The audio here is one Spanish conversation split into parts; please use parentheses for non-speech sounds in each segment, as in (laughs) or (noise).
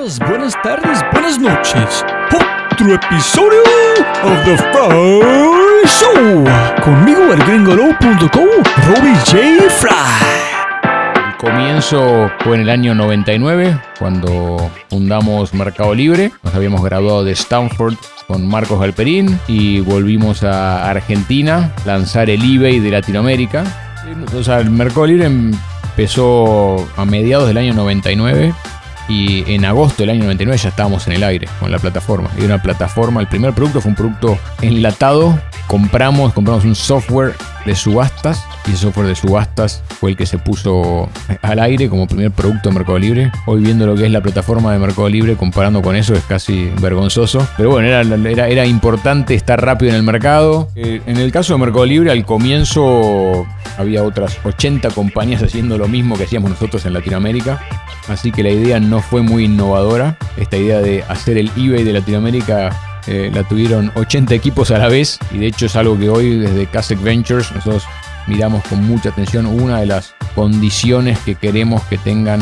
buenas tardes, buenas noches. Otro episodio of The Fry Show. Conmigo el gringolo.com, Robbie J. Fry. El comienzo fue en el año 99, cuando fundamos Mercado Libre. Nos habíamos graduado de Stanford con Marcos Galperín y volvimos a Argentina, lanzar el eBay de Latinoamérica. O sea, el Mercado Libre empezó a mediados del año 99 y en agosto del año 99 ya estábamos en el aire con la plataforma. Y una plataforma, el primer producto fue un producto enlatado. Compramos, compramos un software de subastas y ese software de subastas fue el que se puso al aire como primer producto de Mercado Libre. Hoy viendo lo que es la plataforma de Mercado Libre comparando con eso es casi vergonzoso. Pero bueno, era, era, importante estar rápido en el mercado. Eh, en el caso de Mercado Libre al comienzo había otras 80 compañías (laughs) haciendo lo mismo que hacíamos nosotros en Latinoamérica. Así que la idea no fue muy innovadora. Esta idea de hacer el eBay de Latinoamérica eh, la tuvieron 80 equipos a la vez y de hecho es algo que hoy desde Kasek Ventures nosotros miramos con mucha atención. Una de las condiciones que queremos que tengan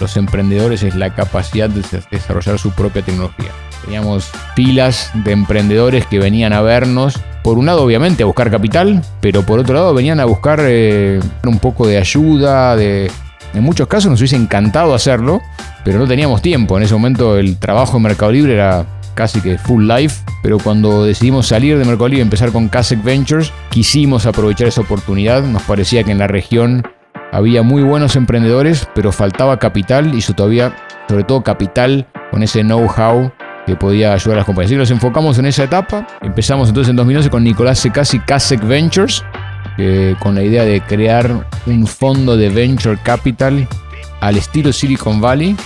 los emprendedores es la capacidad de desarrollar su propia tecnología. Teníamos pilas de emprendedores que venían a vernos, por un lado obviamente a buscar capital, pero por otro lado venían a buscar eh, un poco de ayuda, de, en muchos casos nos hubiese encantado hacerlo, pero no teníamos tiempo. En ese momento el trabajo en Mercado Libre era casi que full life, pero cuando decidimos salir de Mercado Libre y empezar con Kasek Ventures, quisimos aprovechar esa oportunidad. Nos parecía que en la región había muy buenos emprendedores, pero faltaba capital y todavía, sobre todo capital con ese know-how que podía ayudar a las compañías. Y nos enfocamos en esa etapa. Empezamos entonces en 2011 con Nicolás Secasi Kasek Ventures, con la idea de crear un fondo de venture capital al estilo Silicon Valley,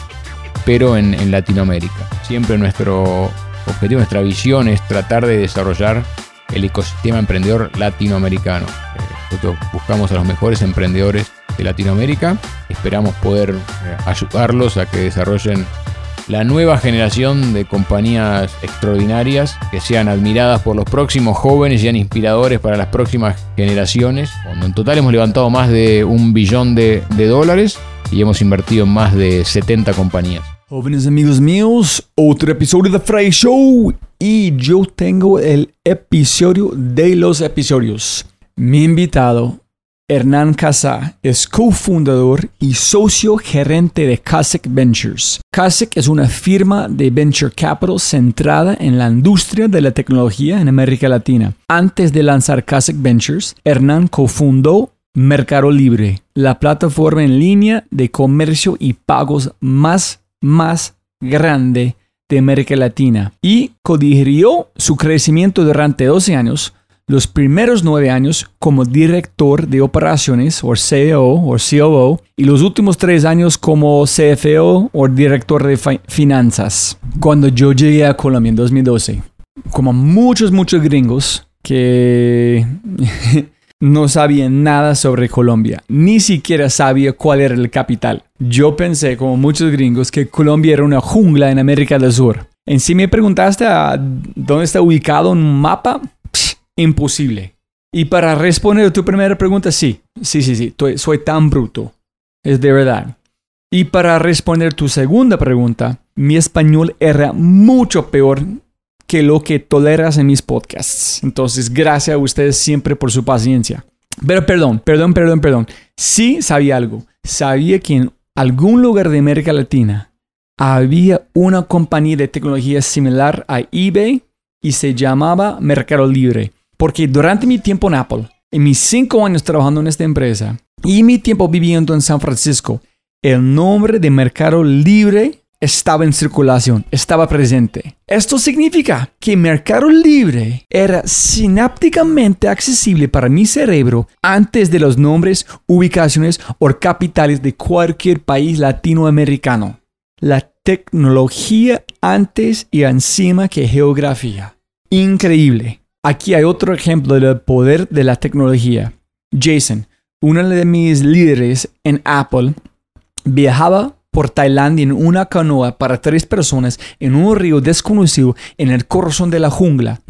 pero en, Latinoamérica. Siempre nuestro objetivo, nuestra visión es tratar de desarrollar el ecosistema emprendedor latinoamericano. Eh, nosotros buscamos a los mejores emprendedores de Latinoamérica, esperamos poder eh, ayudarlos a que desarrollen la nueva generación de compañías extraordinarias que sean admiradas por los próximos jóvenes y sean inspiradores para las próximas generaciones. En total hemos levantado más de un billón de, de dólares y hemos invertido en más de 70 compañías. Jóvenes amigos míos, otro episodio de Fry Show y yo tengo el episodio de los episodios. Mi invitado Hernán Casa es cofundador y socio gerente de Kasek Ventures. Kasek es una firma de venture capital centrada en la industria de la tecnología en América Latina. Antes de lanzar Kasek Ventures, Hernán cofundó Mercado Libre, la plataforma en línea de comercio y pagos más, más grande de América Latina y codirigió su crecimiento durante 12 años los primeros nueve años como director de operaciones o CEO o COO y los últimos tres años como CFO o director de finanzas. Cuando yo llegué a Colombia en 2012, como muchos, muchos gringos que (laughs) no sabían nada sobre Colombia, ni siquiera sabía cuál era el capital. Yo pensé, como muchos gringos, que Colombia era una jungla en América del Sur. En sí me preguntaste a dónde está ubicado un mapa, imposible. Y para responder a tu primera pregunta, sí, sí, sí, sí, soy tan bruto. Es de verdad. Y para responder tu segunda pregunta, mi español era mucho peor que lo que toleras en mis podcasts. Entonces, gracias a ustedes siempre por su paciencia. Pero perdón, perdón, perdón, perdón. Sí sabía algo. Sabía que en algún lugar de América Latina había una compañía de tecnología similar a eBay y se llamaba Mercado Libre. Porque durante mi tiempo en Apple, en mis cinco años trabajando en esta empresa y mi tiempo viviendo en San Francisco, el nombre de Mercado Libre estaba en circulación, estaba presente. Esto significa que Mercado Libre era sinápticamente accesible para mi cerebro antes de los nombres, ubicaciones o capitales de cualquier país latinoamericano. La tecnología antes y encima que geografía. Increíble. Aquí hay otro ejemplo del poder de la tecnología. Jason, uno de mis líderes en Apple, viajaba por Tailandia en una canoa para tres personas en un río desconocido en el corazón de la jungla.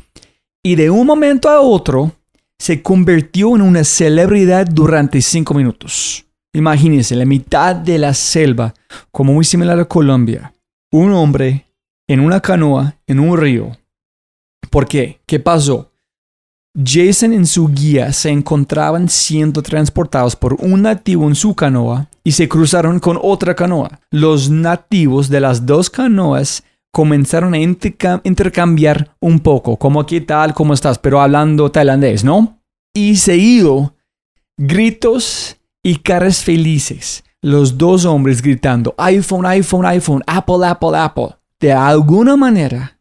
Y de un momento a otro se convirtió en una celebridad durante cinco minutos. Imagínense, la mitad de la selva, como muy similar a Colombia. un hombre en una canoa en un río. ¿Por qué? ¿Qué pasó? Jason en su guía se encontraban siendo transportados por un nativo en su canoa y se cruzaron con otra canoa. Los nativos de las dos canoas comenzaron a intercambiar un poco, como qué tal, cómo estás, pero hablando tailandés, ¿no? Y seguido, gritos y caras felices. Los dos hombres gritando, iPhone, iPhone, iPhone, Apple, Apple, Apple. De alguna manera,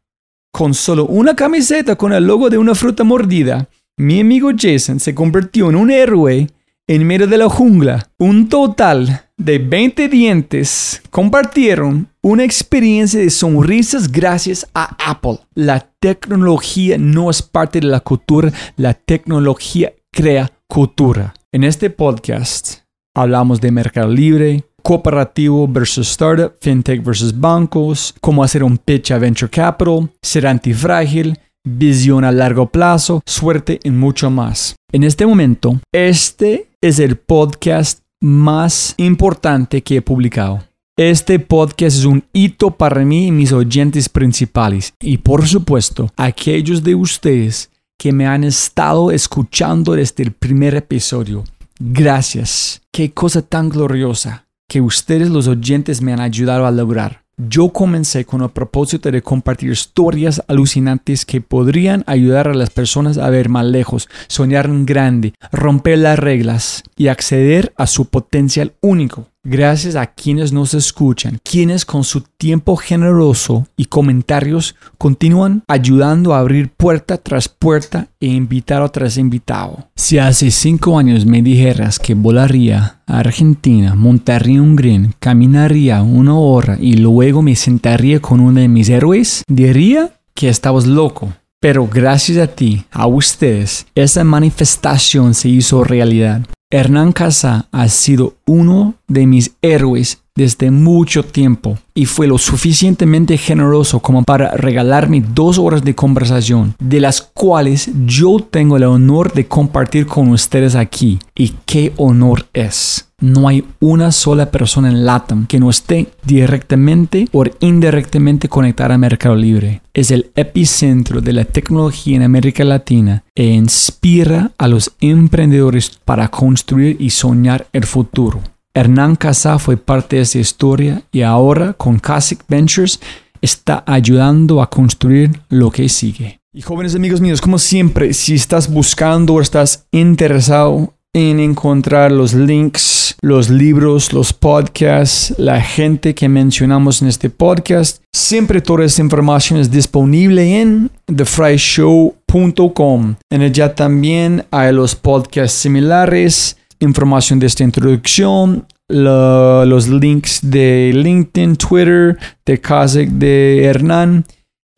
con solo una camiseta con el logo de una fruta mordida, mi amigo Jason se convirtió en un héroe en medio de la jungla. Un total de 20 dientes compartieron una experiencia de sonrisas gracias a Apple. La tecnología no es parte de la cultura, la tecnología crea cultura. En este podcast hablamos de mercado libre, cooperativo versus startup, fintech versus bancos, cómo hacer un pitch a venture capital, ser antifrágil, visión a largo plazo, suerte y mucho más. En este momento, este es el podcast más importante que he publicado. Este podcast es un hito para mí y mis oyentes principales y por supuesto aquellos de ustedes que me han estado escuchando desde el primer episodio. Gracias. Qué cosa tan gloriosa que ustedes los oyentes me han ayudado a lograr. Yo comencé con el propósito de compartir historias alucinantes que podrían ayudar a las personas a ver más lejos, soñar en grande, romper las reglas y acceder a su potencial único gracias a quienes nos escuchan, quienes con su tiempo generoso y comentarios continúan ayudando a abrir puerta tras puerta e invitado tras invitado. Si hace cinco años me dijeras que volaría a Argentina, montaría un green, caminaría una hora y luego me sentaría con uno de mis héroes, diría que estabas loco. Pero gracias a ti, a ustedes, esa manifestación se hizo realidad. Hernán Casa ha sido uno de mis héroes desde mucho tiempo y fue lo suficientemente generoso como para regalarme dos horas de conversación, de las cuales yo tengo el honor de compartir con ustedes aquí. Y qué honor es. No hay una sola persona en LATAM que no esté directamente o indirectamente conectada a Mercado Libre. Es el epicentro de la tecnología en América Latina e inspira a los emprendedores para construir y soñar el futuro. Hernán Casá fue parte de esa historia y ahora con Classic Ventures está ayudando a construir lo que sigue. Y jóvenes amigos míos, como siempre, si estás buscando o estás interesado en encontrar los links, los libros, los podcasts, la gente que mencionamos en este podcast. Siempre toda esta información es disponible en thefryshow.com. En ella también hay los podcasts similares, información de esta introducción, los links de LinkedIn, Twitter, de Kazek, de Hernán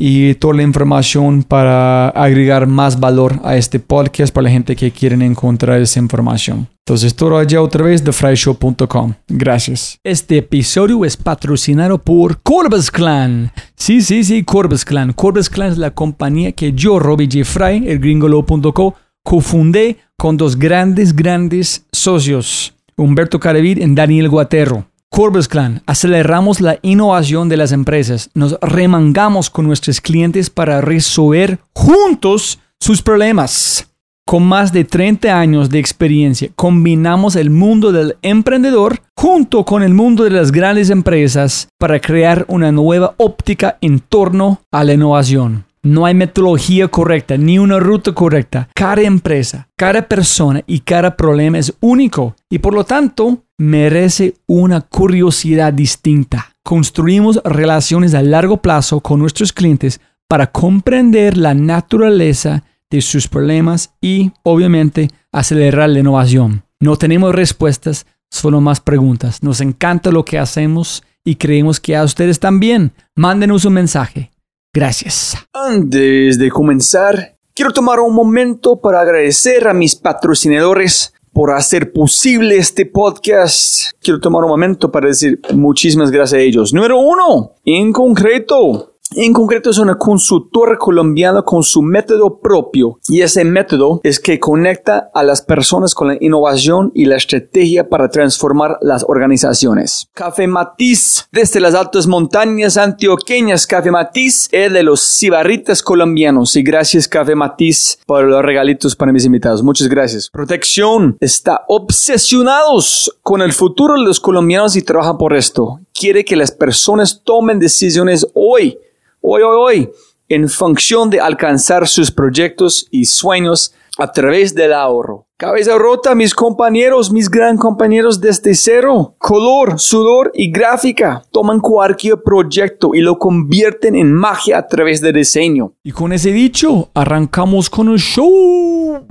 y toda la información para agregar más valor a este podcast para la gente que quieren encontrar esa información. Entonces, todo allá otra vez, thefryshow.com. Gracias. Este episodio es patrocinado por Corbus Clan. Sí, sí, sí, Corbus Clan. Corbus Clan es la compañía que yo, Robbie J. Fry, el gringolo.co, cofundé con dos grandes, grandes socios, Humberto Carevid y Daniel Guaterro. Corbus Clan, aceleramos la innovación de las empresas, nos remangamos con nuestros clientes para resolver juntos sus problemas. Con más de 30 años de experiencia, combinamos el mundo del emprendedor junto con el mundo de las grandes empresas para crear una nueva óptica en torno a la innovación. No hay metodología correcta ni una ruta correcta. Cada empresa, cada persona y cada problema es único y por lo tanto merece una curiosidad distinta. Construimos relaciones a largo plazo con nuestros clientes para comprender la naturaleza de sus problemas y obviamente acelerar la innovación. No tenemos respuestas, solo más preguntas. Nos encanta lo que hacemos y creemos que a ustedes también. Mándenos un mensaje Gracias. Antes de comenzar, quiero tomar un momento para agradecer a mis patrocinadores por hacer posible este podcast. Quiero tomar un momento para decir muchísimas gracias a ellos. Número uno, en concreto, En concreto es una consultora colombiana con su método propio y ese método es que conecta a las personas con la innovación y la estrategia para transformar las organizaciones. Café Matiz desde las altas montañas antioqueñas. Café Matiz es de los cibarritas colombianos y gracias Café Matiz por los regalitos para mis invitados. Muchas gracias. Protección está obsesionados con el futuro de los colombianos y trabaja por esto. Quiere que las personas tomen decisiones hoy hoy, hoy, hoy, en función de alcanzar sus proyectos y sueños a través del ahorro. Cabeza rota, mis compañeros, mis gran compañeros desde cero. Color, sudor y gráfica. Toman cualquier proyecto y lo convierten en magia a través de diseño. Y con ese dicho, arrancamos con el show.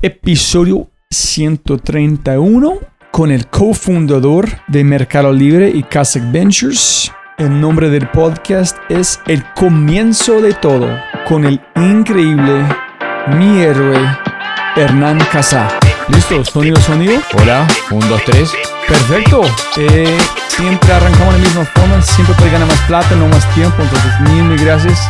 Episodio 131 con el cofundador de Mercado Libre y Kasek Ventures. El nombre del podcast es El comienzo de todo con el increíble, mi héroe, Hernán Casá. ¿Listo? ¿Sonido, sonido? Hola, un, dos, tres. Perfecto. Eh, siempre arrancamos de la misma forma, siempre puede ganar más plata, no más tiempo. Entonces, mil, mil gracias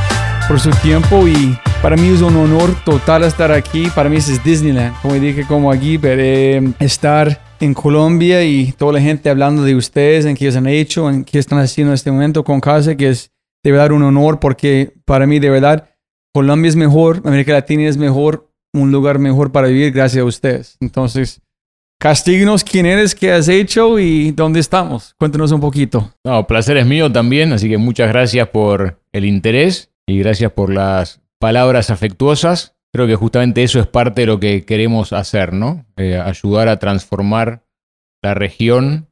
por su tiempo y para mí es un honor total estar aquí. Para mí es Disneyland. Como dije, como aquí, pero estar en Colombia y toda la gente hablando de ustedes, en qué ellos han hecho, en qué están haciendo en este momento con casa, que es de verdad un honor porque para mí de verdad Colombia es mejor, América Latina es mejor, un lugar mejor para vivir gracias a ustedes. Entonces, castíguenos quién eres, qué has hecho y dónde estamos. Cuéntanos un poquito. No, placer es mío también, así que muchas gracias por el interés y gracias por las palabras afectuosas. Creo que justamente eso es parte de lo que queremos hacer, ¿no? Eh, ayudar a transformar la región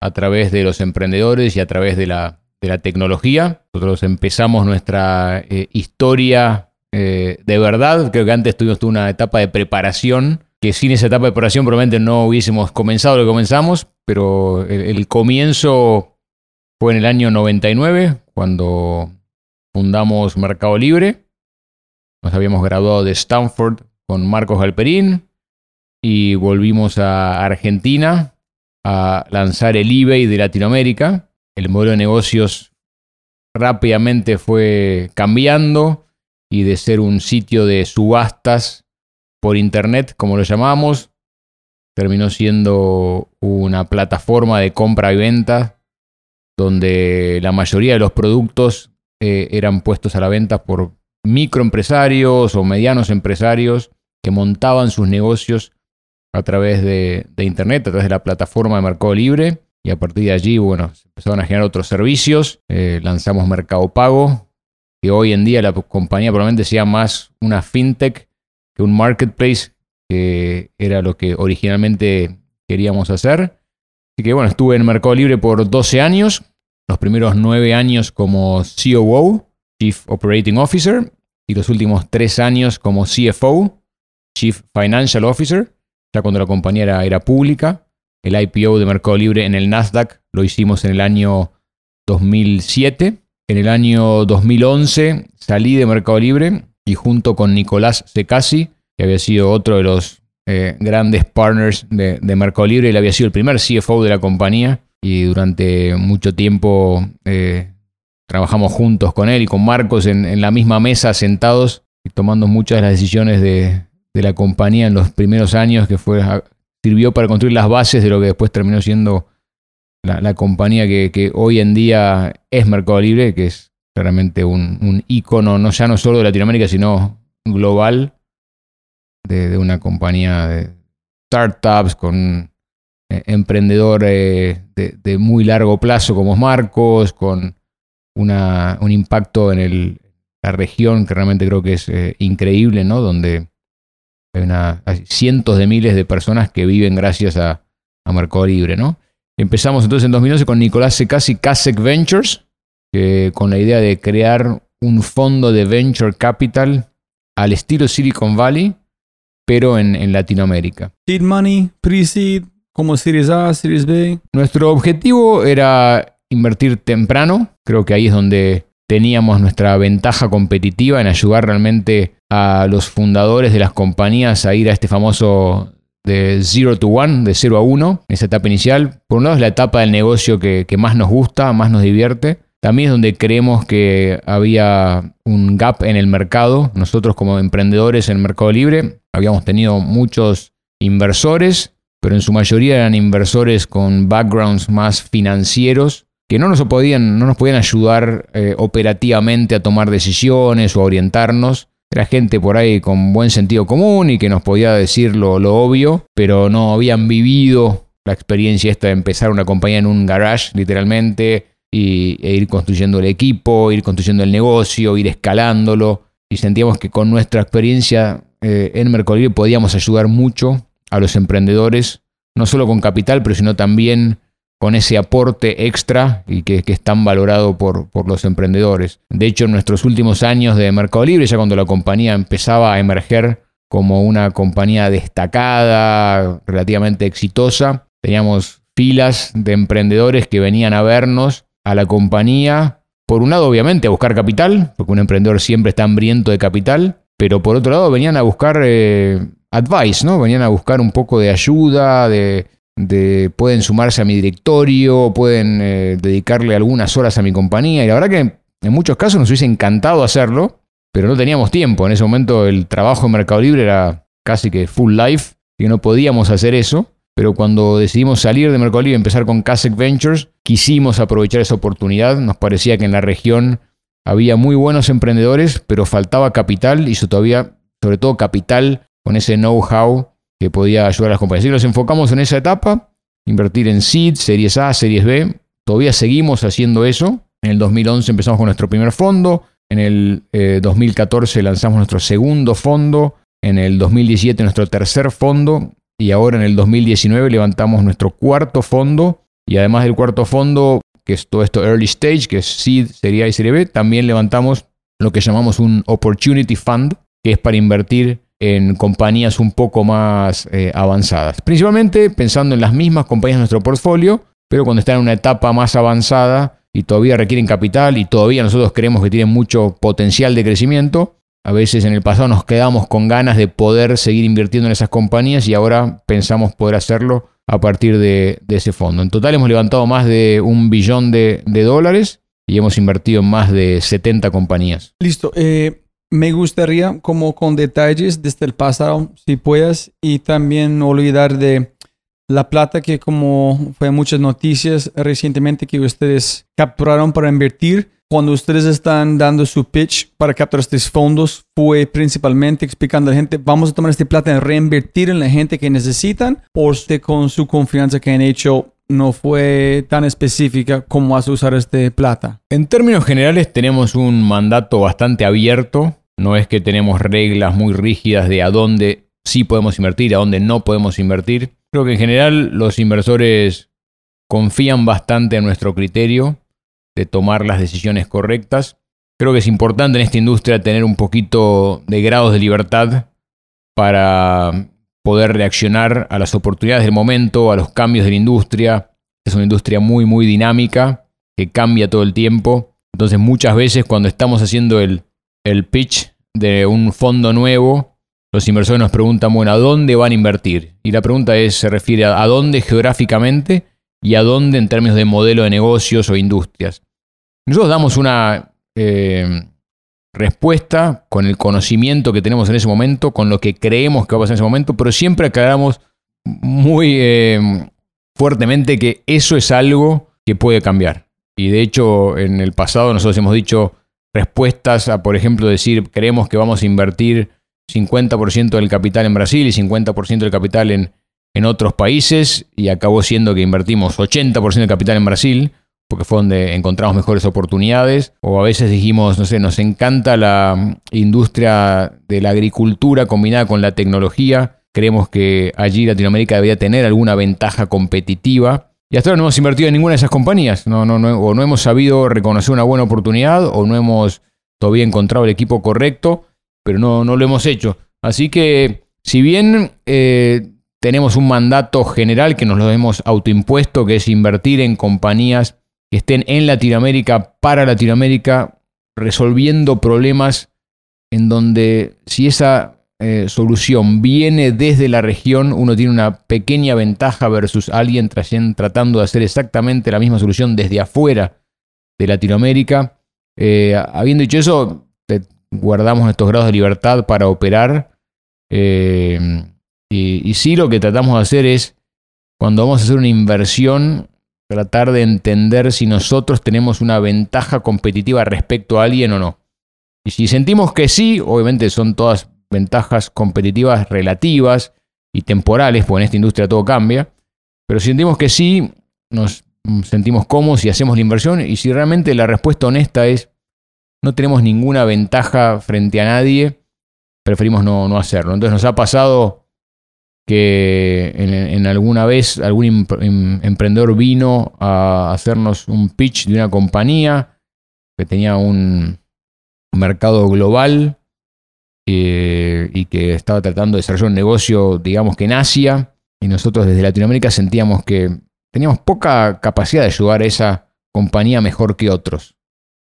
a través de los emprendedores y a través de la, de la tecnología. Nosotros empezamos nuestra eh, historia eh, de verdad. Creo que antes tuvimos una etapa de preparación, que sin esa etapa de preparación probablemente no hubiésemos comenzado lo que comenzamos, pero el, el comienzo fue en el año 99, cuando fundamos Mercado Libre nos habíamos graduado de Stanford con Marcos Galperín y volvimos a Argentina a lanzar el eBay de Latinoamérica. El modelo de negocios rápidamente fue cambiando y de ser un sitio de subastas por internet, como lo llamamos, terminó siendo una plataforma de compra y venta donde la mayoría de los productos eh, eran puestos a la venta por microempresarios o medianos empresarios que montaban sus negocios a través de, Internet, a través de la plataforma de Mercado Libre. Y a partir de allí, bueno, se empezaron a generar otros servicios. Eh, lanzamos Mercado Pago, que hoy en día la compañía probablemente sea más una fintech que un marketplace, que era lo que originalmente queríamos hacer. Así que bueno, estuve en Mercado Libre por 12 años, los primeros 9 años como COO Chief Operating Officer, y los últimos tres años como CFO, Chief Financial Officer, ya cuando la compañía era, pública. El IPO de Mercado Libre en el Nasdaq lo hicimos en el año 2007. En el año 2011 salí de Mercado Libre y junto con Nicolás Secasi, que había sido otro de los eh, grandes partners de, Mercado Libre, él había sido el primer CFO de la compañía y durante mucho tiempo eh, trabajamos juntos con él y con Marcos en, la misma mesa, sentados y tomando muchas de las decisiones de, la compañía en los primeros años, que fue, sirvió para construir las bases de lo que después terminó siendo la, compañía que, hoy en día es Mercado Libre, que es claramente un, un ícono no ya no solo de Latinoamérica, sino global, de, una compañía de startups con eh, emprendedores de, muy largo plazo como Marcos, con una, un impacto en el, la región que realmente creo que es eh, increíble, ¿no? Donde hay, una, cientos de miles de personas que viven gracias a, a Mercado Libre, ¿no? Empezamos entonces en 2011 con Nicolás Secasi Kasek Ventures, que, con la idea de crear un fondo de venture capital al estilo Silicon Valley, pero en, en Latinoamérica. Seed money, pre-seed, como Series A, Series B. Nuestro objetivo era invertir temprano. Creo que ahí es donde teníamos nuestra ventaja competitiva en ayudar realmente a los fundadores de las compañías a ir a este famoso de 0 to 1, de 0 a 1, esa etapa inicial. Por un lado es la etapa del negocio que, más nos gusta, más nos divierte. también es donde creemos que había un gap en el mercado. Nosotros como emprendedores en Mercado Libre habíamos tenido muchos inversores, pero en su mayoría eran inversores con backgrounds más financieros que no nos podían, no nos podían ayudar eh, operativamente a tomar decisiones o a orientarnos. Era gente por ahí con buen sentido común y que nos podía decir lo, obvio, pero no habían vivido la experiencia esta de empezar una compañía en un garage, literalmente, y, e ir construyendo el equipo, ir construyendo el negocio, ir escalándolo. Y sentíamos que con nuestra experiencia eh, en Mercolir podíamos ayudar mucho a los emprendedores, no solo con capital, pero sino también con ese aporte extra y que, es tan valorado por, por, los emprendedores. De hecho, en nuestros últimos años de Mercado Libre, ya cuando la compañía empezaba a emerger como una compañía destacada, relativamente exitosa, teníamos filas de emprendedores que venían a vernos a la compañía, por un lado obviamente a buscar capital, porque un emprendedor siempre está hambriento de capital, pero por otro lado venían a buscar eh, advice, ¿no? Venían a buscar un poco de ayuda, de, de pueden sumarse a mi directorio, pueden eh, dedicarle algunas horas a mi compañía. Y la verdad que en muchos casos nos hubiese encantado hacerlo, pero no teníamos tiempo. En ese momento el trabajo en Mercado Libre era casi que full life y no podíamos hacer eso. Pero cuando decidimos salir de Mercado Libre y empezar con Kasek Ventures, quisimos aprovechar esa oportunidad. Nos parecía que en la región había muy buenos emprendedores, pero faltaba capital y todavía, sobre todo capital con ese know-how que podía ayudar a las compañías. Así que nos enfocamos en esa etapa, invertir en seed, series A, series B. Todavía seguimos haciendo eso. En el 2011 empezamos con nuestro primer fondo. En el 2014 eh, lanzamos nuestro segundo fondo. En el 2017 nuestro tercer fondo. Y ahora en el 2019 levantamos nuestro cuarto fondo. Y además del cuarto fondo, que es todo esto early stage, que es seed, serie A y serie B, también levantamos lo que llamamos un opportunity fund, que es para invertir en compañías un poco más eh, avanzadas. Principalmente pensando en las mismas compañías de nuestro portfolio, pero cuando están en una etapa más avanzada y todavía requieren capital y todavía nosotros creemos que tienen mucho potencial de crecimiento, a veces en el pasado nos quedamos con ganas de poder seguir invirtiendo en esas compañías y ahora pensamos poder hacerlo a partir de, ese fondo. En total hemos levantado más de un billón de, dólares y hemos invertido en más de 70 compañías. Listo. Eh, me gustaría como con detalles desde el pasado, si puedas, y también olvidar de la plata que como fue muchas noticias recientemente que ustedes capturaron para invertir. Cuando ustedes están dando su pitch para capturar estos fondos, fue principalmente explicando a la gente, vamos a tomar esta plata y reinvertir en la gente que necesitan, o usted con su confianza que han hecho no fue tan específica cómo vas a usar esta plata. En términos generales tenemos un mandato bastante abierto no es que tenemos reglas muy rígidas de a dónde sí podemos invertir, a dónde no podemos invertir. Creo que en general los inversores confían bastante en nuestro criterio de tomar las decisiones correctas. Creo que es importante en esta industria tener un poquito de grados de libertad para poder reaccionar a las oportunidades del momento, a los cambios de la industria. Es una industria muy, muy dinámica, que cambia todo el tiempo. Entonces muchas veces cuando estamos haciendo el el pitch de un fondo nuevo, los inversores nos preguntan, bueno, ¿a dónde van a invertir? Y la pregunta es, se refiere a, dónde geográficamente y a dónde en términos de modelo de negocios o industrias. Nosotros damos una eh, respuesta con el conocimiento que tenemos en ese momento, con lo que creemos que va a pasar en ese momento, pero siempre aclaramos muy eh, fuertemente que eso es algo que puede cambiar. Y de hecho, en el pasado nosotros hemos dicho, respuestas a, por ejemplo, decir, creemos que vamos a invertir 50% del capital en Brasil y 50% del capital en, en otros países, y acabó siendo que invertimos 80% del capital en Brasil, porque fue donde encontramos mejores oportunidades, o a veces dijimos, no sé, nos encanta la industria de la agricultura combinada con la tecnología, creemos que allí Latinoamérica debería tener alguna ventaja competitiva, y hasta ahora no hemos invertido en ninguna de esas compañías. No, no, no, o no hemos sabido reconocer una buena oportunidad o no hemos todavía encontrado el equipo correcto, pero no, no lo hemos hecho. Así que, si bien eh, tenemos un mandato general que nos lo hemos autoimpuesto, que es invertir en compañías que estén en Latinoamérica, para Latinoamérica, resolviendo problemas en donde si esa eh, solución viene desde la región, uno tiene una pequeña ventaja versus alguien tratando de hacer exactamente la misma solución desde afuera de Latinoamérica. Eh, habiendo dicho eso, guardamos estos grados de libertad para operar. Eh, y, y, sí, lo que tratamos de hacer es, cuando vamos a hacer una inversión, tratar de entender si nosotros tenemos una ventaja competitiva respecto a alguien o no. Y si sentimos que sí, obviamente son todas ventajas competitivas relativas y temporales, porque en esta industria todo cambia, pero sentimos que sí, nos sentimos cómodos y hacemos la inversión, y si realmente la respuesta honesta es no tenemos ninguna ventaja frente a nadie, preferimos no, no hacerlo. Entonces nos ha pasado que en, alguna vez algún em, emprendedor vino a hacernos un pitch de una compañía que tenía un mercado global eh, y que estaba tratando de desarrollar un negocio, digamos que en Asia, y nosotros desde Latinoamérica sentíamos que teníamos poca capacidad de ayudar a esa compañía mejor que otros.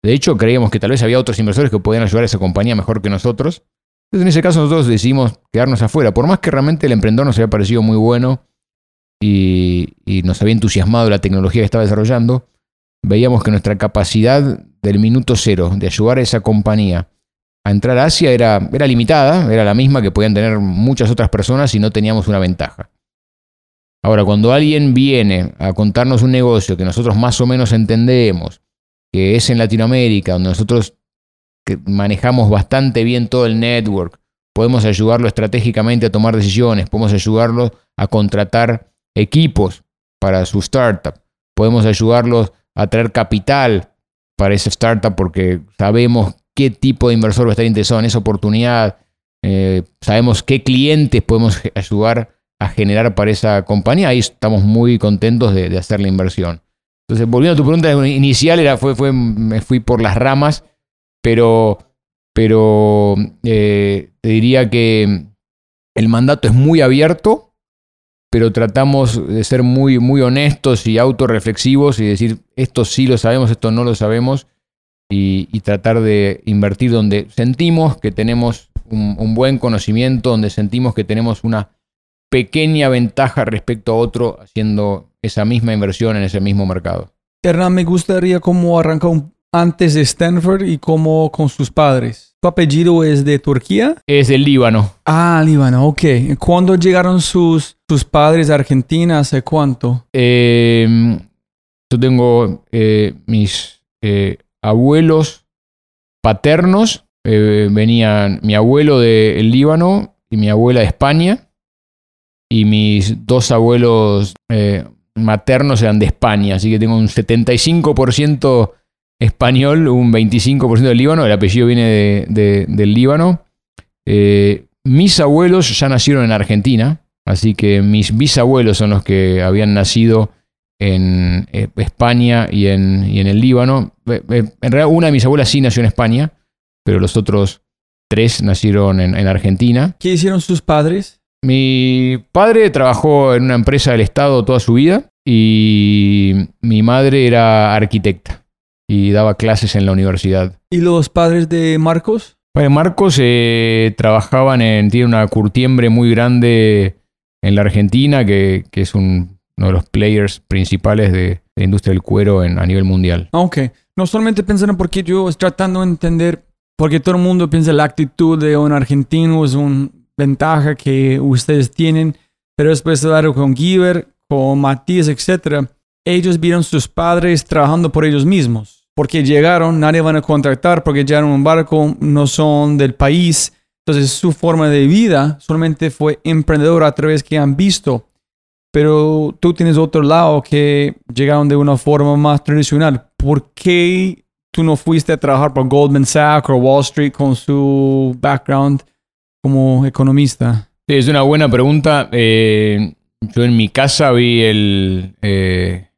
De hecho, creíamos que tal vez había otros inversores que podían ayudar a esa compañía mejor que nosotros. Entonces, en ese caso, nosotros decidimos quedarnos afuera. Por más que realmente el emprendedor nos había parecido muy bueno y, nos había entusiasmado la tecnología que estaba desarrollando, veíamos que nuestra capacidad del minuto cero de ayudar a esa compañía a entrar a Asia era, era limitada, era la misma que podían tener muchas otras personas si no teníamos una ventaja. Ahora, cuando alguien viene a contarnos un negocio que nosotros más o menos entendemos, que es en Latinoamérica, donde nosotros manejamos bastante bien todo el network, podemos ayudarlo estratégicamente a tomar decisiones, podemos ayudarlo a contratar equipos para su startup, podemos ayudarlos a traer capital para esa startup porque sabemos qué tipo de inversor va a estar interesado en esa oportunidad, eh, sabemos qué clientes podemos ayudar a generar para esa compañía, ahí estamos muy contentos de, hacer la inversión. Entonces, volviendo a tu pregunta inicial, era, fue, fue, me fui por las ramas, pero, pero eh, te diría que el mandato es muy abierto, pero tratamos de ser muy, muy honestos y autorreflexivos y decir, esto sí lo sabemos, esto no lo sabemos, y, tratar de invertir donde sentimos que tenemos un buen conocimiento, donde sentimos que tenemos una pequeña ventaja respecto a otro haciendo esa misma inversión en ese mismo mercado. Hernán, me gustaría cómo arrancó antes de Stanford y cómo con sus padres. ¿Tu apellido es de Turquía? Es del Líbano. Ah, Líbano, ok. ¿Cuándo llegaron sus, sus padres a Argentina? ¿Hace cuánto? Em, yo tengo eh, mis eh, abuelos paternos. Eh, venían mi abuelo del Líbano y mi abuela de España y mis dos abuelos eh, maternos eran de España, así que tengo un 75% español, un 25% del Líbano, el apellido viene del Líbano. Eh, mis abuelos ya nacieron en Argentina, así que mis bisabuelos son los que habían nacido en España y en, el Líbano. En realidad una de mis abuelas sí nació en España, pero los otros tres nacieron en Argentina. ¿Qué hicieron sus padres? Mi padre trabajó en una empresa del Estado toda su vida y mi madre era arquitecta y daba clases en la universidad. ¿Y los padres de Marcos? Pues Marcos eh, trabajaban en, tiene una curtiembre muy grande en la Argentina, que, es uno de los players principales de, la industria del cuero en, a nivel mundial. Ah, ok. No solamente pensando porque yo estoy tratando de entender, porque todo el mundo piensa la actitud de un argentino es un ventaja que ustedes tienen, pero después de hablar con Giver, con Matías, etc., ellos vieron sus padres trabajando por ellos mismos, porque llegaron, nadie van a contratar porque llegaron en un barco, no son del país, entonces su forma de vida solamente fue emprendedora a través que han visto. Pero tú tienes otro lado que llegaron de una forma más tradicional. ¿Por qué tú no fuiste a trabajar por Goldman Sachs o Wall Street con su background? como economista? Sí, es una buena pregunta. Eh, yo en mi casa vi el, eh,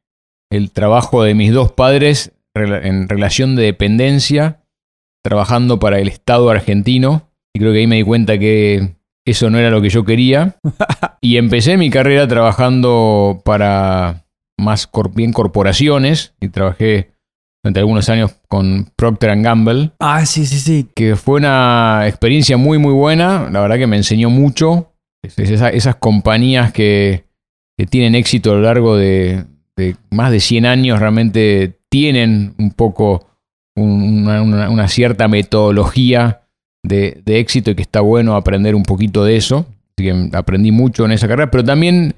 el trabajo de mis dos padres en relación de dependencia, trabajando para el Estado argentino. Y creo que ahí me di cuenta que eso no era lo que yo quería. (laughs) y empecé mi carrera trabajando para más bien corporaciones. Y trabajé durante algunos años con Procter Gamble. Ah, sí, sí, sí. Que fue una experiencia muy, muy buena. La verdad que me enseñó mucho. esas compañías que, tienen éxito a lo largo de, más de 100 años realmente tienen un poco una, cierta metodología de, éxito y que está bueno aprender un poquito de eso. Así que aprendí mucho en esa carrera, pero también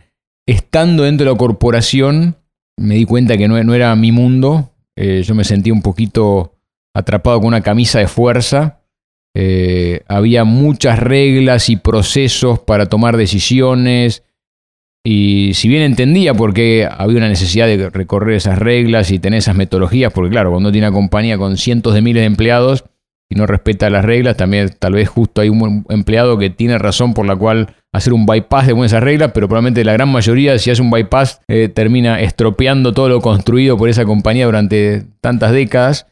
estando dentro de la corporación me di cuenta que no, era mi mundo. Eh, yo me sentía un poquito atrapado con una camisa de fuerza. Eh, había muchas reglas y procesos para tomar decisiones. Y si bien entendía por qué había una necesidad de recorrer esas reglas y tener esas metodologías, porque claro, cuando tiene una compañía con cientos de miles de empleados y no respeta las reglas, también tal vez justo hay un empleado que tiene razón por la cual hacer un bypass de esas reglas, pero probablemente la gran mayoría, si hace un bypass, eh, termina estropeando todo lo construido por esa compañía durante tantas décadas.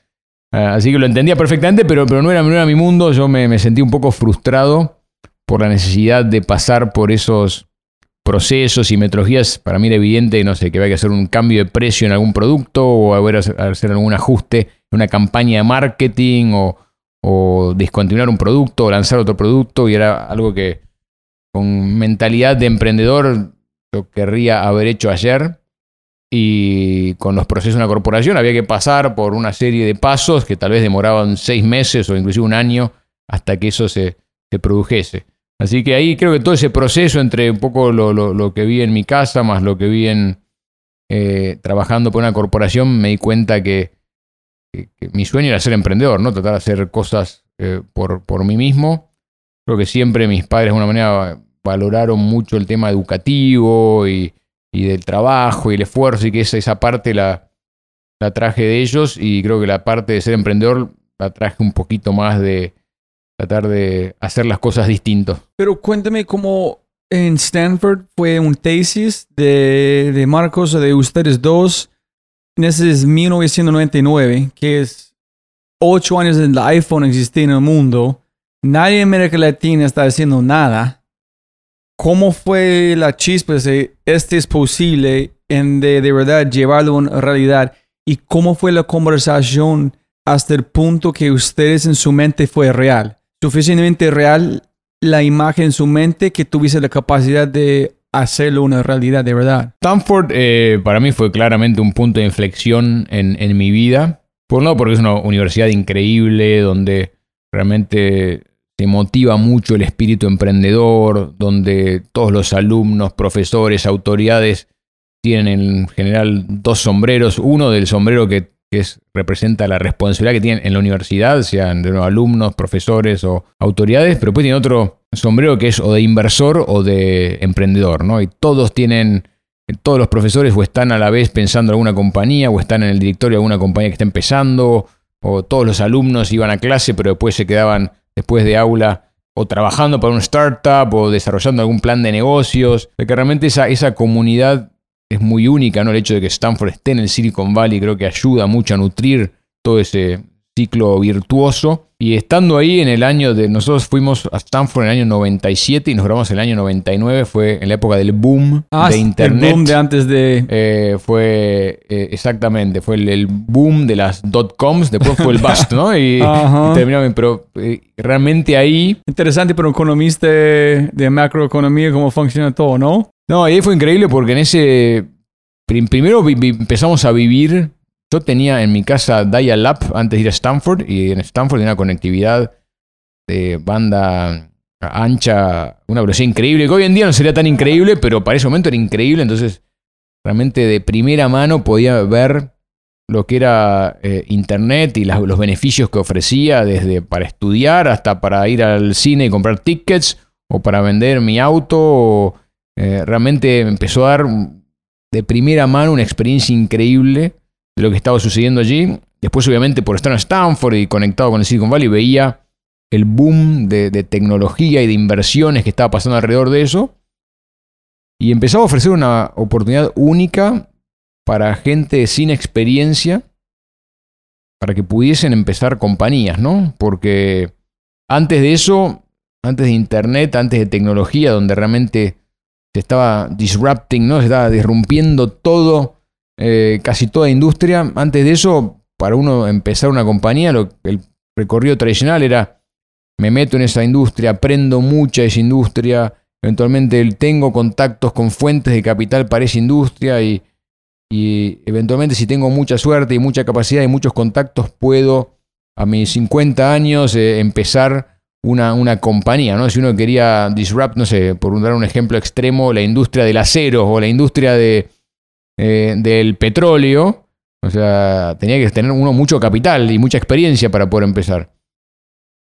Ah, así que lo entendía perfectamente, pero, pero no, era, mi mundo. Yo me, me sentí un poco frustrado por la necesidad de pasar por esos procesos y metodologías. Para mí era evidente, no sé, que había que hacer un cambio de precio en algún producto o haber hacer algún ajuste en una campaña de marketing o, o discontinuar un producto o lanzar otro producto y era algo que con mentalidad de emprendedor yo querría haber hecho ayer y con los procesos de una corporación había que pasar por una serie de pasos que tal vez demoraban seis meses o inclusive un año hasta que eso se, produjese. Así que ahí creo que todo ese proceso entre un poco lo, que vi en mi casa más lo que vi en eh, trabajando por una corporación me di cuenta que, mi sueño era ser emprendedor, ¿no? Tratar de hacer cosas eh, por, por mí mismo. Creo que siempre mis padres de alguna manera valoraron mucho el tema educativo y, del trabajo y el esfuerzo y que esa, esa parte la, la traje de ellos y creo que la parte de ser emprendedor la traje un poquito más de tratar de hacer las cosas distintos. Pero cuéntame cómo en Stanford fue un tesis de, de Marcos de ustedes dos. En ese es 1999, que es ocho años del iPhone existía en el mundo. Nadie en América Latina está haciendo nada. ¿Cómo fue la chispa de este es posible en de, de verdad llevarlo una realidad? ¿Y cómo fue la conversación hasta el punto que ustedes en su mente fue real? Suficientemente real la imagen en su mente que tuviese la capacidad de hacerlo una realidad de verdad. Stanford eh, para mí fue claramente un punto de inflexión en, en mi vida. Por lado porque es una universidad increíble donde realmente te motiva mucho el espíritu emprendedor, donde todos los alumnos, profesores, autoridades tienen en general dos sombreros. Uno del sombrero que, es, representa la responsabilidad que tienen en la universidad, sean de los alumnos, profesores o autoridades, pero después tiene otro sombrero que es o de inversor o de emprendedor, ¿no? Y todos tienen, todos los profesores o están a la vez pensando en alguna compañía o están en el directorio de alguna compañía que está empezando, o todos los alumnos iban a clase pero después se quedaban después de aula o trabajando para un startup o desarrollando algún plan de negocios, de que realmente esa, esa comunidad es muy única, ¿no? El hecho de que Stanford esté en el Silicon Valley creo que ayuda mucho a nutrir todo ese ciclo virtuoso. Y estando ahí en el año de. Nosotros fuimos a Stanford en el año 97 y nos grabamos en el año 99. Fue en la época del boom ah, de Internet. El boom de antes de. Eh, fue. Eh, exactamente. Fue el, boom de las dot-coms. Después fue el bust, ¿no? Y, (laughs) terminamos. Pero eh, realmente ahí. Interesante para un economista de macroeconomía cómo funciona todo, ¿no? No, ahí fue increíble porque en ese. Primero empezamos a vivir yo tenía en mi casa Dial-Up antes de ir a Stanford y en Stanford tenía una conectividad de banda ancha, una velocidad increíble, que hoy en día no sería tan increíble, pero para ese momento era increíble, entonces realmente de primera mano podía ver lo que era eh, Internet y los beneficios que ofrecía, desde para estudiar hasta para ir al cine y comprar tickets o para vender mi auto. Eh, realmente empezó a dar de primera mano una experiencia increíble de lo que estaba sucediendo allí. Después, obviamente, por estar en Stanford y conectado con el Silicon Valley, veía el boom de, tecnología y de inversiones que estaba pasando alrededor de eso. Y empezaba a ofrecer una oportunidad única para gente sin experiencia para que pudiesen empezar compañías, ¿no? Porque antes de eso, antes de Internet, antes de tecnología, donde realmente se estaba disrupting, ¿no? Se estaba disrumpiendo todo eh, casi toda industria. Antes de eso, para uno empezar una compañía, lo, el recorrido tradicional era, me meto en esa industria, aprendo mucha de esa industria, eventualmente tengo contactos con fuentes de capital para esa industria y, y eventualmente si tengo mucha suerte y mucha capacidad y muchos contactos, puedo a mis 50 años eh, empezar una, una, compañía, ¿no? Si uno quería disrupt, no sé, por dar un ejemplo extremo, la industria del acero o la industria de, eh, del petróleo, o sea, tenía que tener uno mucho capital y mucha experiencia para poder empezar.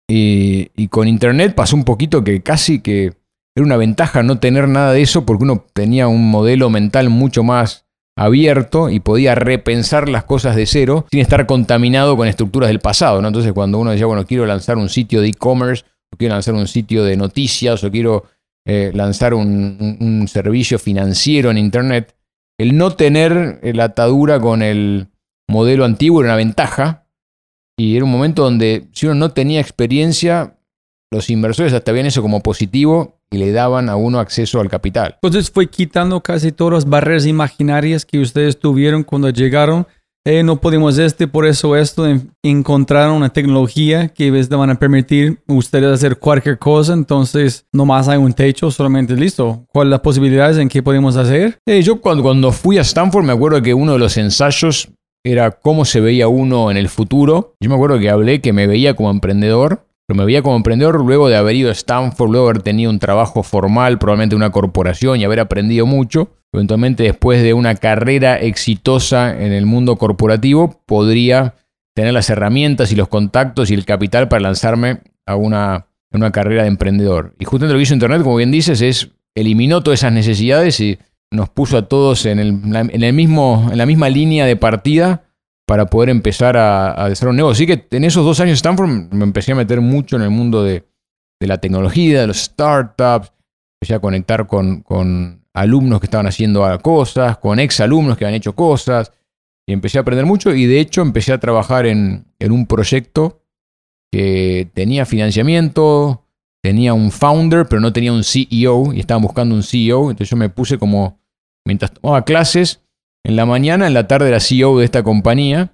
Y, con Internet pasó un poquito que casi que era una ventaja no tener nada de eso porque uno tenía un modelo mental mucho más abierto y podía repensar las cosas de cero sin estar contaminado con estructuras del pasado. ¿no? Entonces cuando uno decía, bueno, quiero lanzar un sitio de e-commerce, o quiero lanzar un sitio de noticias, o quiero eh, lanzar un, servicio financiero en Internet, el no tener la atadura con el modelo antiguo era una ventaja. Y era un momento donde si uno no tenía experiencia, los inversores hasta veían eso como positivo y le daban a uno acceso al capital. Entonces fue quitando casi todas las barreras imaginarias que ustedes tuvieron cuando llegaron. Eh, no podemos este, por eso esto, encontraron una tecnología que les van a permitir ustedes hacer cualquier cosa, entonces no más hay un techo, solamente listo. ¿Cuáles las posibilidades en qué podemos hacer? Eh, yo cuando, cuando fui a Stanford me acuerdo que uno de los ensayos era cómo se veía uno en el futuro. Yo me acuerdo que hablé que me veía como emprendedor pero me veía como emprendedor luego de haber ido a Stanford, luego de haber tenido un trabajo formal, probablemente una corporación y haber aprendido mucho. Eventualmente, después de una carrera exitosa en el mundo corporativo, podría tener las herramientas y los contactos y el capital para lanzarme a una, una carrera de emprendedor. Y justamente lo que hizo Internet, como bien dices, es eliminó todas esas necesidades y nos puso a todos en, el, en, el mismo, en la misma línea de partida para poder empezar a, hacer un negocio. Así que en esos dos años de Stanford me empecé a meter mucho en el mundo de, la tecnología, de los startups, empecé a conectar con, con alumnos que estaban haciendo cosas, con ex alumnos que habían hecho cosas, y empecé a aprender mucho y de hecho empecé a trabajar en, en un proyecto que tenía financiamiento, tenía un founder, pero no tenía un CEO y estaban buscando un CEO, entonces yo me puse como, mientras tomaba clases, en la mañana, en la tarde era CEO de esta compañía.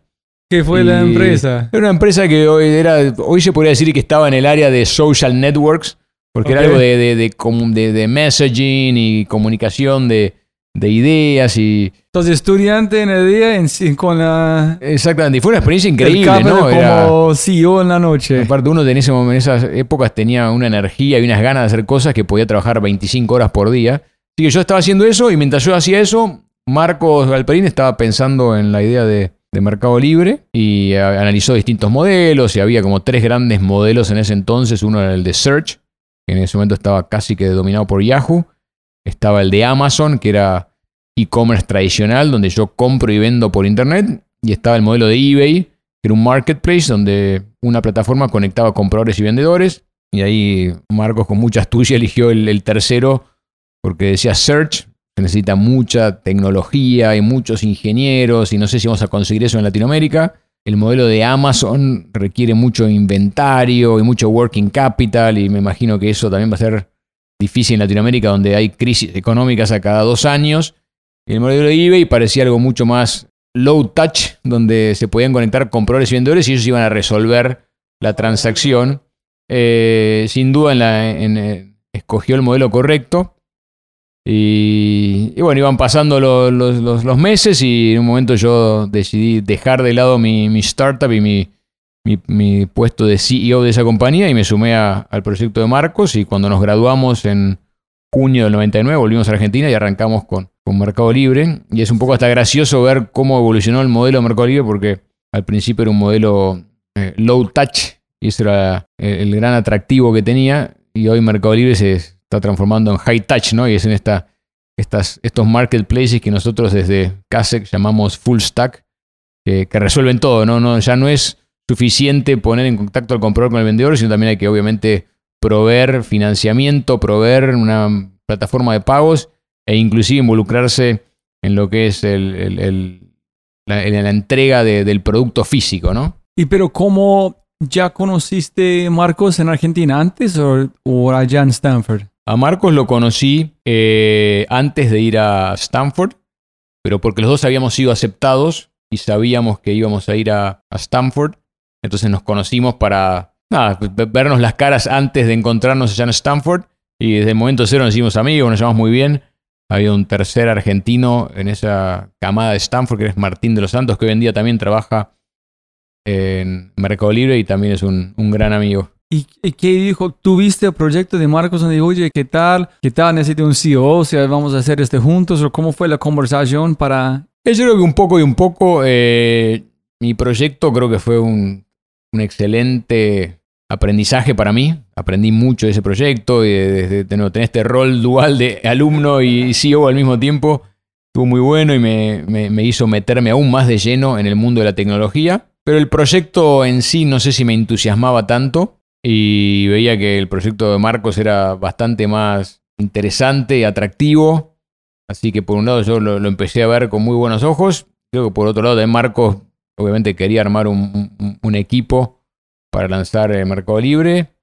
¿Qué fue la empresa? Era una empresa que hoy, era, hoy se podría decir que estaba en el área de social networks, porque era algo de, de, de, messaging y comunicación de, ideas y... Entonces, estudiante en el día en, con la... Exactamente, y fue una experiencia increíble, ¿no? Como era, CEO en la noche. Aparte, uno en, ese momento, en esas épocas tenía una energía y unas ganas de hacer cosas que podía trabajar 25 horas por día. Así que yo estaba haciendo eso y mientras yo hacía eso, Marcos Galperín estaba pensando en la idea de, Mercado Libre y analizó distintos modelos y había como tres grandes modelos en ese entonces. Uno era el de Search, que en ese momento estaba casi que dominado por Yahoo. Estaba el de Amazon, que era e-commerce tradicional, donde yo compro y vendo por Internet. Y estaba el modelo de eBay, que era un marketplace donde una plataforma conectaba compradores y vendedores. Y ahí Marcos con mucha astucia eligió el, el tercero porque decía Search, necesita mucha tecnología y muchos ingenieros y no sé si vamos a conseguir eso en Latinoamérica. El modelo de Amazon requiere mucho inventario y mucho working capital y me imagino que eso también va a ser difícil en Latinoamérica donde hay crisis económicas a cada dos años. El modelo de eBay parecía algo mucho más low touch, donde se podían conectar compradores y vendedores y ellos iban a resolver la transacción. Eh, sin duda en eh, escogió el modelo correcto. Y, bueno, iban pasando los, meses y en un momento yo decidí dejar de lado mi, startup y mi, puesto de CEO de esa compañía y me sumé al proyecto de Marcos y cuando nos graduamos en junio del 99 volvimos a Argentina y arrancamos con, con Mercado Libre. Y es un poco hasta gracioso ver cómo evolucionó el modelo de Mercado Libre porque al principio era un modelo eh, low touch y ese era el, el gran atractivo que tenía y hoy Mercado Libre se está transformando en high touch, ¿no? Y es en esta, estas, estos marketplaces que nosotros desde CASEC llamamos full stack, que, resuelven todo, ¿no? Ya no es suficiente poner en contacto al comprador con el vendedor, sino también hay que obviamente proveer financiamiento, proveer una plataforma de pagos e inclusive involucrarse en lo que es el, la, entrega del producto físico, ¿no? Y pero ¿cómo ya conociste Marcos en Argentina antes o, o allá en Stanford? A Marcos lo conocí eh, antes de ir a Stanford, pero porque los dos habíamos sido aceptados y sabíamos que íbamos a ir a, Stanford. Entonces nos conocimos para vernos las caras antes de encontrarnos allá en Stanford. Y desde el momento cero nos hicimos amigos, nos llevamos muy bien. había un tercer argentino en esa camada de Stanford, que es Martín de los Santos, que hoy en día también trabaja en Mercado Libre y también es un gran amigo. ¿Y, qué dijo? ¿Tuviste el proyecto de Marcos donde dijo, oye, qué tal? ¿Qué tal? Necesito un CEO, o sea, vamos a hacer este juntos, o cómo fue la conversación para... Yo creo que un poco y un poco, eh, mi proyecto creo que fue un, un, excelente aprendizaje para mí. Aprendí mucho de ese proyecto y desde tener este rol dual de alumno y CEO al mismo tiempo. Estuvo muy bueno y me, me, me hizo meterme aún más de lleno en el mundo de la tecnología. Pero el proyecto en sí no sé si me entusiasmaba tanto y veía que el proyecto de Marcos era bastante más interesante y atractivo. Así que por un lado yo lo, empecé a ver con muy buenos ojos. Creo que por otro lado de Marcos obviamente quería armar un, equipo para lanzar el Mercado Libre.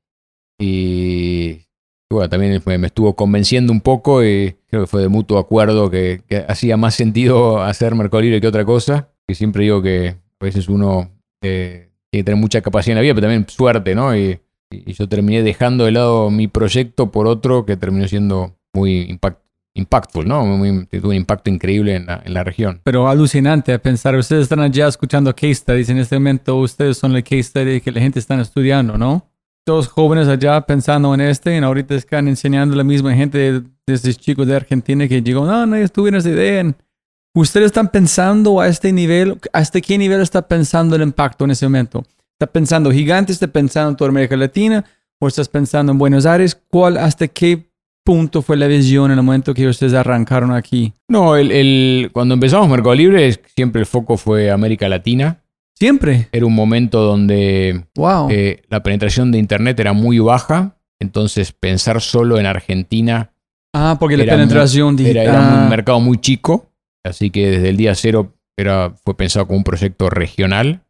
Y bueno, también me, estuvo convenciendo un poco y creo que fue de mutuo acuerdo que, hacía más sentido hacer Mercado Libre que otra cosa. Y siempre digo que a veces uno eh, tiene que tener mucha capacidad en la vida, pero también suerte, ¿no? Y y yo terminé dejando de lado mi proyecto por otro que terminó siendo muy impact, impactful, ¿no? Muy, tuvo un impacto increíble en la, en la, región. Pero alucinante pensar, ustedes están allá escuchando case studies, en este momento ustedes son el case study que la gente está estudiando, ¿no? Todos jóvenes allá pensando en este y ahorita están enseñando a la misma gente de, esos chicos de Argentina que llegó, no, no, tuvieron esa idea. ¿Ustedes están pensando a este nivel? ¿Hasta qué nivel está pensando el impacto en ese momento? ¿Estás pensando gigante? ¿Estás pensando en toda América Latina? ¿O estás pensando en Buenos Aires? ¿Cuál, hasta qué punto fue la visión en el momento que ustedes arrancaron aquí? No, el, cuando empezamos Mercado Libre, siempre el foco fue América Latina. Siempre. Era un momento donde wow. Eh, la penetración de Internet era muy baja. Entonces, pensar solo en Argentina. Ah, porque la penetración era, era un mercado muy chico. Así que desde el día cero era, fue pensado como un proyecto regional.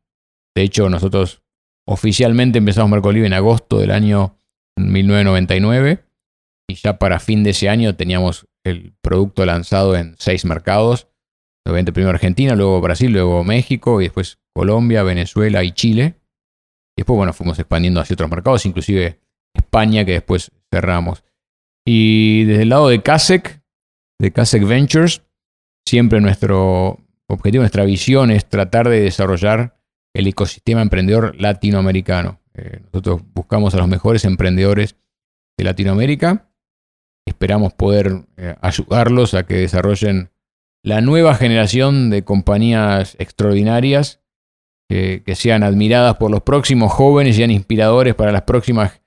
De hecho, nosotros oficialmente empezamos Mercado Libre en agosto del año 1999 y ya para fin de ese año teníamos el producto lanzado en seis mercados. Obviamente primero Argentina, luego Brasil, luego México y después Colombia, Venezuela y Chile. Y después, bueno, fuimos expandiendo hacia otros mercados, inclusive España, que después cerramos. Y desde el lado de CASEC, de CASEC Ventures, siempre nuestro objetivo, nuestra visión es tratar de desarrollar el ecosistema emprendedor latinoamericano. Eh, nosotros buscamos a los mejores emprendedores de Latinoamérica. Esperamos poder eh, ayudarlos a que desarrollen la nueva generación de compañías extraordinarias que sean admiradas por los próximos jóvenes sean inspiradores para las próximas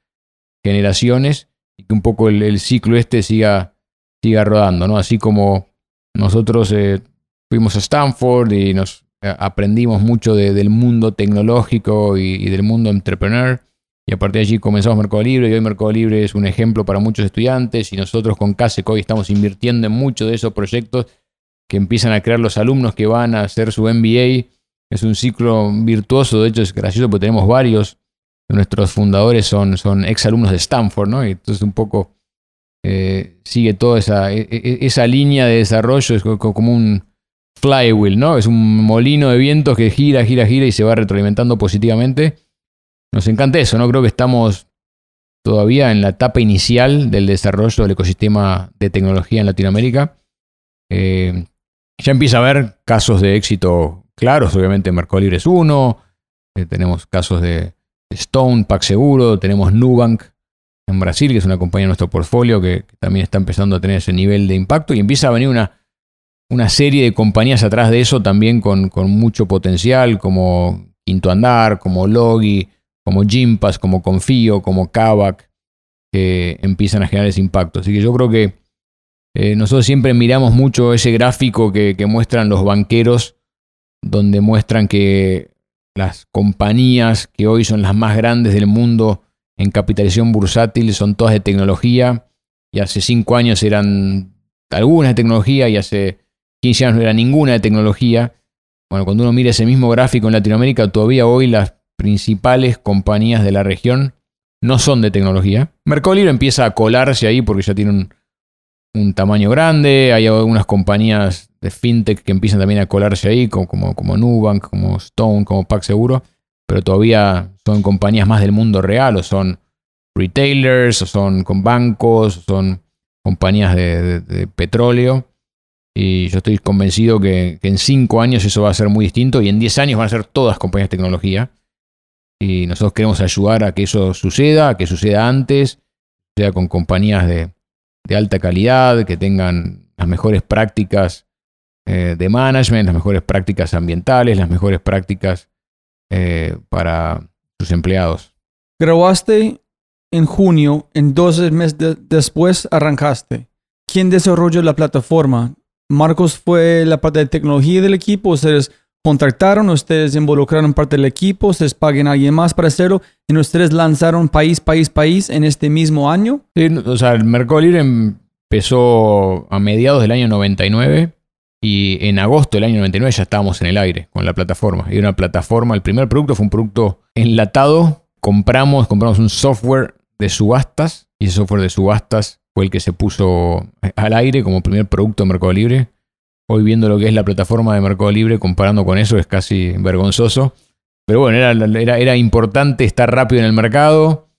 generaciones y que un poco el, ciclo este siga, siga rodando, ¿no? Así como nosotros eh, fuimos a Stanford y nos aprendimos mucho del mundo tecnológico y, del mundo entrepreneur. Y a partir de allí comenzamos Mercado Libre y hoy Mercado Libre es un ejemplo para muchos estudiantes y nosotros con CASEC hoy estamos invirtiendo en muchos de esos proyectos que empiezan a crear los alumnos que van a hacer su MBA. Es un ciclo virtuoso, de hecho es gracioso porque tenemos varios. Nuestros fundadores son, son ex alumnos de Stanford, ¿no? Y entonces un poco eh, sigue toda esa, e, e, esa línea de desarrollo, es como un, flywheel, ¿no? Es un molino de vientos que gira, gira, gira y se va retroalimentando positivamente. Nos encanta eso, ¿no? Creo que estamos todavía en la etapa inicial del desarrollo del ecosistema de tecnología en Latinoamérica. Eh, ya empieza a haber casos de éxito claros, obviamente Mercado Libre es uno, eh, tenemos casos de Stone, Pack Seguro, tenemos Nubank en Brasil, que es una compañía de nuestro portfolio que también está empezando a tener ese nivel de impacto y empieza a venir una una serie de compañías atrás de eso también con, mucho potencial, como Quinto Andar, como Logi, como Gympass, como Confío, como Kavak, que empiezan a generar ese impacto. Así que yo creo que eh, nosotros siempre miramos mucho ese gráfico que muestran los banqueros, donde muestran que las compañías que hoy son las más grandes del mundo en capitalización bursátil son todas de tecnología y hace cinco años eran algunas de tecnología y hace 15 años no era ninguna de tecnología. Bueno, cuando uno mira ese mismo gráfico en Latinoamérica, todavía hoy las principales compañías de la región no son de tecnología. Mercado Libre empieza a colarse ahí porque ya tiene un, tamaño grande. Hay algunas compañías de fintech que empiezan también a colarse ahí, como, como, como Nubank, como Stone, como Pack Seguro. Pero todavía son compañías más del mundo real, o son retailers, o son con bancos, o son compañías de, petróleo. Y yo estoy convencido que, en cinco años eso va a ser muy distinto y en diez años van a ser todas compañías de tecnología. Y nosotros queremos ayudar a que eso suceda, a que suceda antes, sea con compañías de, alta calidad, que tengan las mejores prácticas eh, de management, las mejores prácticas ambientales, las mejores prácticas eh, para sus empleados. Grabaste en junio, en 12 meses después arrancaste. ¿Quién desarrolló la plataforma? ¿Marcos fue la parte de tecnología del equipo? ¿Ustedes contactaron? ¿Ustedes involucraron parte del equipo? ¿Ustedes paguen a alguien más para hacerlo? ¿Y ustedes lanzaron país, país, país en este mismo año? Sí, o sea, el Mercado Libre empezó a mediados del año 99 y en agosto del año 99 ya estábamos en el aire con la plataforma. Y una plataforma, el primer producto fue un producto enlatado. Compramos, compramos un software de subastas y ese software de subastas fue el que se puso al aire como primer producto de Mercado Libre. Hoy viendo lo que es la plataforma de Mercado Libre, comparando con eso, es casi vergonzoso. Pero bueno, era, era, era importante estar rápido en el mercado.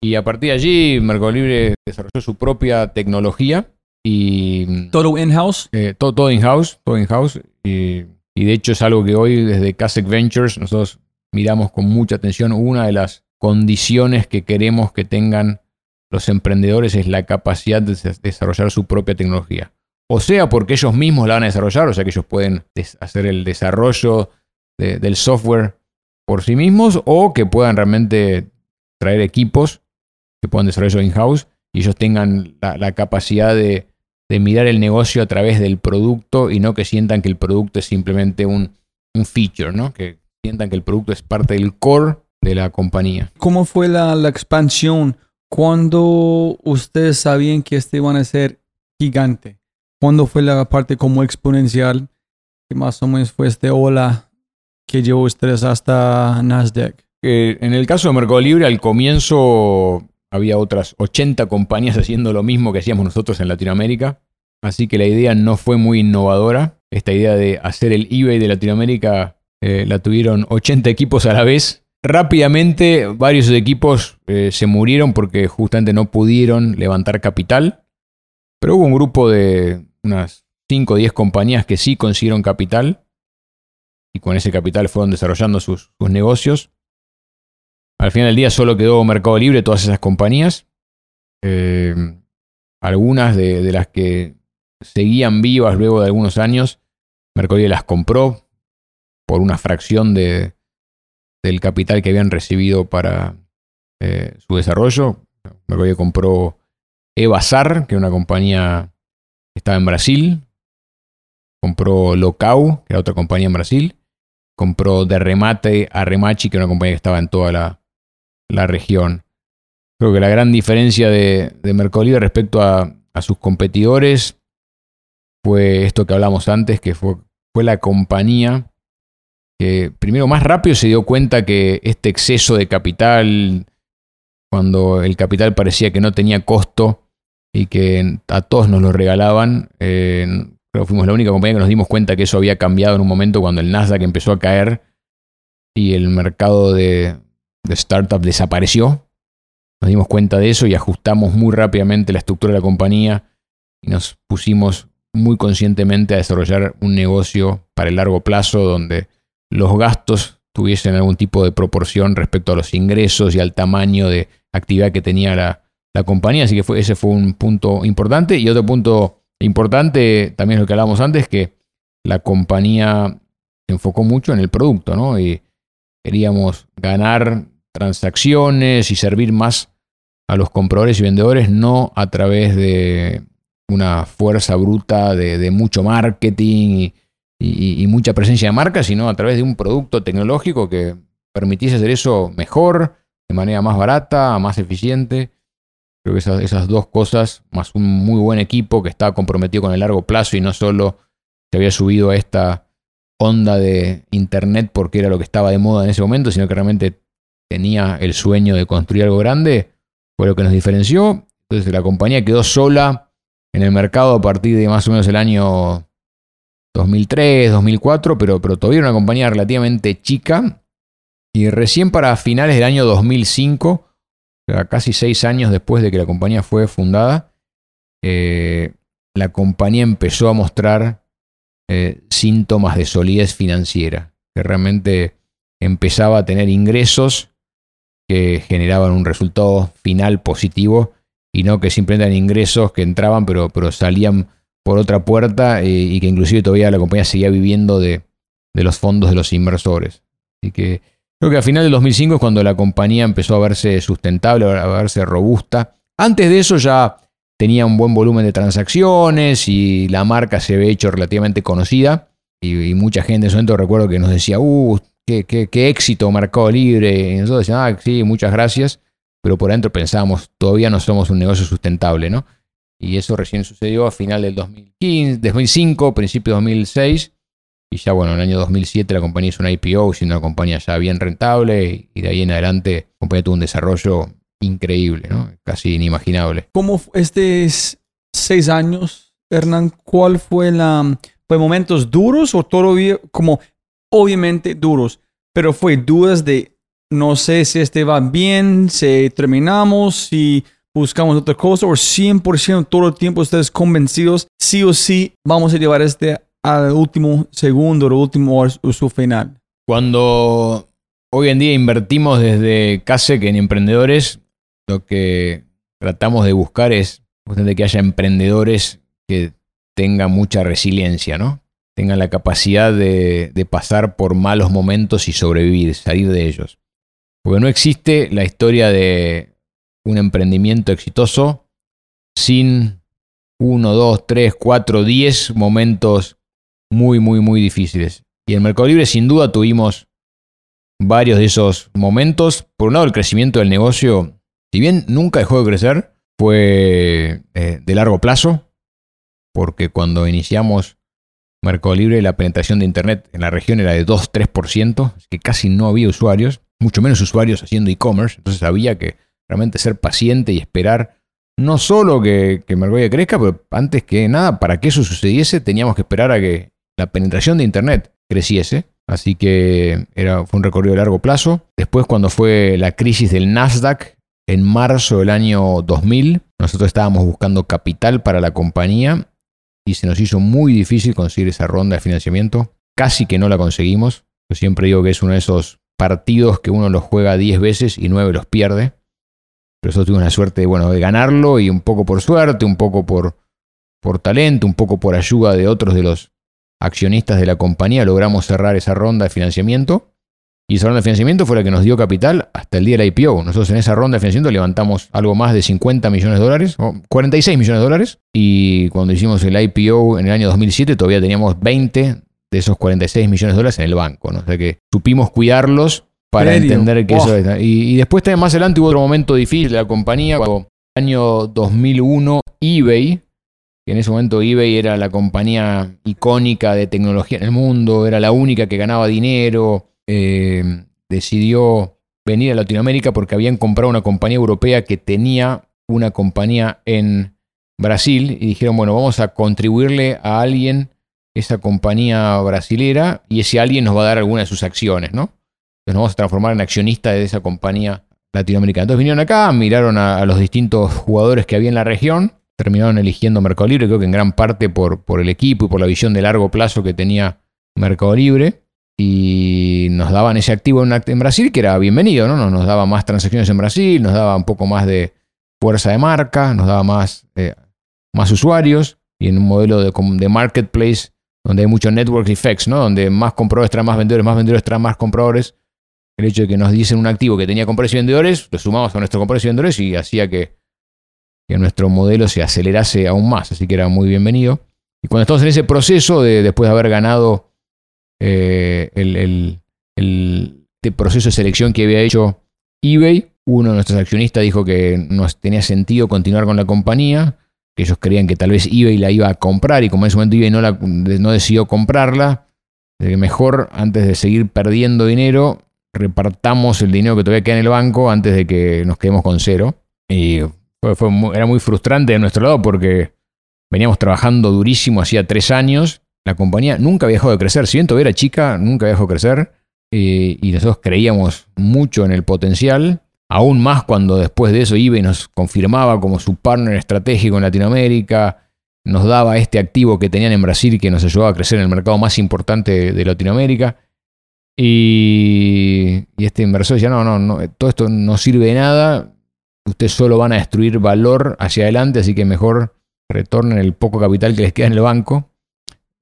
Y a partir de allí, Mercado Libre desarrolló su propia tecnología. Y, ¿Todo in-house? Eh, todo, todo in-house. Todo in-house. Y, y, de hecho es algo que hoy desde Kasek Ventures nosotros miramos con mucha atención. Una de las condiciones que queremos que tengan los emprendedores es la capacidad de desarrollar su propia tecnología. O sea, porque ellos mismos la van a desarrollar, o sea que ellos pueden hacer el desarrollo del software por sí mismos, o que puedan realmente traer equipos que puedan desarrollar in-house y ellos tengan la, capacidad de, mirar el negocio a través del producto y no que sientan que el producto es simplemente un, un feature, ¿no? Que sientan que el producto es parte del core de la compañía. ¿Cómo fue la, expansión? Cuando ustedes sabían que este iban a ser gigante? ¿Cuándo fue la parte como exponencial? Que más o menos fue este ola que llevó ustedes hasta Nasdaq. en el caso de Mercado Libre, al comienzo había otras 80 compañías (laughs) haciendo lo mismo que hacíamos nosotros en Latinoamérica. Así que la idea no fue muy innovadora. Esta idea de hacer el eBay de Latinoamérica eh, la tuvieron 80 equipos a la vez Rápidamente varios equipos eh, se murieron porque justamente no pudieron levantar capital, pero hubo un grupo de unas 5 o 10 compañías que sí consiguieron capital y con ese capital fueron desarrollando sus, negocios. Al final del día solo quedó Mercado Libre todas esas compañías. Eh, algunas de, de, las que seguían vivas luego de algunos años, Mercado Libre las compró por una fracción de, del capital que habían recibido para eh, su desarrollo. Me que compró Evasar, que es una compañía que estaba en Brasil. Compró Locau, que era otra compañía en Brasil. Compró de remate a Remachi, que era una compañía que estaba en toda la, región. Creo que la gran diferencia de, de respecto a, sus competidores fue esto que hablamos antes, que fue, fue la compañía que primero más rápido se dio cuenta que este exceso de capital, cuando el capital parecía que no tenía costo y que a todos nos lo regalaban, eh, creo que fuimos la única compañía que nos dimos cuenta que eso había cambiado en un momento cuando el Nasdaq empezó a caer y el mercado de, de startup desapareció. Nos dimos cuenta de eso y ajustamos muy rápidamente la estructura de la compañía y nos pusimos muy conscientemente a desarrollar un negocio para el largo plazo donde los gastos tuviesen algún tipo de proporción respecto a los ingresos y al tamaño de actividad que tenía la, compañía. Así que fue, ese fue un punto importante. Y otro punto importante, también lo que hablábamos antes, que la compañía se enfocó mucho en el producto, ¿no? Y queríamos ganar transacciones y servir más a los compradores y vendedores, no a través de una fuerza bruta de, mucho marketing y, mucha presencia de marca, sino a través de un producto tecnológico que permitiese hacer eso mejor, de manera más barata, más eficiente. Creo que esas, esas dos cosas, más un muy buen equipo que estaba comprometido con el largo plazo y no solo se había subido a esta onda de Internet porque era lo que estaba de moda en ese momento, sino que realmente tenía el sueño de construir algo grande, fue lo que nos diferenció. Entonces la compañía quedó sola en el mercado a partir de más o menos el año 2003, 2004, pero, pero todavía era una compañía relativamente chica. Y recién para finales del año 2005, casi seis años después de que la compañía fue fundada, eh, la compañía empezó a mostrar eh, síntomas de solidez financiera, que realmente empezaba a tener ingresos que generaban un resultado final positivo y no que simplemente eran ingresos que entraban pero, pero salían por otra puerta eh, y que inclusive todavía la compañía seguía viviendo de, de los fondos de los inversores. Así que creo que a final del 2005 es cuando la compañía empezó a verse sustentable, a verse robusta. Antes de eso ya tenía un buen volumen de transacciones y la marca se había hecho relativamente conocida. Y, mucha gente en ese momento recuerdo que nos decía, uh, qué, qué, éxito Mercado Libre. Y nosotros decíamos, ah, sí, muchas gracias. Pero por dentro pensábamos, todavía no somos un negocio sustentable, ¿no? Y eso recién sucedió a final del 2015, 2005, principio de 2006. Y ya, bueno, en el año 2007 la compañía hizo una IPO, siendo una compañía ya bien rentable. Y de ahí en adelante la compañía tuvo un desarrollo increíble, ¿no? Casi inimaginable. ¿Cómo estos seis años, Hernán, cuál fue la... ¿Fue momentos duros o todo como obviamente duros, pero fue dudas de no sé si este va bien, si terminamos, si buscamos otra cosa o 100% todo el tiempo ustedes convencidos, sí o sí vamos a llevar este al último segundo, al último o su final. Cuando hoy en día invertimos desde CASEC en emprendedores, lo que tratamos de buscar es que haya emprendedores que tengan mucha resiliencia, ¿no? Tengan la capacidad de, de pasar por malos momentos y sobrevivir, salir de ellos. Porque no existe la historia de un emprendimiento exitoso sin uno, dos, tres, cuatro, diez momentos muy, muy, muy difíciles. Y en Mercado Libre sin duda tuvimos varios de esos momentos. Por un lado, el crecimiento del negocio si bien nunca dejó de crecer, fue eh, de largo plazo, porque cuando iniciamos Mercado Libre la penetración de Internet en la región era de 2-3%, es que casi no había usuarios, mucho menos usuarios haciendo e-commerce, entonces había que realmente ser paciente y esperar no solo que, que crezca, pero antes que nada, para que eso sucediese teníamos que esperar a que la penetración de Internet creciese. Así que era, fue un recorrido de largo plazo. Después, cuando fue la crisis del Nasdaq, en marzo del año 2000, nosotros estábamos buscando capital para la compañía y se nos hizo muy difícil conseguir esa ronda de financiamiento. Casi que no la conseguimos. Yo siempre digo que es uno de esos partidos que uno los juega 10 veces y 9 los pierde. Pero nosotros tuvimos la suerte bueno, de ganarlo y un poco por suerte, un poco por, por talento, un poco por ayuda de otros de los accionistas de la compañía, logramos cerrar esa ronda de financiamiento. Y esa ronda de financiamiento fue la que nos dio capital hasta el día del IPO. Nosotros en esa ronda de financiamiento levantamos algo más de 50 millones de dólares, o 46 millones de dólares. Y cuando hicimos el IPO en el año 2007 todavía teníamos 20 de esos 46 millones de dólares en el banco. ¿no? O sea que supimos cuidarlos para entender que eso es. Y, y, después también más adelante hubo otro momento difícil de la compañía. Cuando en el año 2001 eBay, que en ese momento eBay era la compañía icónica de tecnología en el mundo, era la única que ganaba dinero eh, decidió venir a Latinoamérica porque habían comprado una compañía europea que tenía una compañía en Brasil y dijeron, bueno, vamos a contribuirle a alguien esa compañía brasilera y ese alguien nos va a dar alguna de sus acciones, ¿no? Entonces nos vamos a transformar en accionista de esa compañía latinoamericana. Entonces vinieron acá, miraron a, los distintos jugadores que había en la región, terminaron eligiendo Mercado Libre, creo que en gran parte por, por el equipo y por la visión de largo plazo que tenía Mercado Libre y nos daban ese activo en, Brasil que era bienvenido, ¿no? Nos daba más transacciones en Brasil, nos daba un poco más de fuerza de marca, nos daba más, eh, más usuarios y en un modelo de, de, marketplace donde hay mucho network effects, ¿no? Donde más compradores traen más vendedores, más vendedores traen más compradores. El hecho de que nos dicen un activo que tenía compradores y vendedores, lo sumamos a nuestro compradores y vendedores y hacía que, nuestro modelo se acelerase aún más. Así que era muy bienvenido. Y cuando estamos en ese proceso de después de haber ganado eh, el, proceso de selección que había hecho eBay. Uno de nuestros accionistas dijo que no tenía sentido continuar con la compañía, que ellos creían que tal vez eBay la iba a comprar y como en ese momento eBay no, la, no decidió comprarla, mejor antes de seguir perdiendo dinero, repartamos el dinero que todavía queda en el banco antes de que nos quedemos con cero. Y fue, era muy frustrante de nuestro lado porque veníamos trabajando durísimo hacía tres años la compañía nunca había dejado de crecer. Si bien todavía chica, nunca había dejado de crecer. Y nosotros creíamos mucho en el potencial. aún más cuando después de eso iba y nos confirmaba como su partner estratégico en Latinoamérica, nos daba este activo que tenían en Brasil que nos ayudaba a crecer en el mercado más importante de Latinoamérica. Y, este inversor decía, no, no, no, todo esto no sirve de nada, ustedes solo van a destruir valor hacia adelante, así que mejor retornen el poco capital que les queda en el banco.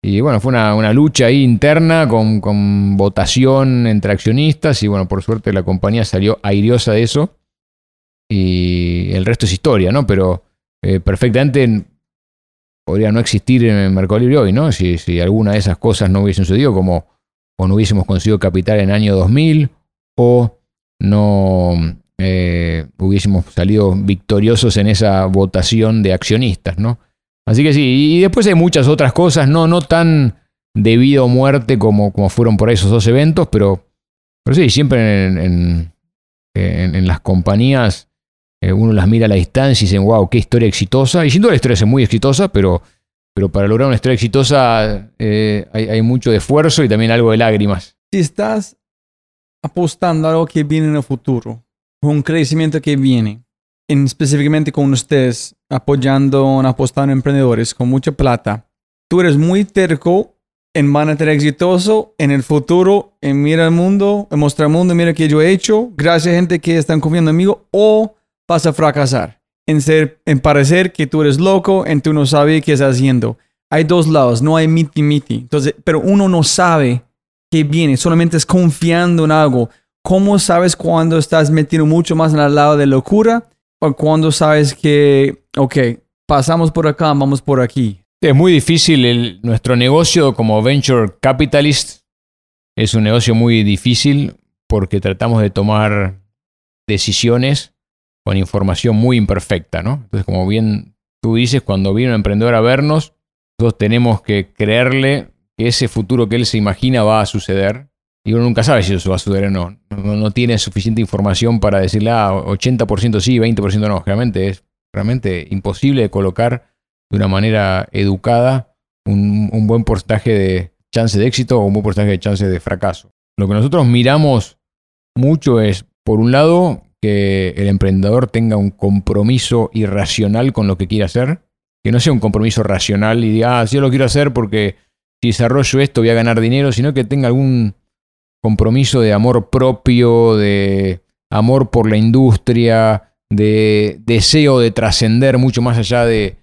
Y bueno, fue una, lucha ahí interna con, con, votación entre accionistas y bueno, por suerte la compañía salió airiosa de eso. Y el resto es historia, ¿no? Pero eh, perfectamente podría no existir en el Mercado Libre hoy, ¿no? Si, si alguna de esas cosas no hubiesen sucedido, como o no hubiésemos conseguido capital en el año 2000 o no eh, hubiésemos salido victoriosos en esa votación de accionistas, ¿no? Así que sí, y después hay muchas otras cosas, no, no tan debido a muerte como, como fueron por esos dos eventos, pero, pero sí, siempre en, en, las compañías eh, uno las mira a la distancia y dice, wow, qué historia exitosa. Y sin duda la historia es muy exitosa, pero pero para lograr una historia exitosa eh, hay, mucho de esfuerzo y también algo de lágrimas. Si estás apostando a algo que viene en el futuro, un crecimiento que viene, en, específicamente con ustedes apoyando, apostando en emprendedores con mucha plata, tú eres muy terco en van a ser exitoso en el futuro, en mira el mundo, en mostrar el mundo, mira que yo he hecho, gracias a gente que están confiando en mí, o vas a fracasar en, parecer que tú eres loco, en tú no sabes qué estás haciendo. Hay dos lados, no hay miti miti. Entonces, pero uno no sabe qué viene, solamente es confiando en algo. ¿Cómo sabes cuando estás metido mucho más en el lado de locura o cuando sabes que, ok, pasamos por acá, vamos por aquí? Es muy difícil. nuestro negocio como venture capitalist es un negocio muy difícil porque tratamos de tomar decisiones con información muy imperfecta, ¿no? Entonces, como bien tú dices, cuando viene un emprendedor a vernos, nosotros tenemos que creerle que ese futuro que él se imagina va a suceder. Y uno nunca sabe si eso va a suceder o no. No, tiene suficiente información para decirle, ah, 80% sí, 20% no. Realmente es realmente imposible de colocar de una manera educada un, un buen porcentaje de chance de éxito o un buen porcentaje de chance de fracaso. Lo que nosotros miramos mucho es, por un lado, que el emprendedor tenga un compromiso irracional con lo que quiere hacer, que no sea un compromiso racional y diga, ah, yo lo quiero hacer porque si desarrollo esto voy a ganar dinero, sino que tenga algún compromiso de amor propio, de amor por la industria, de deseo de trascender mucho más allá de,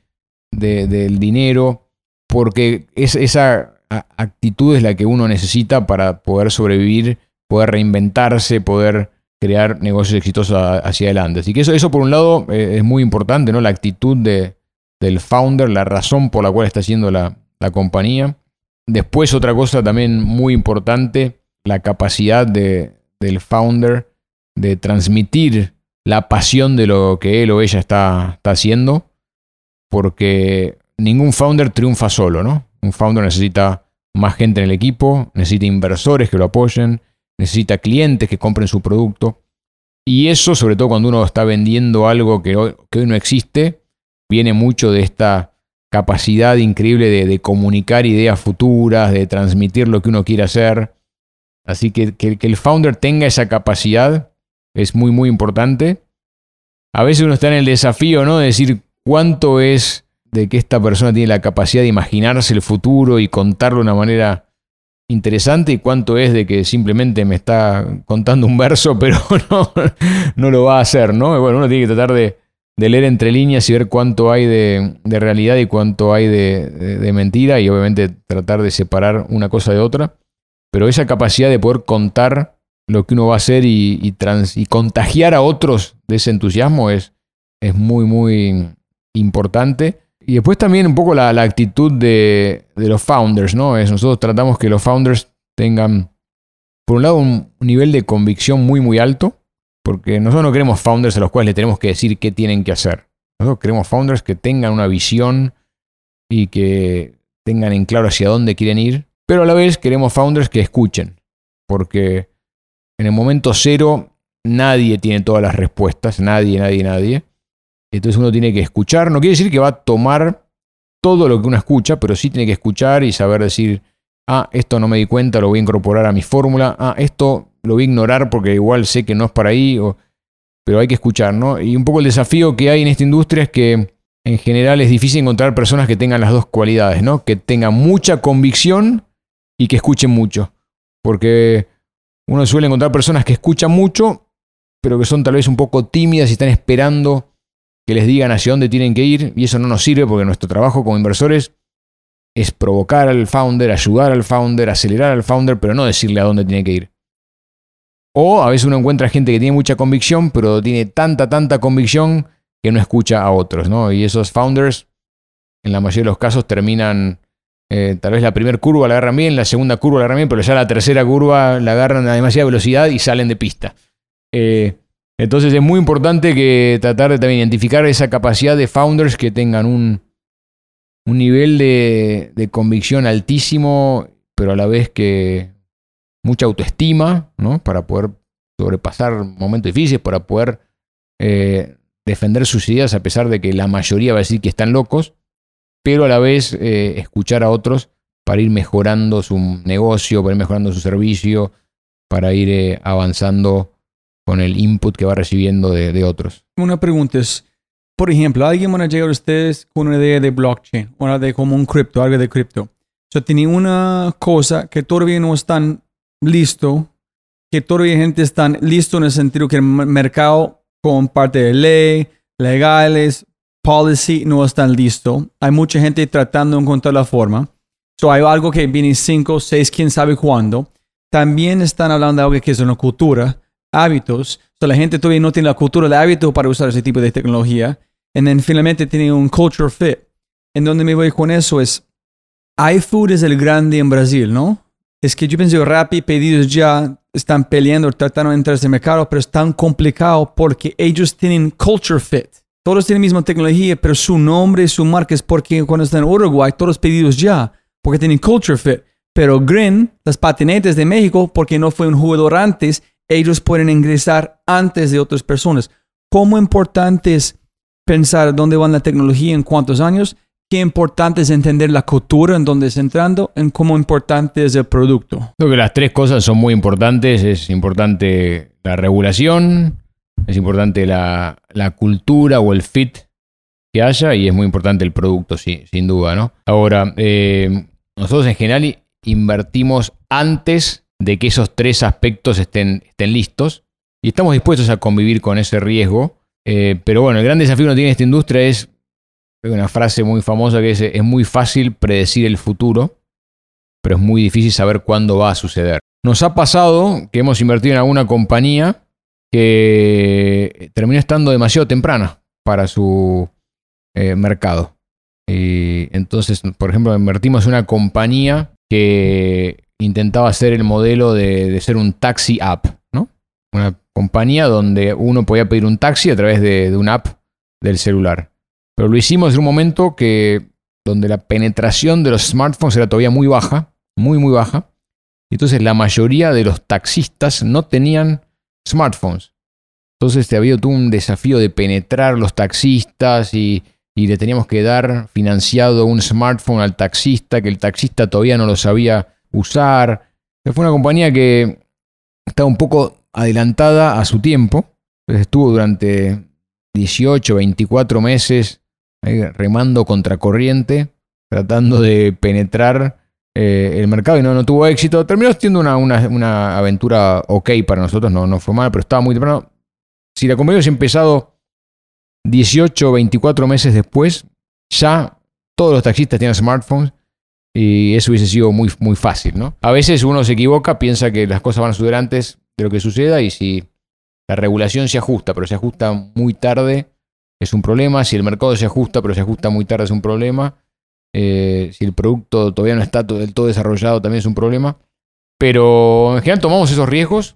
del dinero, porque es, esa actitud es la que uno necesita para poder sobrevivir, poder reinventarse, poder crear negocios exitosos hacia adelante. Así que eso, eso por un lado eh, es muy importante, ¿no? La actitud de, del founder, la razón por la cual está haciendo la, la compañía. Después otra cosa también muy importante, la capacidad de, del founder de transmitir la pasión de lo que él o ella está, está haciendo, porque ningún founder triunfa solo, ¿no? Un founder necesita más gente en el equipo, necesita inversores que lo apoyen, necesita clientes que compren su producto. Y eso, sobre todo cuando uno está vendiendo algo que hoy, no existe, viene mucho de esta capacidad increíble de, comunicar ideas futuras, de transmitir lo que uno quiere hacer. Así que, que, el founder tenga esa capacidad es muy, muy importante. A veces uno está en el desafío, ¿no? De decir cuánto es de que esta persona tiene la capacidad de imaginarse el futuro y contarlo de una manera interesante y cuánto es de que simplemente me está contando un verso, (laughs) pero no, no lo va a hacer, ¿no? Bueno, uno tiene que tratar de, leer entre líneas y ver cuánto hay de, realidad y cuánto hay de, mentira y obviamente tratar de separar una cosa de otra. Pero esa capacidad de poder contar lo que uno va a hacer y, y, y contagiar a otros de ese entusiasmo es, es muy, muy importante. Y después también un poco la, actitud de, los founders, ¿no? Es, nosotros tratamos que los founders tengan, por un lado, un, nivel de convicción muy, muy alto, porque nosotros no queremos founders a los cuales le tenemos que decir qué tienen que hacer. Nosotros queremos founders que tengan una visión y que tengan en claro hacia dónde quieren ir, pero a la vez queremos founders que escuchen, porque en el momento cero nadie tiene todas las respuestas, nadie, nadie, nadie. Entonces uno tiene que escuchar. No quiere decir que va a tomar todo lo que uno escucha, pero sí tiene que escuchar y saber decir, ah, esto no me di cuenta, lo voy a incorporar a mi fórmula. Ah, esto lo voy a ignorar porque igual sé que no es para ahí. pero hay que escuchar, ¿no? Y un poco el desafío que hay en esta industria es que en general es difícil encontrar personas que tengan las dos cualidades, ¿no? Que tengan mucha convicción y que escuchen mucho. Porque uno suele encontrar personas que escuchan mucho, pero que son tal vez un poco tímidas y están esperando que les digan hacia dónde tienen que ir, y eso no nos sirve porque nuestro trabajo como inversores es provocar al founder, ayudar al founder, acelerar al founder, pero no decirle a dónde tiene que ir. O a veces uno encuentra gente que tiene mucha convicción, pero tiene tanta, tanta convicción que no escucha a otros, ¿no? Y esos founders, en la mayoría de los casos, terminan, eh, tal vez la primera curva la agarran bien, la segunda curva la agarran bien, pero ya la tercera curva la agarran a demasiada velocidad y salen de pista. Eh, entonces es muy importante que tratar de también identificar esa capacidad de founders que tengan un, un nivel de, de convicción altísimo, pero a la vez que mucha autoestima, ¿no? Para poder sobrepasar momentos difíciles, para poder eh, defender sus ideas a pesar de que la mayoría va a decir que están locos, pero a la vez eh, escuchar a otros para ir mejorando su negocio, para ir mejorando su servicio, para ir eh, avanzando con el input que va recibiendo de, otros. Una pregunta es, por ejemplo, alguien va a llegar a ustedes con una idea de blockchain, una de como un cripto, algo de cripto. O tiene una cosa que todavía no están listo, que todavía gente está listo en el sentido que el mercado con parte de ley, legales, policy no están listo. Hay mucha gente tratando de encontrar la forma. So, hay algo que viene 5, 6, quién sabe cuándo. También están hablando de algo que es una cultura, hábitos. So, la gente todavía no tiene la cultura, el hábito para usar ese tipo de tecnología. Y finalmente tiene un culture fit. En donde me voy con eso es, iFood es el grande en Brasil, ¿no? Es que yo pienso Rappi, pedidos ya, están peleando, tratando de entrar en ese mercado, pero es tan complicado porque ellos tienen culture fit. Todos tienen la misma tecnología, pero su nombre, su marca es porque cuando están en Uruguay, todos pedidos ya, porque tienen culture fit. Pero Green, las patinetes de México, porque no fue un jugador antes, ellos pueden ingresar antes de otras personas. ¿Cómo importante es pensar dónde va la tecnología en cuántos años? qué importante es entender la cultura en donde está entrando, en cómo importante es el producto. Creo que las tres cosas son muy importantes. Es importante la regulación, es importante la, cultura o el fit que haya y es muy importante el producto, sí, sin duda, ¿no? Ahora, eh, nosotros en general invertimos antes de que esos tres aspectos estén, estén listos y estamos dispuestos a convivir con ese riesgo. Eh, pero bueno, el gran desafío que tiene esta industria es una frase muy famosa que dice, es muy fácil predecir el futuro, pero es muy difícil saber cuándo va a suceder. Nos ha pasado que hemos invertido en alguna compañía que terminó estando demasiado temprana para su eh, mercado. Y entonces, por ejemplo, invertimos en una compañía que intentaba hacer el modelo de, ser un taxi app, ¿no? Una compañía donde uno podía pedir un taxi a través de, de una app del celular. Pero lo hicimos en un momento que donde la penetración de los smartphones era todavía muy baja, muy muy baja. Entonces la mayoría de los taxistas no tenían smartphones. Entonces te había un desafío de penetrar los taxistas y, y le teníamos que dar financiado un smartphone al taxista, que el taxista todavía no lo sabía usar. Fue una compañía que estaba un poco adelantada a su tiempo. estuvo durante 18, 24 meses remando contracorriente, tratando de penetrar eh, el mercado y no, no tuvo éxito. Terminó siendo una, una, aventura ok para nosotros, no, no fue mal, pero estaba muy temprano. Si la compañía hubiese empezado 18 o 24 meses después, ya todos los taxistas tienen smartphones y eso hubiese sido muy, muy fácil, ¿no? A veces uno se equivoca, piensa que las cosas van a suceder antes de lo que suceda y si la regulación se ajusta, pero se ajusta muy tarde, es un problema. Si el mercado se ajusta, pero se ajusta muy tarde, es un problema. Eh, si el producto todavía no está del todo desarrollado, también es un problema. Pero en general tomamos esos riesgos.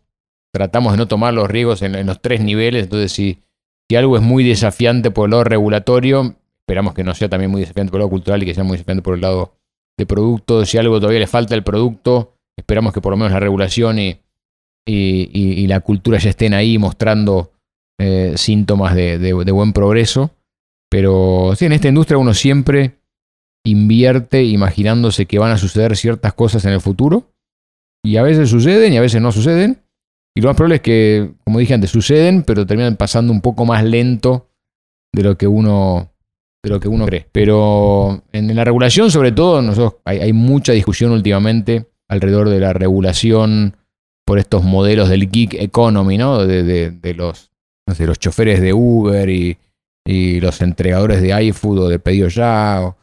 Tratamos de no tomar los riesgos en, los tres niveles. Entonces, si, si, algo es muy desafiante por el lado regulatorio, esperamos que no sea también muy desafiante por el lado cultural y que sea muy desafiante por el lado de producto. Si algo todavía le falta al producto, esperamos que por lo menos la regulación y, y la cultura ya estén ahí mostrando eh, síntomas de, buen progreso. Pero sí, en esta industria uno siempre invierte imaginándose que van a suceder ciertas cosas en el futuro. Y a veces suceden y a veces no suceden. Y lo más probable es que, como dije antes, suceden, pero terminan pasando un poco más lento de lo que uno, de lo que uno cree. Pero en, la regulación, sobre todo, nosotros, hay, mucha discusión últimamente alrededor de la regulación por estos modelos del gig economy, ¿no? De, los, los choferes de Uber y, los entregadores de iFood o de pedido ya, o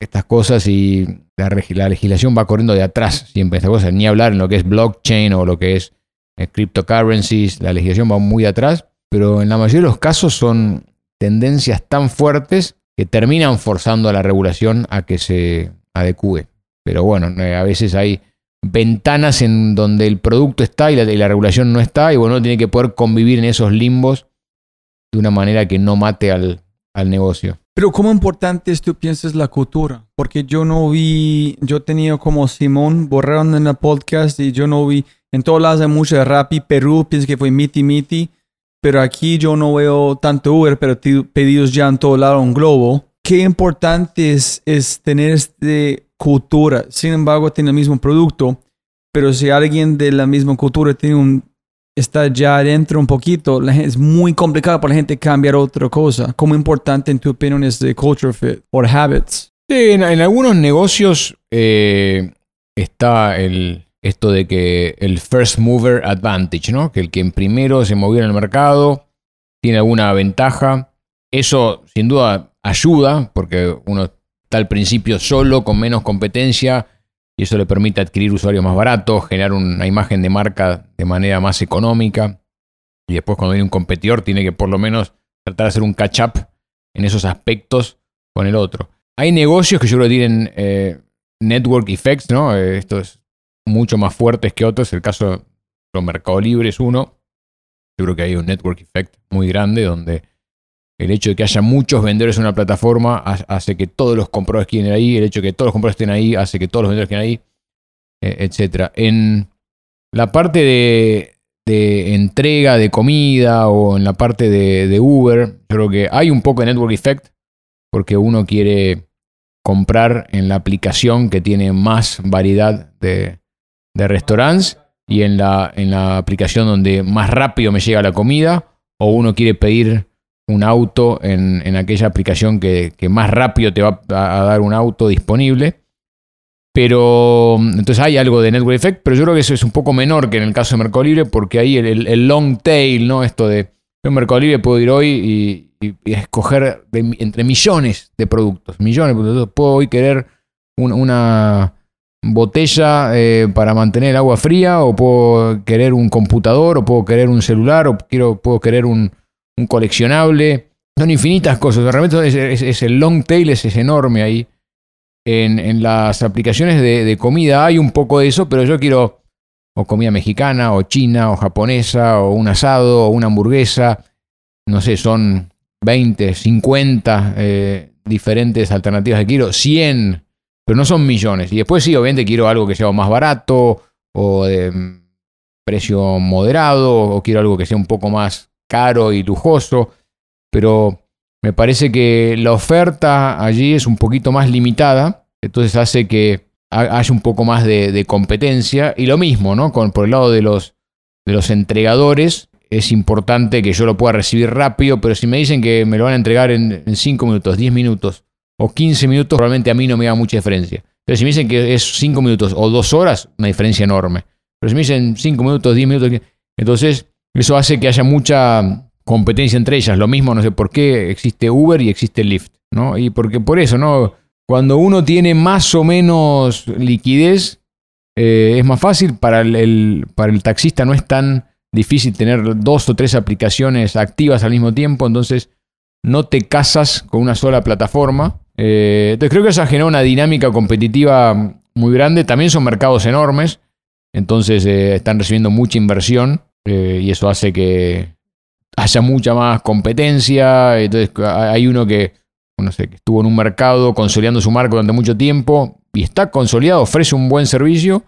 estas cosas, y la, la, legislación va corriendo de atrás siempre estas cosas, ni hablar en lo que es blockchain o lo que es eh, cryptocurrencies, la legislación va muy atrás, pero en la mayoría de los casos son tendencias tan fuertes que terminan forzando a la regulación a que se adecue. Pero bueno, eh, a veces hay ventanas en donde el producto está y la, regulación no está, y bueno, tiene que poder convivir en esos limbos de una manera que no mate al, al negocio. Pero ¿cómo importante es tú piensas la cultura? Porque yo no vi, yo tenía como Simón, borraron en el podcast y yo no vi, en todos lados hay mucho de Rappi, Perú, pienso que fue Miti Miti, pero aquí yo no veo tanto Uber, pero pedidos ya en todo lado en globo. Qué importante es, es tener este cultura. Sin embargo, tiene el mismo producto, pero si alguien de la misma cultura tiene un, está ya adentro un poquito, es muy complicado para la gente cambiar otra cosa. ¿Cómo importante en tu opinión es de culture fit o habits? Sí, en, algunos negocios eh, está el, esto de que el first mover advantage, ¿no? Que el que primero se movió en el mercado tiene alguna ventaja. Eso sin duda ayuda porque uno está al principio solo, con menos competencia, y eso le permite adquirir usuarios más baratos, generar una imagen de marca de manera más económica. Y después cuando viene un competidor tiene que por lo menos tratar de hacer un catch-up en esos aspectos con el otro. Hay negocios que yo creo tienen eh, network effects, ¿no? Eh, esto es mucho más fuertes que otros. El caso de Mercado Libre es uno. Yo creo que hay un network effect muy grande donde el hecho de que haya muchos vendedores en una plataforma hace que todos los compradores queden ahí. El hecho de que todos los compradores estén ahí hace que todos los vendedores queden ahí, e, etc. En la parte de, entrega de comida o en la parte de, de Uber, yo creo que hay un poco de network effect porque uno quiere comprar en la aplicación que tiene más variedad de, de restaurantes y en la, en la aplicación donde más rápido me llega la comida, o uno quiere pedir un auto en, en aquella aplicación que, que, más rápido te va a, dar un auto disponible. Pero entonces hay algo de network effect, pero yo creo que eso es un poco menor que en el caso de Mercado Libre, porque ahí el, long tail, ¿no? Esto de yo en Mercado Libre puedo ir hoy y, y, escoger entre millones de productos, millones de productos. Puedo hoy querer una, botella eh, para mantener agua fría, o puedo querer un computador, o puedo querer un celular, o quiero, puedo querer un, coleccionable. Son infinitas cosas. Realmente es, el long tail, es, enorme ahí. En, las aplicaciones de, comida hay un poco de eso, pero yo quiero o comida mexicana, o china, o japonesa, o un asado, o una hamburguesa. No sé, son 20, 50 eh, diferentes alternativas que quiero, 100 pero no son millones. Y después sí, obviamente quiero algo que sea más barato o de precio moderado o quiero algo que sea un poco más caro y lujoso. Pero me parece que la oferta allí es un poquito más limitada, entonces hace que haya un poco más de, competencia. Y lo mismo, ¿no? Con, por el lado de los, de los entregadores, es importante que yo lo pueda recibir rápido, pero si me dicen que me lo van a entregar en 5 minutos, 10 minutos, o 15 minutos, probablemente a mí no me da mucha diferencia. Pero si me dicen que es 5 minutos o 2 horas, una diferencia enorme. Pero si me dicen 5 minutos, 10 minutos, entonces eso hace que haya mucha competencia entre ellas. Lo mismo, no sé por qué existe Uber y existe Lyft, ¿no? Y porque por eso, ¿no? Cuando uno tiene más o menos liquidez, eh, es más fácil. Para el, para el taxista no es tan difícil tener dos o tres aplicaciones activas al mismo tiempo, entonces no te casas con una sola plataforma eh, entonces creo que eso ha generado una dinámica competitiva muy grande. También son mercados enormes, entonces eh, están recibiendo mucha inversión eh, y eso hace que haya mucha más competencia. Entonces hay uno que, no sé, que estuvo en un mercado consolidando su marca durante mucho tiempo y está consolidado, ofrece un buen servicio,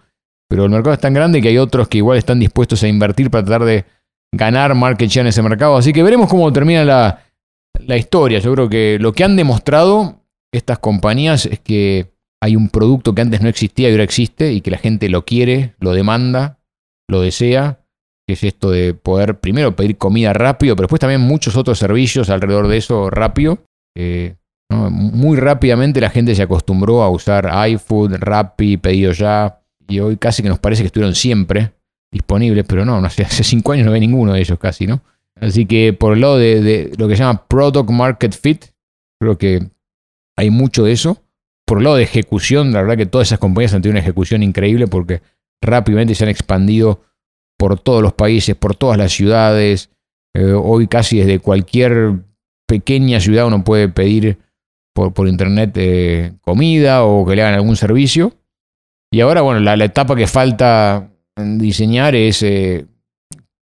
pero el mercado es tan grande que hay otros que igual están dispuestos a invertir para tratar de ganar market share en ese mercado. Así que veremos cómo termina la historia. Yo creo que lo que han demostrado estas compañías es que hay un producto que antes no existía y ahora existe y que la gente lo quiere, lo demanda, lo desea, que es esto de poder primero pedir comida rápido, pero después también muchos otros servicios alrededor de eso rápido. Muy rápidamente la gente se acostumbró a usar iFood, Rappi, Pedido Ya, y hoy casi que nos parece que estuvieron siempre disponibles, pero no, no (laughs) hace cinco años no ve ninguno de ellos casi, ¿no? Así que por el lado de, lo que se llama Product Market Fit, creo que hay mucho de eso. Por el lado de ejecución, la verdad que todas esas compañías han tenido una ejecución increíble porque rápidamente se han expandido por todos los países, por todas las ciudades. Eh, hoy casi desde cualquier pequeña ciudad uno puede pedir por, por internet eh, comida o que le hagan algún servicio. Y ahora, bueno, la, etapa que falta diseñar es eh,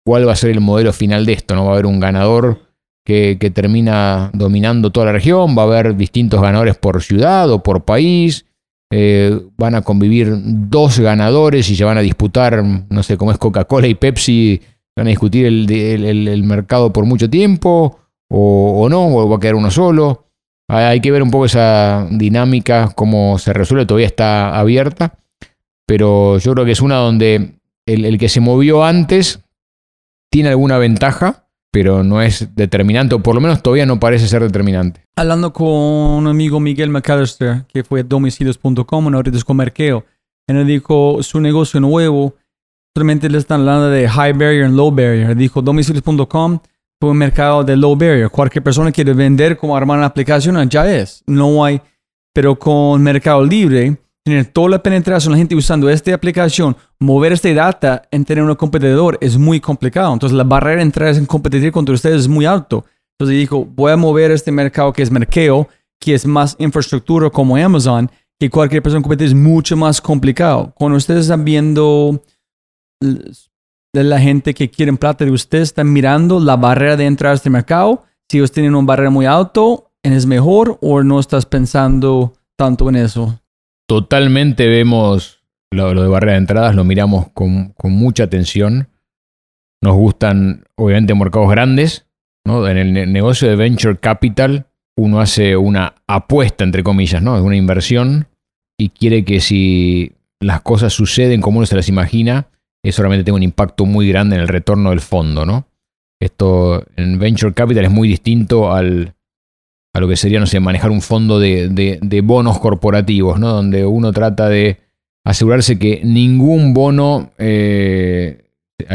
cuál va a ser el modelo final de esto. ¿no? Va a haber un ganador que, termina dominando toda la región, va a haber distintos ganadores por ciudad o por país. Eh, van a convivir dos ganadores y se van a disputar, no sé cómo es Coca-Cola y Pepsi, van a discutir el, mercado por mucho tiempo, o, o, no, o va a quedar uno solo. Hay que ver un poco esa dinámica, cómo se resuelve, todavía está abierta pero yo creo que es una donde el, que se movió antes tiene alguna ventaja, pero no es determinante, o por lo menos todavía no parece ser determinante. Hablando con un amigo Miguel McAllister, que fue domicilios.com, ahorita es con Merkeo, él dijo su negocio nuevo, solamente le están hablando de high barrier y low barrier. Dijo domicilios.com fue un mercado de low barrier. Cualquier persona quiere vender como armar una aplicación, ya es. No hay, pero con Mercado Libre tener toda la penetración, la gente usando esta aplicación, mover esta data en tener un competidor es muy complicado. Entonces la barrera de entrar en competir contra ustedes es muy alto. Entonces dijo, voy a mover este mercado que es merkeo, que es más infraestructura como Amazon, que cualquier persona competir es mucho más complicado. Cuando ustedes están viendo la gente que quieren plata de ustedes, están mirando la barrera de entrar a este mercado. Si ellos tienen una barrera muy alto, ¿es mejor o no estás pensando tanto en eso? Totalmente vemos lo, de barrera de entradas, lo miramos con, mucha atención. Nos gustan, obviamente, mercados grandes. ¿no? En el negocio de venture capital, uno hace una apuesta, entre comillas, ¿no? Es una inversión y quiere que si las cosas suceden como uno se las imagina, eso realmente tenga un impacto muy grande en el retorno del fondo, ¿no? Esto en venture capital es muy distinto al, a lo que sería, no sé, manejar un fondo de, bonos corporativos, ¿no? Donde uno trata de asegurarse que ningún bono eh,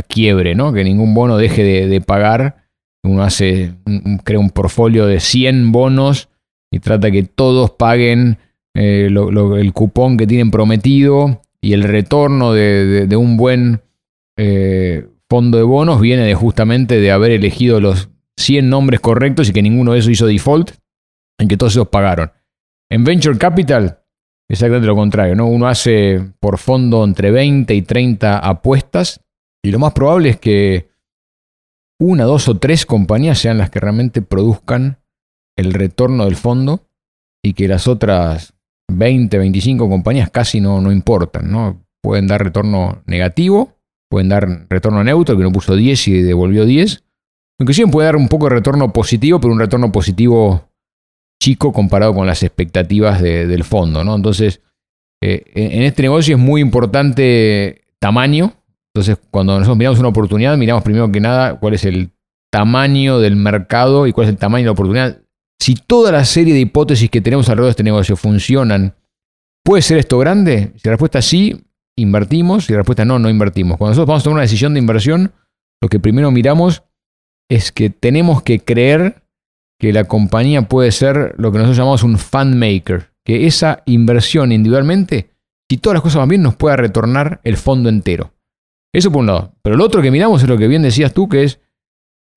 quiebre, ¿no? Que ningún bono deje de, pagar. Uno hace, crea un portfolio de 100 bonos y trata que todos paguen eh, el cupón que tienen prometido y el retorno de, un buen eh, fondo de bonos viene de justamente de haber elegido los 100 nombres correctos y que ninguno de esos hizo default en que todos ellos pagaron. En Venture Capital, exactamente lo contrario, ¿no? Uno hace por fondo entre 20 y 30 apuestas y lo más probable es que una, dos o tres compañías sean las que realmente produzcan el retorno del fondo y que las otras 20, 25 compañías casi no, no importan, ¿no? Pueden dar retorno negativo, pueden dar retorno neutro, que no puso 10 y devolvió 10. Inclusive puede dar un poco de retorno positivo, pero un retorno positivo chico comparado con las expectativas del fondo, ¿no? Entonces, eh, en este negocio es muy importante tamaño. Entonces, cuando nosotros miramos una oportunidad, miramos primero que nada cuál es el tamaño del mercado y cuál es el tamaño de la oportunidad. Si toda la serie de hipótesis que tenemos alrededor de este negocio funcionan, ¿puede ser esto grande? Si la respuesta es sí, invertimos. Si la respuesta es no, no invertimos. Cuando nosotros vamos a tomar una decisión de inversión, lo que primero miramos es que tenemos que creer que la compañía puede ser lo que nosotros llamamos un fund maker, que esa inversión individualmente, si todas las cosas van bien, nos pueda retornar el fondo entero. Eso por un lado. Pero lo otro que miramos es lo que bien decías tú, que es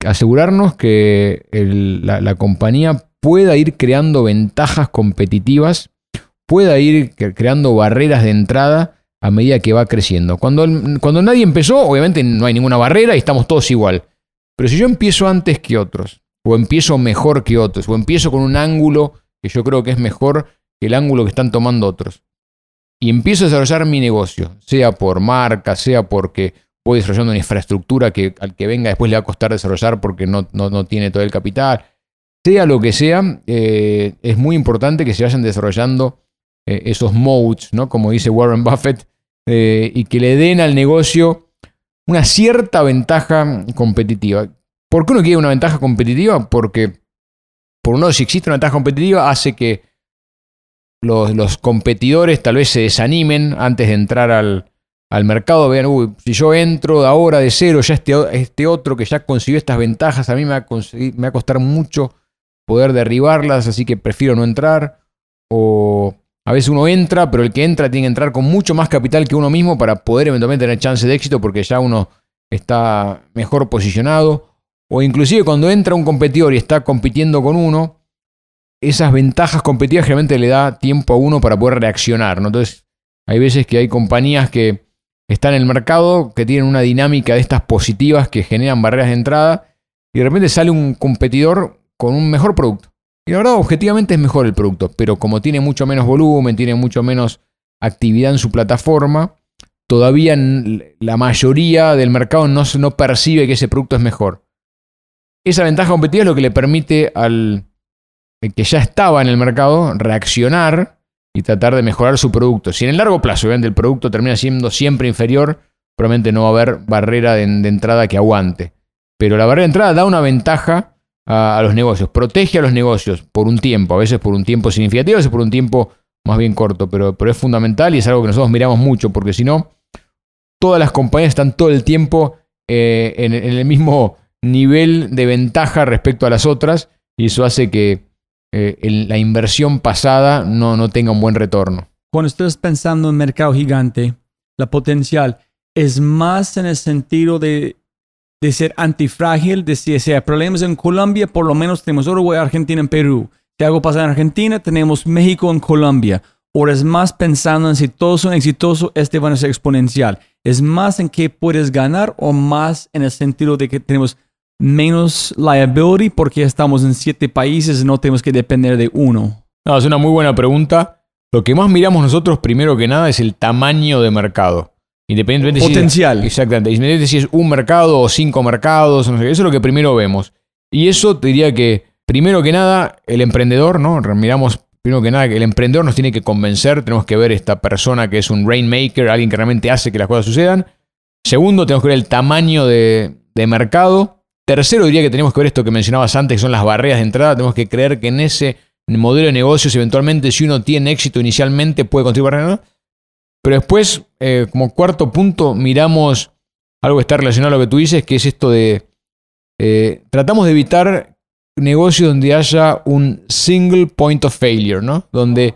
asegurarnos que la, compañía pueda ir creando ventajas competitivas, pueda ir creando barreras de entrada a medida que va creciendo. Cuando, cuando nadie empezó, obviamente no hay ninguna barrera y estamos todos igual. Pero si yo empiezo antes que otros, o empiezo mejor que otros, o empiezo con un ángulo que yo creo que es mejor que el ángulo que están tomando otros. Y empiezo a desarrollar mi negocio, sea por marca, sea porque voy desarrollando una infraestructura que al que venga después le va a costar desarrollar porque no, no, tiene todo el capital. Sea lo que sea, eh, es muy importante que se vayan desarrollando eh, esos modes, ¿no? como dice Warren Buffett, eh, y que le den al negocio una cierta ventaja competitiva. ¿Por qué uno quiere una ventaja competitiva? Porque, por un lado, si existe una ventaja competitiva, hace que los, competidores tal vez se desanimen antes de entrar al, mercado. Vean, uy, si yo entro de ahora de cero, ya este, este otro que ya consiguió estas ventajas, a mí me va, me va a costar mucho poder derribarlas, así que prefiero no entrar. O a veces uno entra, pero el que entra tiene que entrar con mucho más capital que uno mismo para poder eventualmente tener chance de éxito porque ya uno está mejor posicionado. O inclusive cuando entra un competidor y está compitiendo con uno, esas ventajas competitivas realmente le da tiempo a uno para poder reaccionar. Entonces, hay veces que hay compañías que están en el mercado, que tienen una dinámica de estas positivas que generan barreras de entrada, y de repente sale un competidor con un mejor producto. Y la verdad, objetivamente es mejor el producto, pero como tiene mucho menos volumen, tiene mucho menos actividad en su plataforma, todavía la mayoría del mercado no, no percibe que ese producto es mejor. Esa ventaja competitiva es lo que le permite al que ya estaba en el mercado reaccionar y tratar de mejorar su producto. Si en el largo plazo obviamente, el producto termina siendo siempre inferior, probablemente no va a haber barrera de, entrada que aguante. Pero la barrera de entrada da una ventaja a, los negocios, protege a los negocios por un tiempo, a veces por un tiempo significativo, a veces por un tiempo más bien corto, pero, pero es fundamental y es algo que nosotros miramos mucho, porque si no, todas las compañías están todo el tiempo eh, en, el mismo nivel de ventaja respecto a las otras y eso hace que eh, la inversión pasada no, no tenga un buen retorno. Cuando estás pensando en mercado gigante, la potencial es más en el sentido de, de ser antifrágil, de si, hay problemas en Colombia, por lo menos tenemos Uruguay, Argentina, en Perú. Si algo pasa en Argentina, tenemos México en Colombia. O es más pensando en si todos son exitosos, este va a ser exponencial. Es más en qué puedes ganar o más en el sentido de que tenemos menos liability porque estamos en siete países y no tenemos que depender de uno? No, es una muy buena pregunta. Lo que más miramos nosotros primero que nada es el tamaño de mercado. Independientemente Potencial. Si, exactamente. Independientemente si es un mercado o cinco mercados, no sé, eso es lo que primero vemos. Y eso te diría que, primero que nada, el emprendedor, ¿no? Miramos primero que nada que el emprendedor nos tiene que convencer, tenemos que ver esta persona que es un rainmaker, alguien que realmente hace que las cosas sucedan. Segundo, tenemos que ver el tamaño de, de mercado. Tercero, diría que tenemos que ver esto que mencionabas antes, que son las barreras de entrada. Tenemos que creer que en ese modelo de negocios, eventualmente, si uno tiene éxito inicialmente, puede construir barreras. Pero después, eh, como cuarto punto, miramos algo que está relacionado a lo que tú dices, que es esto de. Eh, tratamos de evitar negocios donde haya un single point of failure, ¿no? Donde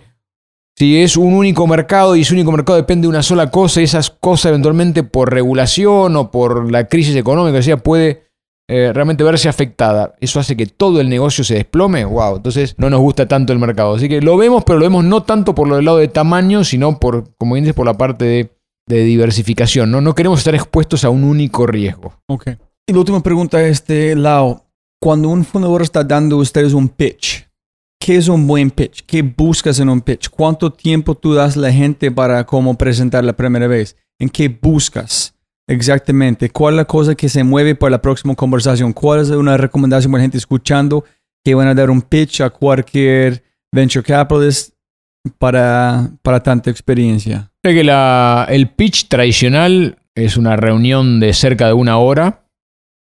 si es un único mercado y ese único mercado depende de una sola cosa y esas cosas eventualmente por regulación o por la crisis económica, o sea, puede eh, realmente verse afectada, eso hace que todo el negocio se desplome, wow, entonces no nos gusta tanto el mercado. Así que lo vemos, pero lo vemos no tanto por lo del lado de tamaño, sino por, como dices, por la parte de, diversificación. ¿no? no queremos estar expuestos a un único riesgo. Ok. Y la última pregunta es este lado. Cuando un fundador está dando a ustedes un pitch, ¿qué es un buen pitch? ¿Qué buscas en un pitch? ¿Cuánto tiempo tú das a la gente para cómo presentar la primera vez? ¿En qué buscas? Exactamente. ¿Cuál es la cosa que se mueve para la próxima conversación? ¿Cuál es una recomendación para la gente escuchando que van a dar un pitch a cualquier venture capitalist para, para tanta experiencia? Creo que la, el pitch tradicional es una reunión de cerca de una hora,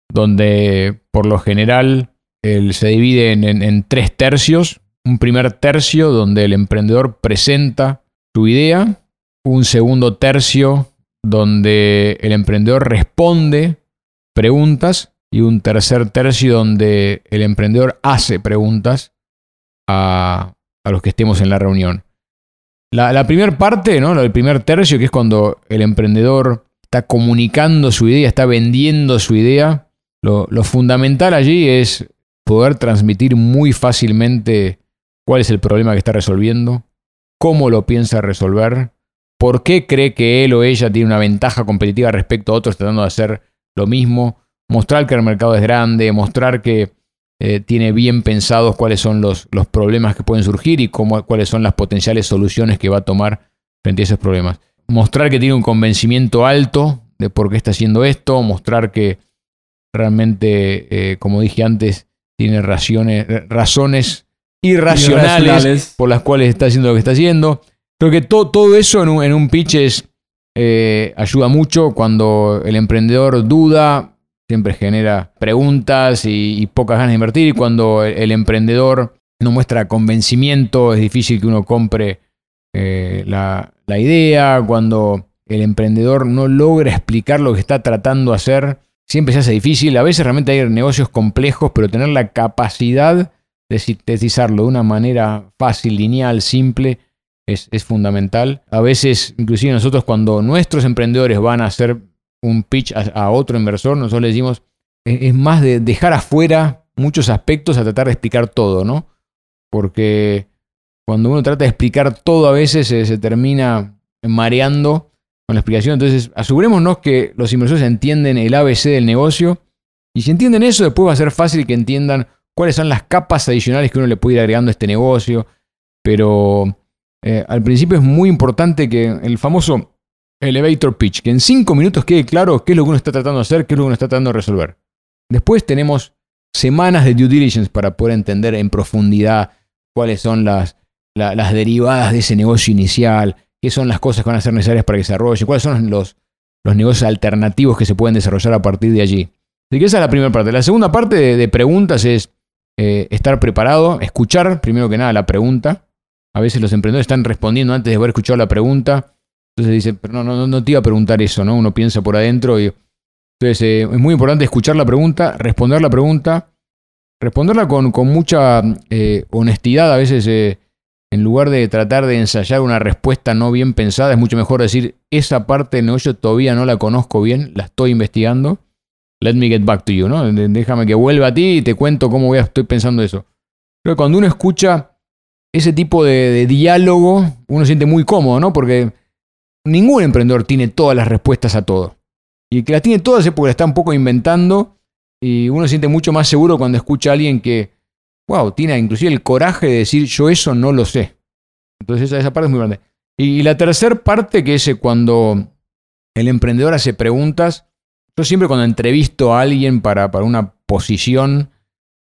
donde por lo general se divide en tres tercios. Un primer tercio donde el emprendedor presenta su idea, un segundo tercio donde el emprendedor responde preguntas y un tercer tercio donde el emprendedor hace preguntas a, los que estemos en la reunión. La, primera parte, ¿no? el primer tercio, que es cuando el emprendedor está comunicando su idea, está vendiendo su idea, lo, lo fundamental allí es poder transmitir muy fácilmente cuál es el problema que está resolviendo, cómo lo piensa resolver, por qué cree que él o ella tiene una ventaja competitiva respecto a otros tratando de hacer lo mismo, mostrar que el mercado es grande, mostrar que eh, tiene bien pensados cuáles son los, los, problemas que pueden surgir y cómo, cuáles son las potenciales soluciones que va a tomar frente a esos problemas. Mostrar que tiene un convencimiento alto de por qué está haciendo esto, mostrar que realmente, eh, como dije antes, tiene razones, razones irracionales. por las cuales está haciendo lo que está haciendo Creo que todo eso en un, pitch es eh, ayuda mucho cuando el emprendedor duda, siempre genera preguntas y, pocas ganas de invertir. Cuando el, emprendedor no muestra convencimiento, es difícil que uno compre eh, la, la idea. Cuando el emprendedor no logra explicar lo que está tratando de hacer, siempre se hace difícil. A veces realmente hay negocios complejos, pero tener la capacidad de sintetizarlo de una manera fácil, lineal, simple, es, fundamental. A veces, inclusive nosotros cuando nuestros emprendedores van a hacer un pitch a, otro inversor, nosotros le decimos, es, más de dejar afuera muchos aspectos a tratar de explicar todo, ¿no? Porque cuando uno trata de explicar todo a veces se termina mareando con la explicación. Entonces, asegurémonos que los inversores entienden el ABC del negocio. Y si entienden eso, después va a ser fácil que entiendan cuáles son las capas adicionales que uno le puede ir agregando a este negocio. Pero eh, al principio es muy importante que el famoso elevator pitch, que en cinco minutos quede claro qué es lo que uno está tratando de hacer, qué es lo que uno está tratando de resolver. Después tenemos semanas de due diligence para poder entender en profundidad cuáles son las, las derivadas de ese negocio inicial, qué son las cosas que van a ser necesarias para que se desarrolle, cuáles son los, los negocios alternativos que se pueden desarrollar a partir de allí. Así que esa es la primera parte. La segunda parte de, preguntas es eh, estar preparado, escuchar primero que nada la pregunta. A veces los emprendedores están respondiendo antes de haber escuchado la pregunta. Entonces dicen, pero no, no, no te iba a preguntar eso, ¿no? Uno piensa por adentro y... Entonces eh, es muy importante escuchar la pregunta, responder la pregunta, responderla con, mucha eh, honestidad. A veces en lugar de tratar de ensayar una respuesta no bien pensada, es mucho mejor decir, esa parte del negocio todavía no la conozco bien, la estoy investigando. Let me get back to you, ¿no? Déjame que vuelva a ti y te cuento cómo voy a, estoy pensando eso. Pero cuando uno escucha ese tipo de, diálogo, uno siente muy cómodo, ¿no? Porque ningún emprendedor tiene todas las respuestas a todo. Y el que las tiene todas es porque las está un poco inventando y uno se siente mucho más seguro cuando escucha a alguien que wow, tiene inclusive el coraje de decir yo eso no lo sé. Entonces esa, parte es muy grande. Y, la tercera parte que es eh, cuando el emprendedor hace preguntas, yo siempre cuando entrevisto a alguien para, para una posición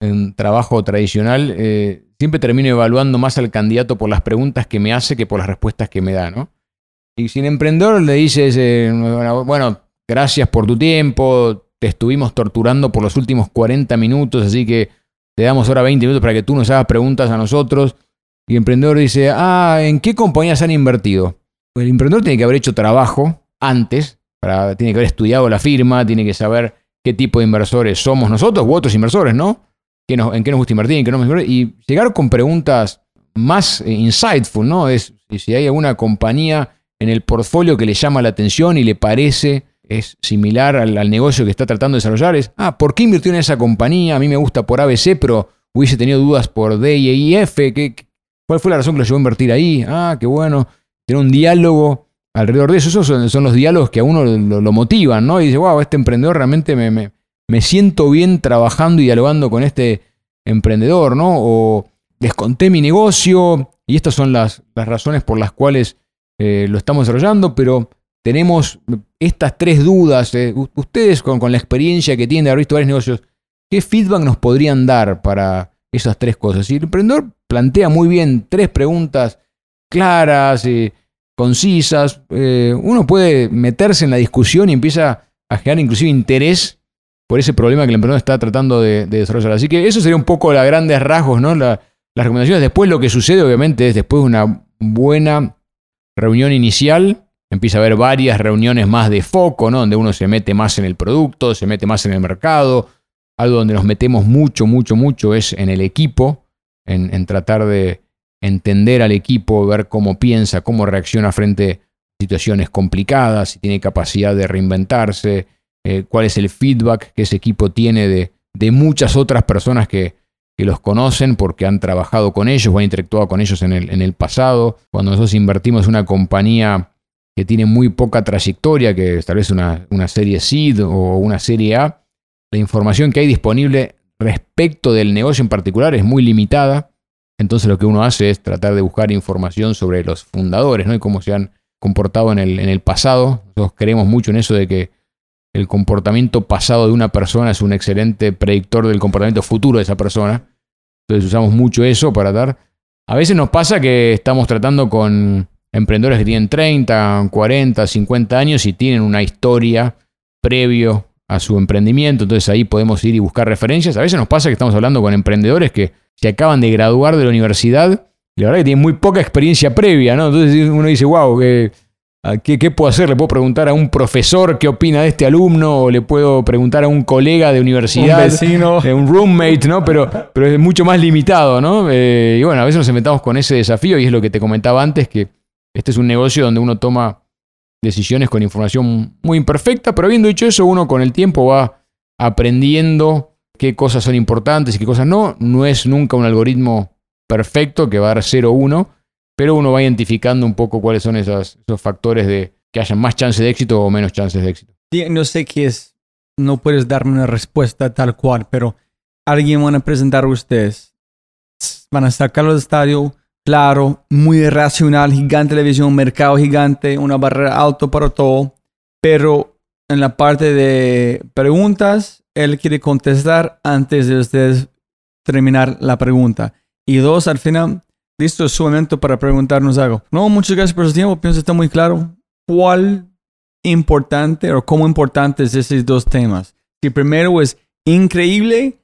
en trabajo tradicional, eh, siempre termino evaluando más al candidato por las preguntas que me hace que por las respuestas que me da, ¿no? Y si el emprendedor le dices, bueno, gracias por tu tiempo, te estuvimos torturando por los últimos 40 minutos, así que te damos ahora 20 minutos para que tú nos hagas preguntas a nosotros. Y el emprendedor dice, ah, ¿en qué compañías han invertido? Pues el emprendedor tiene que haber hecho trabajo antes, para, tiene que haber estudiado la firma, tiene que saber qué tipo de inversores somos nosotros u otros inversores, ¿no? ¿En qué nos gusta invertir? ¿En qué no nos invertir? Y llegar con preguntas más eh, insightful, ¿no? Es si hay alguna compañía en el portfolio que le llama la atención y le parece es similar al, negocio que está tratando de desarrollar, es, ah, ¿por qué invirtió en esa compañía? A mí me gusta por ABC, pero hubiese tenido dudas por D y F. ¿Qué, cuál fue la razón que lo llevó a invertir ahí? Ah, qué bueno. Tener un diálogo alrededor de eso. Esos son, los diálogos que a uno lo, motivan, ¿no? Y dice, wow, este emprendedor realmente me, me, siento bien trabajando y dialogando con este emprendedor, ¿no? O les conté mi negocio y estas son las, las razones por las cuales eh, lo estamos desarrollando, pero tenemos estas tres dudas. Eh, ustedes con, la experiencia que tienen de haber visto varios negocios, ¿qué feedback nos podrían dar para esas tres cosas? Y el emprendedor plantea muy bien tres preguntas claras, eh, concisas. Eh, uno puede meterse en la discusión y empieza a generar inclusive interés por ese problema que el emprendedor está tratando de, desarrollar. Así que eso sería un poco a grandes rasgos, ¿no? las recomendaciones. Después lo que sucede, obviamente, es después de una buena reunión inicial, empieza a haber varias reuniones más de foco, ¿no? Donde uno se mete más en el producto, se mete más en el mercado. Algo donde nos metemos mucho, mucho, mucho es en el equipo, en, tratar de entender al equipo, ver cómo piensa, cómo reacciona frente a situaciones complicadas, si tiene capacidad de reinventarse, eh, cuál es el feedback que ese equipo tiene de, de muchas otras personas que, que, los conocen porque han trabajado con ellos o han interactuado con ellos en el, en el pasado. Cuando nosotros invertimos en una compañía que tiene muy poca trayectoria, que tal vez una, una serie SID o una serie A, la información que hay disponible respecto del negocio en particular es muy limitada. Entonces lo que uno hace es tratar de buscar información sobre los fundadores ¿no? y cómo se han comportado en el, en el pasado. Nosotros creemos mucho en eso de que el comportamiento pasado de una persona es un excelente predictor del comportamiento futuro de esa persona. Entonces usamos mucho eso para dar... A veces nos pasa que estamos tratando con emprendedores que tienen 30, 40, 50 años y tienen una historia previo a su emprendimiento, entonces ahí podemos ir y buscar referencias. A veces nos pasa que estamos hablando con emprendedores que se acaban de graduar de la universidad y la verdad que tienen muy poca experiencia previa, ¿no? Entonces uno dice, wow, ¿qué, qué, puedo hacer? ¿Le puedo preguntar a un profesor qué opina de este alumno? ¿O le puedo preguntar a un colega de universidad? Un vecino. un roommate, ¿no? Pero, pero es mucho más limitado, ¿no? Eh, y bueno, a veces nos enfrentamos con ese desafío y es lo que te comentaba antes, que este es un negocio donde uno toma decisiones con información muy imperfecta, pero habiendo dicho eso, uno con el tiempo va aprendiendo qué cosas son importantes y qué cosas no. No es nunca un algoritmo perfecto que va a dar 0 o 1, pero uno va identificando un poco cuáles son esos, esos factores de que haya más chances de éxito o menos chances de éxito. No sé qué es, no puedes darme una respuesta tal cual, pero alguien van a presentar a ustedes, van a sacarlo del estadio, claro, muy racional, gigante de visión, mercado gigante, una barrera alto para todo, pero en la parte de preguntas, él quiere contestar antes de ustedes terminar la pregunta. Y dos, al final, listo, es su momento para preguntarnos algo. No, muchas gracias por su tiempo, pienso que está muy claro. ¿Cuál importante o cómo importantes esos dos temas? Si primero es increíble,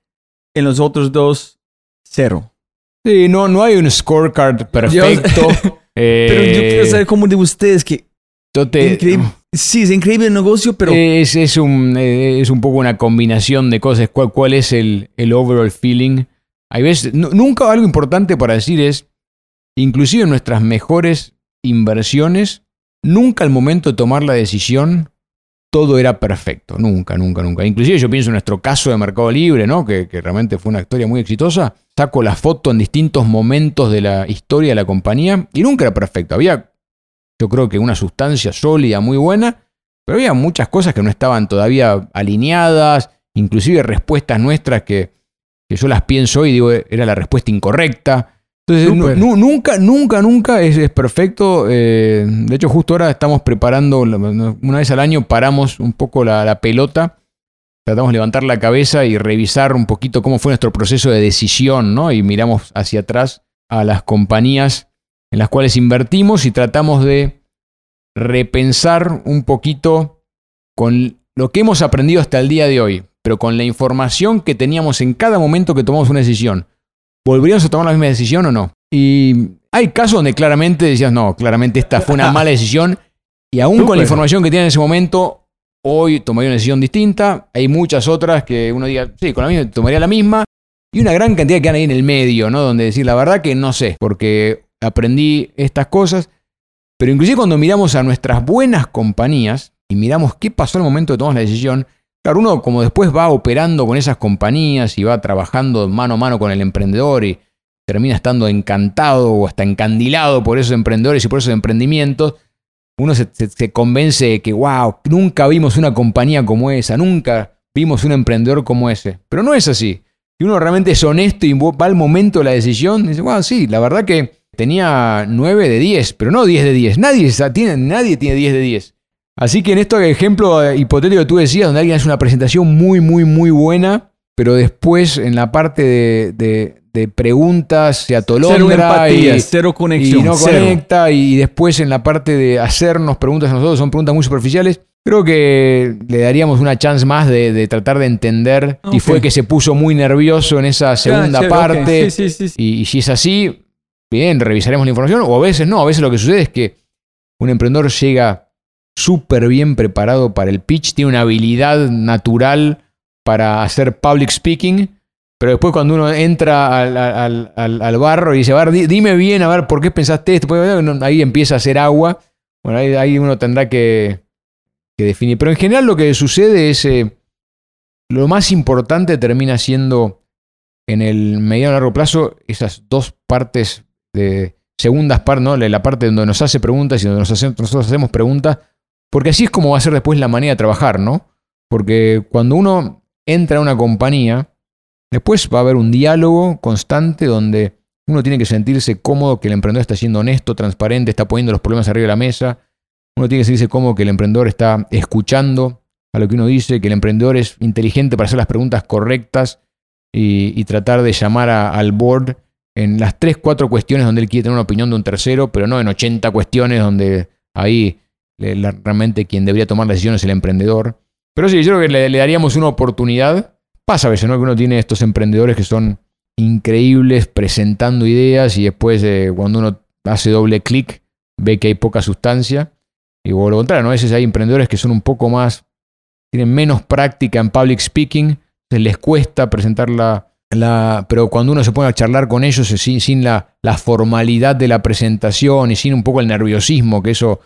en los otros dos, cero. Sí, no, no hay un scorecard perfecto. (laughs) pero yo quiero saber cómo de ustedes que... Sí, es increíble el negocio, pero... Es, es, un, es un poco una combinación de cosas. ¿Cuál, cuál es el, el overall feeling? Hay veces... nunca algo importante para decir es, inclusive nuestras mejores inversiones, nunca al momento de tomar la decisión todo era perfecto. Nunca, nunca, nunca. Inclusive yo pienso en nuestro caso de Mercado Libre, ¿no? Que, que, realmente fue una historia muy exitosa. Saco la foto en distintos momentos de la historia de la compañía y nunca era perfecto. Había, yo creo que una sustancia sólida, muy buena, pero había muchas cosas que no estaban todavía alineadas, inclusive respuestas nuestras que, que yo las pienso y digo, era la respuesta incorrecta. Entonces, nunca, nunca, nunca es, perfecto. Eh, de hecho, justo ahora estamos preparando, una vez al año paramos un poco la, pelota, tratamos de levantar la cabeza y revisar un poquito cómo fue nuestro proceso de decisión, ¿no? Y miramos hacia atrás a las compañías en las cuales invertimos y tratamos de repensar un poquito con lo que hemos aprendido hasta el día de hoy, pero con la información que teníamos en cada momento que tomamos una decisión ¿volveríamos a tomar la misma decisión o no? Y hay casos donde claramente decías, no, claramente esta fue una (laughs) mala decisión. Y aún con la información que tiene en ese momento, hoy tomaría una decisión distinta. Hay muchas otras que uno diga, sí, con la misma tomaría la misma. Y una gran cantidad que hay ahí en el medio, ¿no? Donde decir, la verdad que no sé, porque aprendí estas cosas. Pero inclusive cuando miramos a nuestras buenas compañías y miramos qué pasó en el momento de tomar la decisión, Claro, uno como después va operando con esas compañías y va trabajando mano a mano con el emprendedor y termina estando encantado o hasta encandilado por esos emprendedores y por esos emprendimientos, uno se, convence de que, wow, nunca vimos una compañía como esa, nunca vimos un emprendedor como ese. Pero no es así. Si uno realmente es honesto y va al momento de la decisión, dice, wow, sí, la verdad que tenía 9 de 10, pero no 10 de 10. Nadie tiene, nadie tiene 10 de 10. Así que en este ejemplo eh, hipotético que tú decías, donde alguien hace una presentación muy, muy, muy buena, pero después en la parte de, preguntas se atolondra y, cero conexión, y no conecta, y después en la parte de hacernos preguntas a nosotros, son preguntas muy superficiales. Creo que le daríamos una chance más de, tratar de entender y fue que se puso muy nervioso en esa segunda parte. y si es así, bien, revisaremos la información. O a veces no, a veces lo que sucede es que un emprendedor llega súper bien preparado para el pitch, tiene una habilidad natural para hacer public speaking, pero después cuando uno entra al, barro y dice, a dime bien, a ver, ¿por qué pensaste esto? Ahí empieza a hacer agua. Bueno, ahí, uno tendrá que, definir. Pero en general lo que sucede es, eh, lo más importante termina siendo en el mediano largo plazo esas dos partes de segundas partes, ¿no? la parte donde nos hace preguntas y donde nosotros hacemos preguntas, porque así es como va a ser después la manera de trabajar, ¿no? Porque cuando uno entra a una compañía, después va a haber un diálogo constante donde uno tiene que sentirse cómodo que el emprendedor está siendo honesto, transparente, está poniendo los problemas arriba de la mesa. Uno tiene que sentirse cómodo que el emprendedor está escuchando a lo que uno dice, que el emprendedor es inteligente para hacer las preguntas correctas y, tratar de llamar al board en las 3, 4 cuestiones donde él quiere tener una opinión de un tercero, pero no en 80 cuestiones donde ahí realmente quien debería tomar la decisión es el emprendedor. Pero sí, yo creo que le, daríamos una oportunidad. Pasa a veces, ¿no? Que uno tiene estos emprendedores que son increíbles presentando ideas y después eh, cuando uno hace doble clic ve que hay poca sustancia. Y por lo contrario, ¿no? a veces hay emprendedores que son un poco más, tienen menos práctica en public speaking, les cuesta presentar la, la, pero cuando uno se pone a charlar con ellos sin, sin la, la, formalidad de la presentación y sin un poco el nerviosismo que eso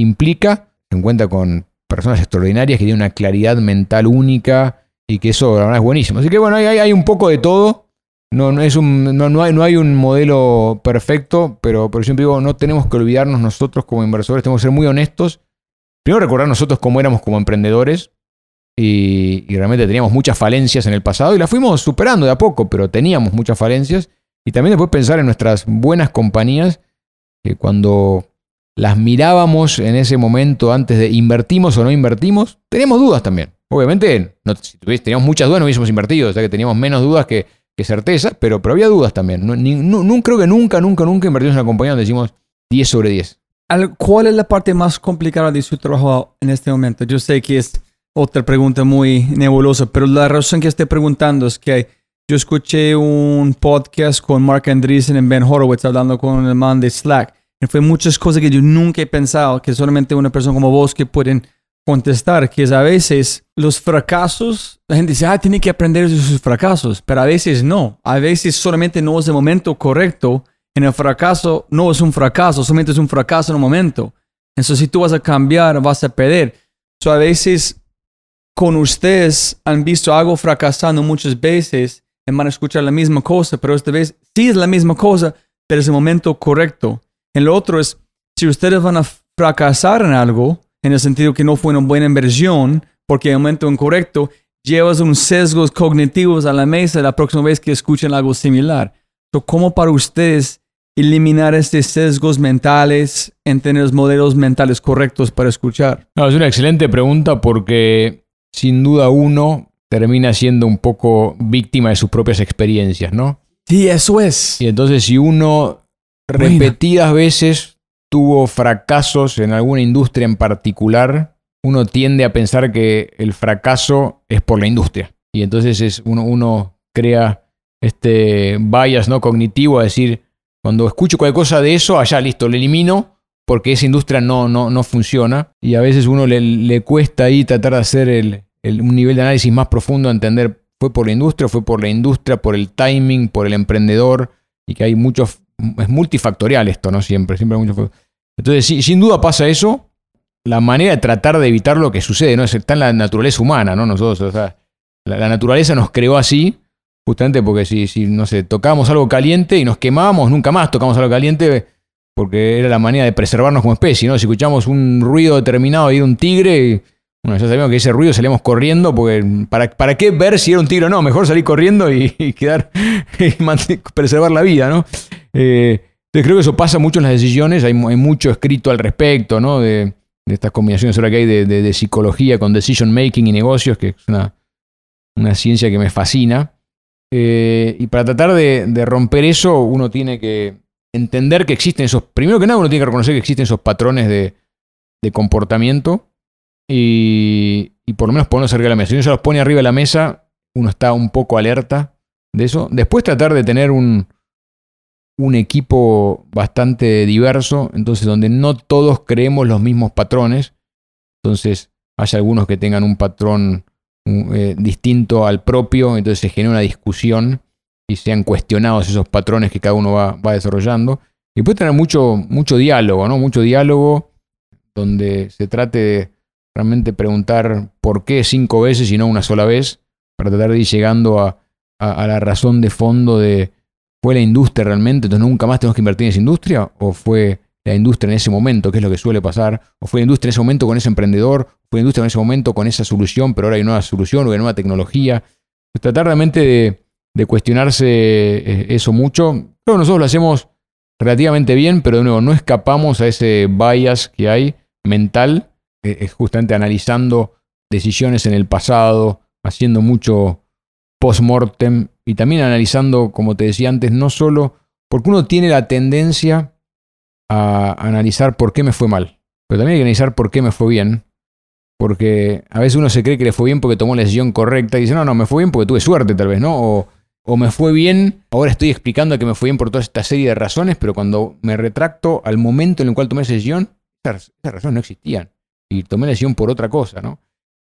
implica, se encuentra con personas extraordinarias que tienen una claridad mental única y que eso la verdad es buenísimo. Así que bueno, hay, un poco de todo. No, no, es un, no, no, hay, no hay un modelo perfecto, pero por siempre digo, no tenemos que olvidarnos nosotros como inversores, tenemos que ser muy honestos. Primero recordar nosotros cómo éramos como emprendedores y, y, realmente teníamos muchas falencias en el pasado y las fuimos superando de a poco, pero teníamos muchas falencias. Y también después pensar en nuestras buenas compañías, que cuando las mirábamos en ese momento antes de invertimos o no invertimos, teníamos dudas también. Obviamente, no, si teníamos muchas dudas no hubiésemos invertido, o sea que teníamos menos dudas que, que certeza, pero, pero había dudas también. No, creo que nunca, nunca, nunca invertimos en una compañía donde decimos 10 sobre 10. ¿Cuál es la parte más complicada de su trabajo en este momento? Yo sé que es otra pregunta muy nebulosa, pero la razón que estoy preguntando es que yo escuché un podcast con Mark Andreessen y Ben Horowitz hablando con el man de Slack fue muchas cosas que yo nunca he pensado que solamente una persona como vos que pueden contestar, que es a veces los fracasos, la gente dice, ah, tiene que aprender de sus fracasos, pero a veces no, a veces solamente no es el momento correcto, en el fracaso no es un fracaso, solamente es un fracaso en un momento. Entonces, si tú vas a cambiar, vas a perder. So, a veces con ustedes han visto algo fracasando muchas veces y van a escuchar la misma cosa, pero esta vez sí es la misma cosa, pero es el momento correcto. En lo otro es, si ustedes van a fracasar en algo, en el sentido que no fue una buena inversión, porque en el momento incorrecto, llevas unos sesgos cognitivos a la mesa la próxima vez que escuchen algo similar. ¿Cómo para ustedes eliminar estos sesgos mentales en tener modelos mentales correctos para escuchar? es una excelente pregunta porque sin duda uno termina siendo un poco víctima de sus propias experiencias, ¿no? Sí, eso es. Y entonces si uno repetidas veces tuvo fracasos en alguna industria en particular, uno tiende a pensar que el fracaso es por la industria. Y entonces es uno, uno crea este bias no cognitivo a decir, cuando escucho cualquier cosa de eso, allá listo, lo elimino porque esa industria no, no, no funciona. Y a veces uno le, le cuesta ahí tratar de hacer el, un nivel de análisis más profundo, entender, fue por la industria, fue por la industria, por el timing, por el emprendedor, y que hay muchos es multifactorial esto, ¿no? Siempre, siempre hay mucho. Entonces, sin duda pasa eso. La manera de tratar de evitar lo que sucede, ¿no? Está en la naturaleza humana, ¿no? Nosotros, o sea, la, naturaleza nos creó así, justamente porque si, si, no sé, tocábamos algo caliente y nos quemábamos, nunca más tocamos algo caliente, porque era la manera de preservarnos como especie, ¿no? Si escuchamos un ruido determinado y un tigre, bueno, ya sabíamos que ese ruido salíamos corriendo, porque ¿para, para qué ver si era un tigre o no? Mejor salir corriendo y, (laughs) quedar, preservar la vida, ¿no? Eh, creo que eso pasa mucho en las decisiones, hay, mucho escrito al respecto, ¿no? De, estas combinaciones ahora que hay de, psicología con decision making y negocios, que es una, ciencia que me fascina. Eh, y para tratar de, romper eso, uno tiene que entender que existen esos, primero que nada, uno tiene que reconocer que existen esos patrones de, comportamiento y, y, por lo menos ponerlos arriba de la mesa. Si uno se los pone arriba de la mesa, uno está un poco alerta de eso. Después tratar de tener un, un equipo bastante diverso, entonces donde no todos creemos los mismos patrones, entonces hay algunos que tengan un patrón eh, distinto al propio, entonces se genera una discusión y sean cuestionados esos patrones que cada uno va, va desarrollando. Y puede tener mucho, mucho diálogo, ¿no? Mucho diálogo donde se trate de realmente preguntar por qué cinco veces y no una sola vez, para tratar de ir llegando a la razón de fondo de, ¿Fue la industria realmente? Entonces nunca más tenemos que invertir en esa industria. ¿O fue la industria en ese momento, que es lo que suele pasar? ¿O fue la industria en ese momento con ese emprendedor? ¿Fue la industria en ese momento con esa solución, pero ahora hay nueva solución o hay nueva tecnología? Pues tratar realmente de, cuestionarse eh, eso mucho. Creo que nosotros lo hacemos relativamente bien, pero de nuevo, no escapamos a ese bias que hay mental, es justamente analizando decisiones en el pasado, haciendo mucho post-mortem y también analizando, como te decía antes, no solo Porque uno tiene la tendencia a analizar por qué me fue mal. Pero también hay que analizar por qué me fue bien. Porque a veces uno se cree que le fue bien porque tomó la decisión correcta y dice, no, no, me fue bien porque tuve suerte tal vez, ¿no? O, o me fue bien, ahora estoy explicando que me fue bien por toda esta serie de razones, pero cuando me retracto al momento en el cual tomé esa decisión, esas, razones no existían. Y tomé la decisión por otra cosa, ¿no?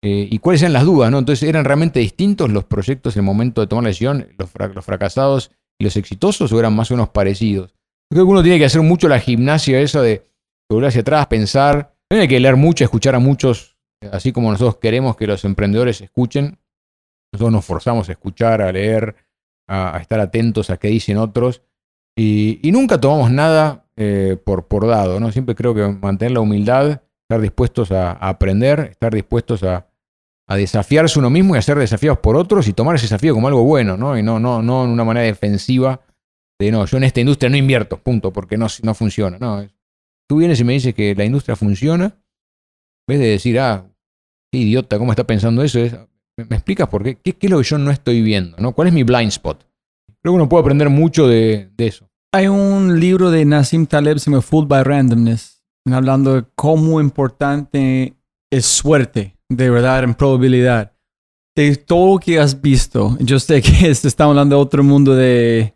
Eh, y cuáles eran las dudas, ¿no? Entonces, ¿eran realmente distintos los proyectos en el momento de tomar la decisión, los, fracasados y los exitosos, o eran más o menos parecidos? Creo que uno tiene que hacer mucho la gimnasia esa de volver hacia atrás, pensar. Hay que leer mucho, escuchar a muchos, así como nosotros queremos que los emprendedores escuchen. Nosotros nos forzamos a escuchar, a leer, a, estar atentos a qué dicen otros. Y, nunca tomamos nada eh, por, por dado, ¿no? Siempre creo que mantener la humildad, estar dispuestos a, aprender, estar dispuestos a, a desafiarse uno mismo y a ser desafiados por otros y tomar ese desafío como algo bueno, ¿no? Y no, no, no en una manera defensiva de no, yo en esta industria no invierto, punto, porque no, no funciona. No, tú vienes y me dices que la industria funciona, en vez de decir, ah, qué idiota, ¿cómo está pensando eso? Es, ¿Me explicas por qué? qué? es lo que yo no estoy viendo? ¿no? ¿Cuál es mi blind spot? Creo que uno puede aprender mucho de, eso. Hay un libro de Nassim Taleb, se llama Fooled by Randomness, hablando de cómo importante es suerte, de verdad, en probabilidad. De todo lo que has visto, yo sé que (laughs) estamos hablando de otro mundo de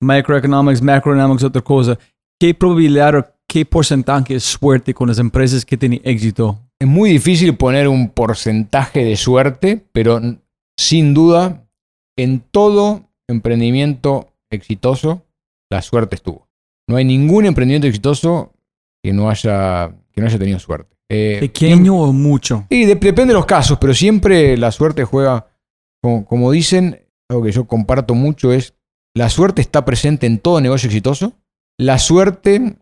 microeconomics, macroeconomics, otra cosa. ¿Qué probabilidad o qué porcentaje es suerte con las empresas que tienen éxito? Es muy difícil poner un porcentaje de suerte, pero sin duda, en todo emprendimiento exitoso, la suerte estuvo. No hay ningún emprendimiento exitoso que no haya, que no haya tenido suerte. Eh, ¿Pequeño o mucho? Y depende de los casos, pero siempre la suerte juega, como dicen, algo que yo comparto mucho es la suerte está presente en todo negocio exitoso. La suerte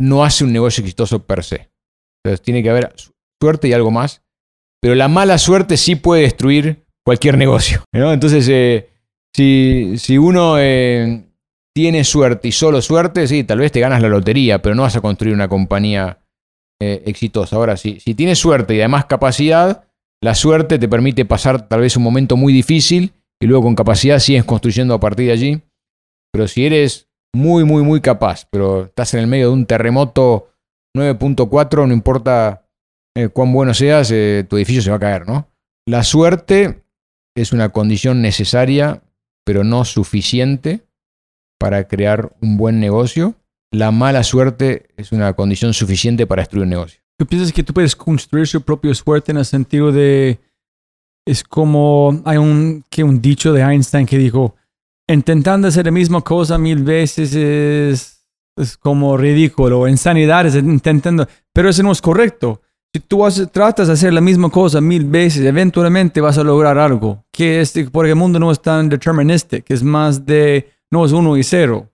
no hace un negocio exitoso per se. Entonces tiene que haber suerte y algo más. Pero la mala suerte sí puede destruir cualquier (laughs) negocio. Entonces, eh, si, uno eh, tiene suerte y solo suerte, sí, tal vez te ganas la lotería, pero no vas a construir una compañía eh, exitosa. Ahora, si, si tienes suerte y además capacidad, la suerte te permite pasar tal vez un momento muy difícil y luego con capacidad sigues construyendo a partir de allí. Pero si eres muy, muy, muy capaz, pero estás en el medio de un terremoto 9.4, no importa eh, cuán bueno seas, eh, tu edificio se va a caer, ¿no? La suerte es una condición necesaria, pero no suficiente para crear un buen negocio. La mala suerte es una condición suficiente para destruir un negocio. ¿Tú piensas que tú puedes construir su propia suerte en el sentido de es como hay un, que un dicho de Einstein que dijo, intentando hacer la misma cosa mil veces es, es como ridículo, insanidad es intentando, pero eso no es correcto. Si tú tratas de hacer la misma cosa mil veces, eventualmente vas a lograr algo. Que es, porque el mundo no es tan determinístico, es más de, no es uno y cero.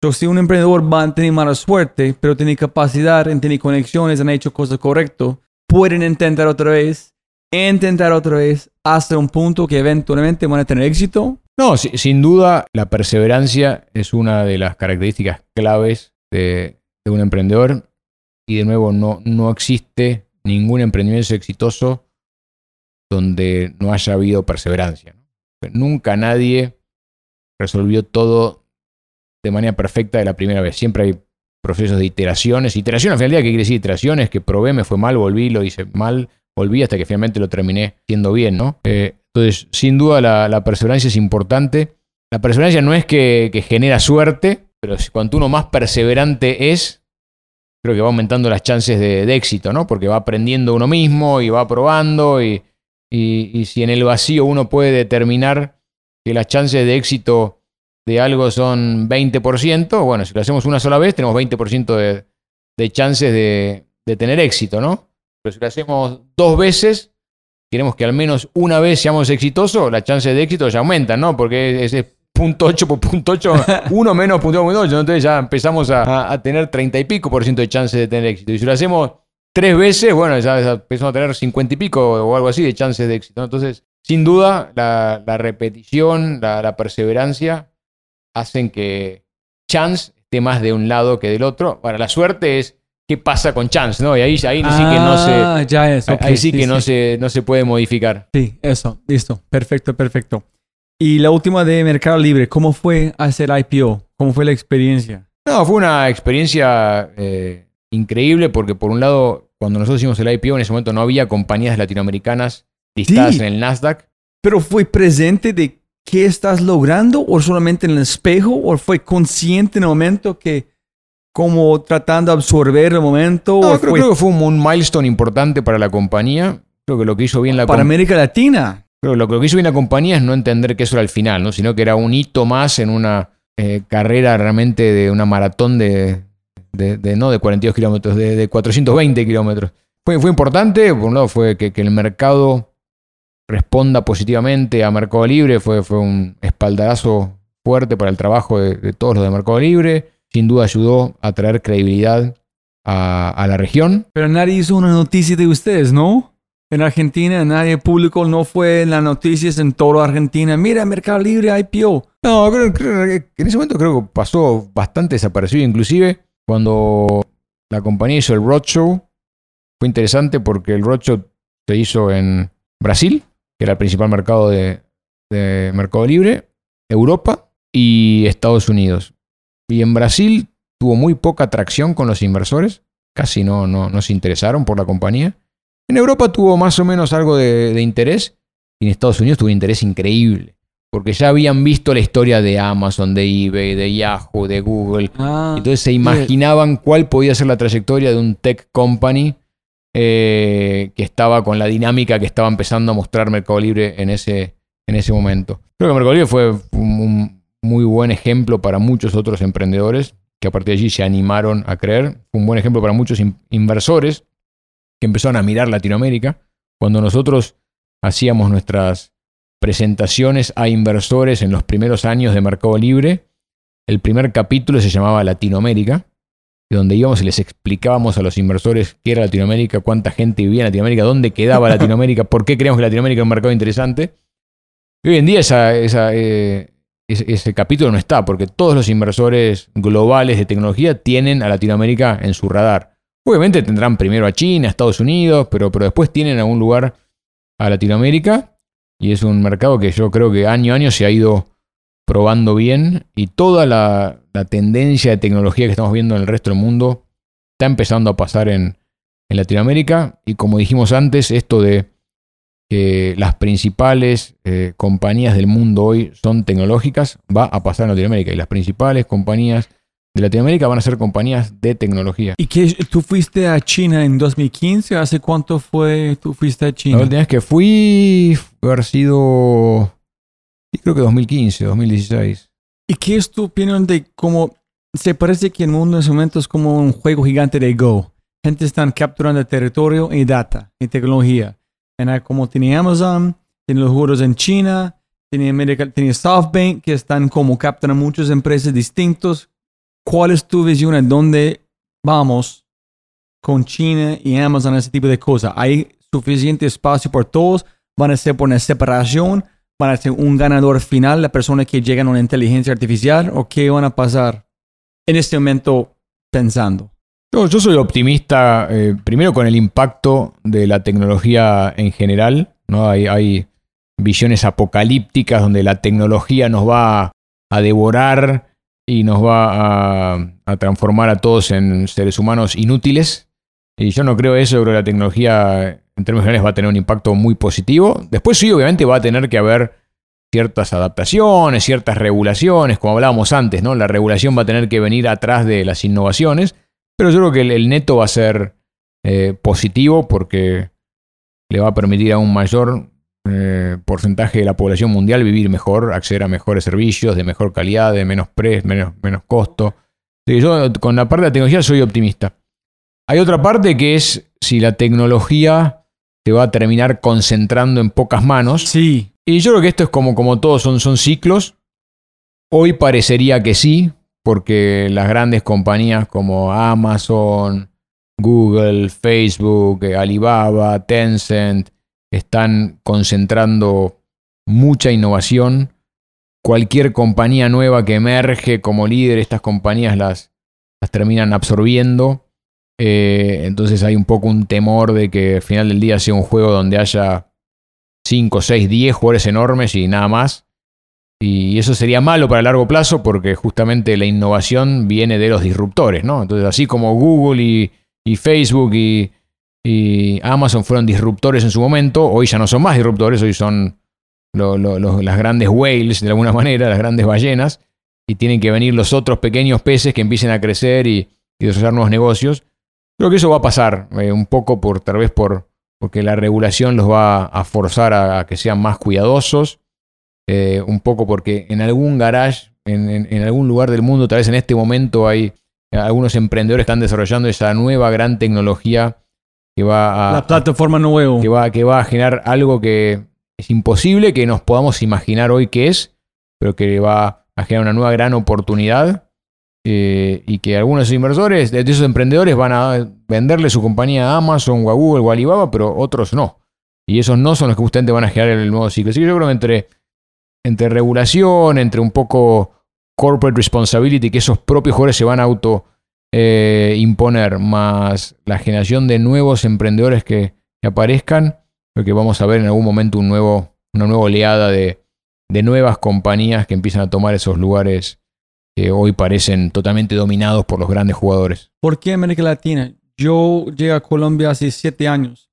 Entonces, si un emprendedor va a tener mala suerte, pero tiene capacidad, tiene conexiones, han hecho cosas correctas, pueden intentar otra vez intentar otra vez hasta un punto que eventualmente van a tener éxito? No, sin duda la perseverancia es una de las características claves de, un emprendedor y de nuevo no, no existe ningún emprendimiento exitoso donde no haya habido perseverancia. Nunca nadie resolvió todo de manera perfecta de la primera vez. Siempre hay procesos de iteraciones. Iteración al final día, ¿qué quiere decir iteraciones? Que probé, me fue mal, volví, lo hice mal, volví hasta que finalmente lo terminé siendo bien, ¿no? Eh, entonces, sin duda la, perseverancia es importante. La perseverancia no es que, genera suerte, pero cuanto uno más perseverante es, creo que va aumentando las chances de, éxito, ¿no? Porque va aprendiendo uno mismo y va probando y, y, si en el vacío uno puede determinar que las chances de éxito de algo son 20%, bueno, si lo hacemos una sola vez tenemos 20% de, de chances de, de tener éxito, ¿no? Pero si lo hacemos dos veces, queremos que al menos una vez seamos exitosos, las chances de éxito ya aumentan, ¿no? Porque ese punto 8 por punto 8, (laughs) uno menos punto 8, entonces ya empezamos a, tener 30 y pico por ciento de chances de tener éxito. Y si lo hacemos tres veces, bueno, ya empezamos a tener 50 y pico o algo así de chances de éxito. Entonces, sin duda, la, repetición, la, la, perseverancia hacen que chance esté más de un lado que del otro. Ahora, la suerte es qué pasa con Chance, ¿no? Y ahí, ahí sí que no se. Ah, ya es, ahí sí, que no, Se, no se puede modificar. Sí, eso, listo. Perfecto, perfecto. Y la última de Mercado Libre, ¿cómo fue hacer IPO? ¿Cómo fue la experiencia? No, fue una experiencia eh, increíble porque por un lado, cuando nosotros hicimos el IPO, en ese momento no había compañías latinoamericanas listadas Sí. en el Nasdaq. ¿Pero fue presente de qué estás logrando o solamente en el espejo o fue consciente en el momento que como tratando de absorber el momento No, o creo, fue creo que fue un, un milestone importante para la compañía. Creo que lo que hizo bien la para América Latina? creo que lo que hizo bien la compañía es no entender que eso era el final, ¿no? sino que era un hito más en una eh, carrera realmente de una maratón de, de- de- no de 42 kilómetros, de, de 420 kilómetros. Fue, fue importante, por un lado fue que, que el mercado responda positivamente a Mercado Libre, fue, fue un espaldarazo fuerte para el trabajo de, de todos los de Mercado Libre, sin duda ayudó a traer credibilidad a, a la región. Pero nadie hizo una noticia de ustedes, ¿no? En Argentina nadie público no fue en las noticias en toda Argentina. Mira, Mercado Libre IPO. No, creo, creo en ese momento creo que pasó bastante desapercibido. Inclusive cuando la compañía hizo el roadshow, fue interesante porque el roadshow se hizo en Brasil, que era el principal mercado de, de Mercado Libre, Europa y Estados Unidos. Y en Brasil tuvo muy poca atracción con los inversores, casi no, no, no se interesaron por la compañía. En Europa tuvo más o menos algo de, de interés y en Estados Unidos tuvo un interés increíble porque ya habían visto la historia de Amazon, de eBay, de Yahoo, de Google. Ah, Entonces se imaginaban cuál podía ser la trayectoria de un tech company eh, que estaba con la dinámica que estaba empezando a mostrar Mercado Libre en ese, en ese momento. Creo que Mercado Libre fue un, muy buen ejemplo para muchos otros emprendedores que a partir de allí se animaron a creer. Fue un buen ejemplo para muchos in- inversores que empezaron a mirar Latinoamérica. Cuando nosotros hacíamos nuestras presentaciones a inversores en los primeros años de Mercado Libre, el primer capítulo se llamaba Latinoamérica, donde íbamos y les explicábamos a los inversores qué era Latinoamérica, cuánta gente vivía en Latinoamérica, dónde quedaba Latinoamérica, por qué creemos que Latinoamérica es un mercado interesante. Y hoy en día eh, ese, ese capítulo no está, porque todos los inversores globales de tecnología tienen a Latinoamérica en su radar. Obviamente tendrán primero a China, a Estados Unidos, pero, pero después tienen algún lugar a Latinoamérica y es un mercado que yo creo que año a año se ha ido probando bien y toda la, la tendencia de tecnología que estamos viendo en el resto del mundo está empezando a pasar en, en Latinoamérica y como dijimos antes, esto de que las principales eh, compañías del mundo hoy son tecnológicas va a pasar en Latinoamérica y las principales compañías de Latinoamérica van a ser compañías de tecnología. ¿Y qué, tú fuiste a China en 2015? ¿Hace cuánto fue tú fuiste a La China? última vez que fui fue haber sido sí, creo que 2015, 2016. ¿Y qué es tu opinión de cómo se parece que el mundo en ese momento es como un juego gigante de Go? Gente están capturando territorio y data y tecnología. En como tiene Amazon, tiene los juegos en China, tiene, América, tiene SoftBank que están como capturando muchas empresas distintas. ¿Cuál es tu visión en dónde vamos con China y Amazon, ese tipo de cosas? ¿Hay suficiente espacio por todos? ¿Van a ser por una separación? ¿Van a ser un ganador final, la persona que llega a una inteligencia artificial? ¿O qué van a pasar en este momento pensando? Yo, soy optimista, eh, primero con el impacto de la tecnología en general. ¿no? Hay, visiones apocalípticas donde la tecnología nos va a devorar y nos va a, a transformar a todos en seres humanos inútiles. Y yo no creo eso, creo que la tecnología en términos generales va a tener un impacto muy positivo. Después sí, obviamente va a tener que haber ciertas adaptaciones, ciertas regulaciones, como hablábamos antes, ¿no? La regulación va a tener que venir atrás de las innovaciones. Pero yo creo que el, neto va a ser eh, positivo porque le va a permitir a un mayor eh, porcentaje de la población mundial vivir mejor, acceder a mejores servicios de mejor calidad, de menos pre, menos, menos costo. Sí, yo con la parte de la tecnología soy optimista. Hay otra parte que es si la tecnología se va a terminar concentrando en pocas manos. Sí, Y yo creo que esto es como, como todo, son, son ciclos. Hoy parecería que sí, porque las grandes compañías como Amazon, Google, Facebook, eh, Alibaba, Tencent están concentrando mucha innovación. Cualquier compañía nueva que emerge como líder, estas compañías las, las terminan absorbiendo. Eh, entonces hay un poco un temor de que al final del día sea un juego donde haya 5, 6, 10 jugadores enormes y nada más. Y eso sería malo para largo plazo porque justamente la innovación viene de los disruptores, ¿no? Entonces, así como Google y, Facebook y, Amazon fueron disruptores en su momento, hoy ya no son más disruptores, hoy son las grandes whales, de alguna (laughs) manera, las grandes ballenas, y tienen que venir los otros pequeños peces que empiecen a crecer y, desarrollar nuevos negocios. Creo que eso va a pasar, eh, un poco por, tal vez por, porque la regulación los va a forzar a, que sean más cuidadosos, eh, un poco porque en algún garage, en, algún lugar del mundo, tal vez en este momento hay algunos emprendedores que están desarrollando esa nueva gran tecnología que va a... La plataforma nuevo. Que va, que va a generar algo que es imposible que nos podamos imaginar hoy qué es, pero que va a generar una nueva gran oportunidad eh, y que algunos inversores, de esos emprendedores, van a venderle su compañía a Amazon o a Google o a Alibaba, pero otros no. Y esos no son los que justamente van a generar el nuevo ciclo. Así que yo creo que entre, entre regulación, entre un poco corporate responsibility, que esos propios jugadores se van a auto eh, imponer, más la generación de nuevos emprendedores que, que aparezcan, porque vamos a ver en algún momento una nueva oleada de, nuevas compañías que empiezan a tomar esos lugares que hoy parecen totalmente dominados por los grandes jugadores. ¿Por qué América Latina? Yo llegué a Colombia hace siete años.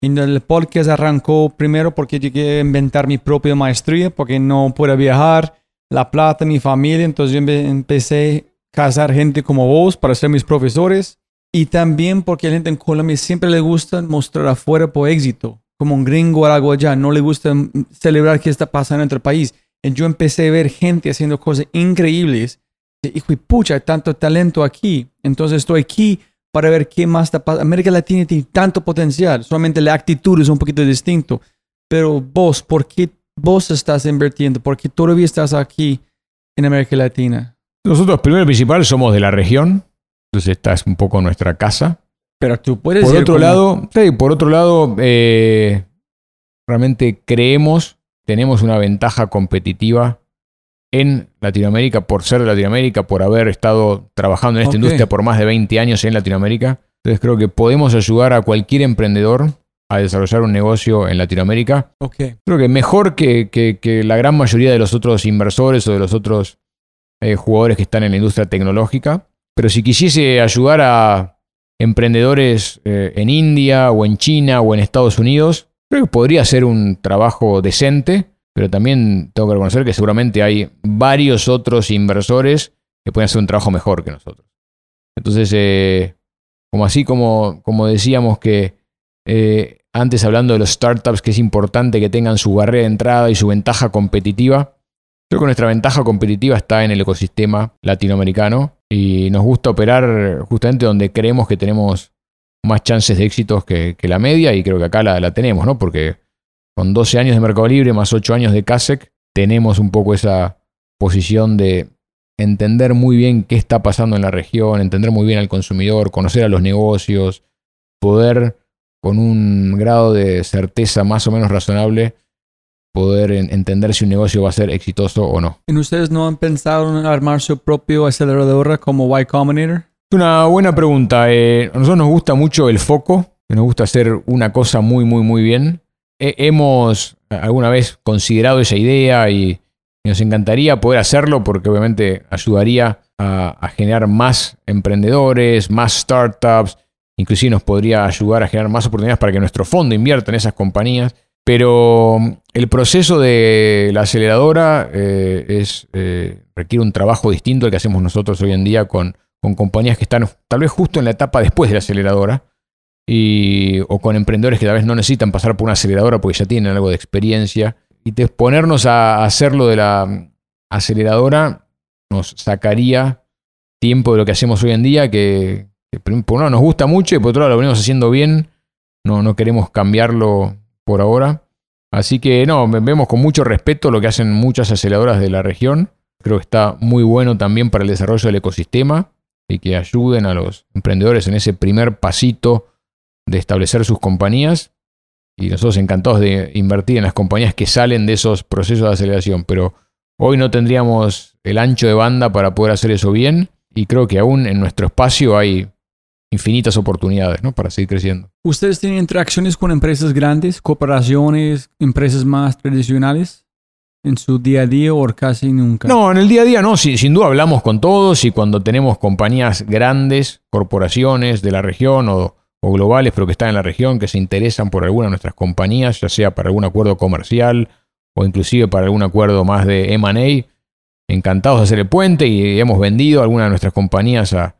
Y el podcast arrancó primero porque llegué a inventar mi propia maestría, porque no pude viajar, la plata, mi familia. Entonces yo empecé a casar gente como vos para ser mis profesores. Y también porque a la gente en Colombia siempre le gusta mostrar afuera por éxito como un gringo o algo allá, no le gusta celebrar qué está pasando en otro país. Y yo empecé a ver gente haciendo cosas increíbles. Y hijo, pucha, hay tanto talento aquí. Entonces estoy aquí para ver qué más está pasando. América Latina tiene tanto potencial. Solamente la actitud es un poquito distinto. Pero vos, ¿por qué vos estás invirtiendo? ¿Por qué todavía estás aquí en América Latina? Nosotros, primero y principal, somos de la región. Entonces esta es un poco nuestra casa. Pero tú puedes por otro lado, por otro lado, eh, realmente creemos, tenemos una ventaja competitiva en Latinoamérica por ser de Latinoamérica, por haber estado trabajando en esta industria por más de 20 años en Latinoamérica. Entonces creo que podemos ayudar a cualquier emprendedor a desarrollar un negocio en Latinoamérica. Creo que mejor que, la gran mayoría de los otros inversores o de los otros eh, jugadores que están en la industria tecnológica. Pero si quisiese ayudar a emprendedores eh, en India o en China o en Estados Unidos, creo que podría ser un trabajo decente, pero también tengo que reconocer que seguramente hay varios otros inversores que pueden hacer un trabajo mejor que nosotros. Entonces, eh, como así como, como decíamos que eh, antes hablando de los startups, que es importante que tengan su barrera de entrada y su ventaja competitiva, creo que nuestra ventaja competitiva está en el ecosistema latinoamericano y nos gusta operar justamente donde creemos que tenemos más chances de éxitos que, la media y creo que acá la, tenemos, ¿no? Porque con 12 años de Mercado Libre más 8 años de CASEC tenemos un poco esa posición de entender muy bien qué está pasando en la región, entender muy bien al consumidor, conocer a los negocios, poder con un grado de certeza más o menos razonable poder entender si un negocio va a ser exitoso o no. ¿Y ustedes no han pensado en armar su propio acelerador como Y Combinator? Una buena pregunta. Eh, a nosotros nos gusta mucho el foco, nos gusta hacer una cosa muy, muy, muy bien. hemos alguna vez considerado esa idea y, nos encantaría poder hacerlo porque obviamente ayudaría a, generar más emprendedores, más startups, inclusive nos podría ayudar a generar más oportunidades para que nuestro fondo invierta en esas compañías. Pero el proceso de la aceleradora eh, es, eh, requiere un trabajo distinto al que hacemos nosotros hoy en día con, compañías que están tal vez justo en la etapa después de la aceleradora y, o con emprendedores que tal vez no necesitan pasar por una aceleradora porque ya tienen algo de experiencia. Y ponernos a hacerlo de la aceleradora nos sacaría tiempo de lo que hacemos hoy en día, que, por un lado nos gusta mucho y por otro lado lo venimos haciendo bien. No, no queremos cambiarlo por ahora. Así que no, vemos con mucho respeto lo que hacen muchas aceleradoras de la región. Creo que está muy bueno también para el desarrollo del ecosistema y que ayuden a los emprendedores en ese primer pasito de establecer sus compañías. Y nosotros encantados de invertir en las compañías que salen de esos procesos de aceleración. Pero hoy no tendríamos el ancho de banda para poder hacer eso bien. Y creo que aún en nuestro espacio hay infinitas oportunidades ¿no? para seguir creciendo. ¿Ustedes tienen interacciones con empresas grandes, corporaciones, empresas más tradicionales en su día a día o casi nunca? No, en el día a día no, sin duda hablamos con todos y cuando tenemos compañías grandes, corporaciones de la región o, globales, pero que están en la región, que se interesan por alguna de nuestras compañías, ya sea para algún acuerdo comercial o inclusive para algún acuerdo más de M&A, encantados de hacer el puente y hemos vendido algunas de nuestras compañías a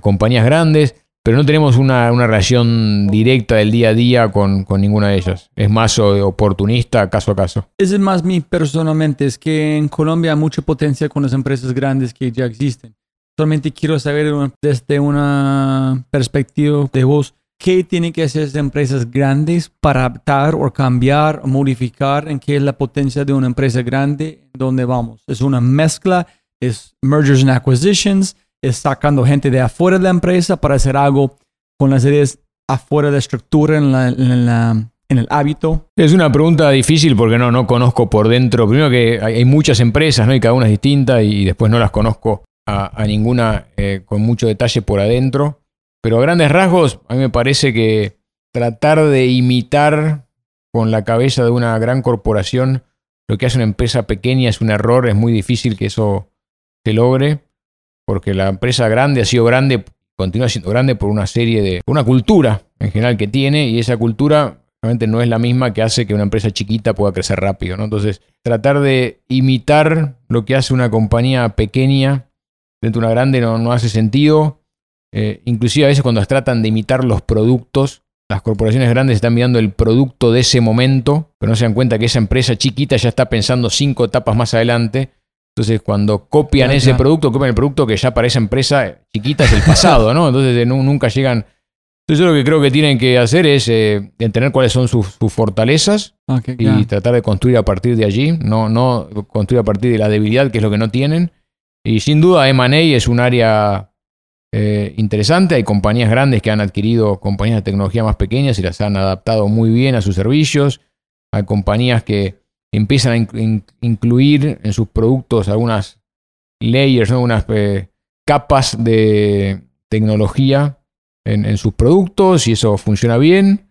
compañías grandes, pero no tenemos una, una, relación directa del día a día con, con ninguna de ellas. Es más oportunista caso a caso. Es más mi personalmente, es que en Colombia hay mucha potencia con las empresas grandes que ya existen. Solamente quiero saber desde una perspectiva de vos, ¿qué tienen que hacer las empresas grandes para adaptar o cambiar o modificar en qué es la potencia de una empresa grande? ¿Dónde vamos? ¿Es una mezcla? ¿Es mergers and acquisitions? ¿Es sacando gente de afuera de la empresa para hacer algo con las ideas afuera de la estructura, en, la, en, el hábito? Es una pregunta difícil porque no, no conozco por dentro. Primero que hay, muchas empresas ¿no? y cada una es distinta y después no las conozco a, a ninguna eh, con mucho detalle por adentro. Pero a grandes rasgos, a mí me parece que tratar de imitar con la cabeza de una gran corporación lo que hace una empresa pequeña es un error, es muy difícil que eso se logre, porque la empresa grande ha sido grande, continúa siendo grande por una serie de, una cultura en general que tiene, y esa cultura realmente no es la misma que hace que una empresa chiquita pueda crecer rápido, ¿no? Entonces, tratar de imitar lo que hace una compañía pequeña dentro de una grande no, no hace sentido. Eh, inclusive a veces cuando tratan de imitar los productos, las corporaciones grandes están mirando el producto de ese momento, pero no se dan cuenta que esa empresa chiquita ya está pensando cinco etapas más adelante. Entonces, cuando copian Claro, ese claro. producto, copian el producto que ya para esa empresa chiquita es el pasado, ¿no? Entonces, nu- nunca llegan. Entonces, yo lo que creo que tienen que hacer es eh, entender cuáles son sus, sus fortalezas Ok, y tratar de construir a partir de allí, no, no construir a partir de la debilidad, que es lo que no tienen. Y sin duda, M&A es un área eh, interesante. Hay compañías grandes que han adquirido compañías de tecnología más pequeñas y las han adaptado muy bien a sus servicios. Hay compañías que empiezan a in- in- incluir en sus productos algunas layers, ¿no? algunas eh, capas de tecnología en, sus productos y eso funciona bien.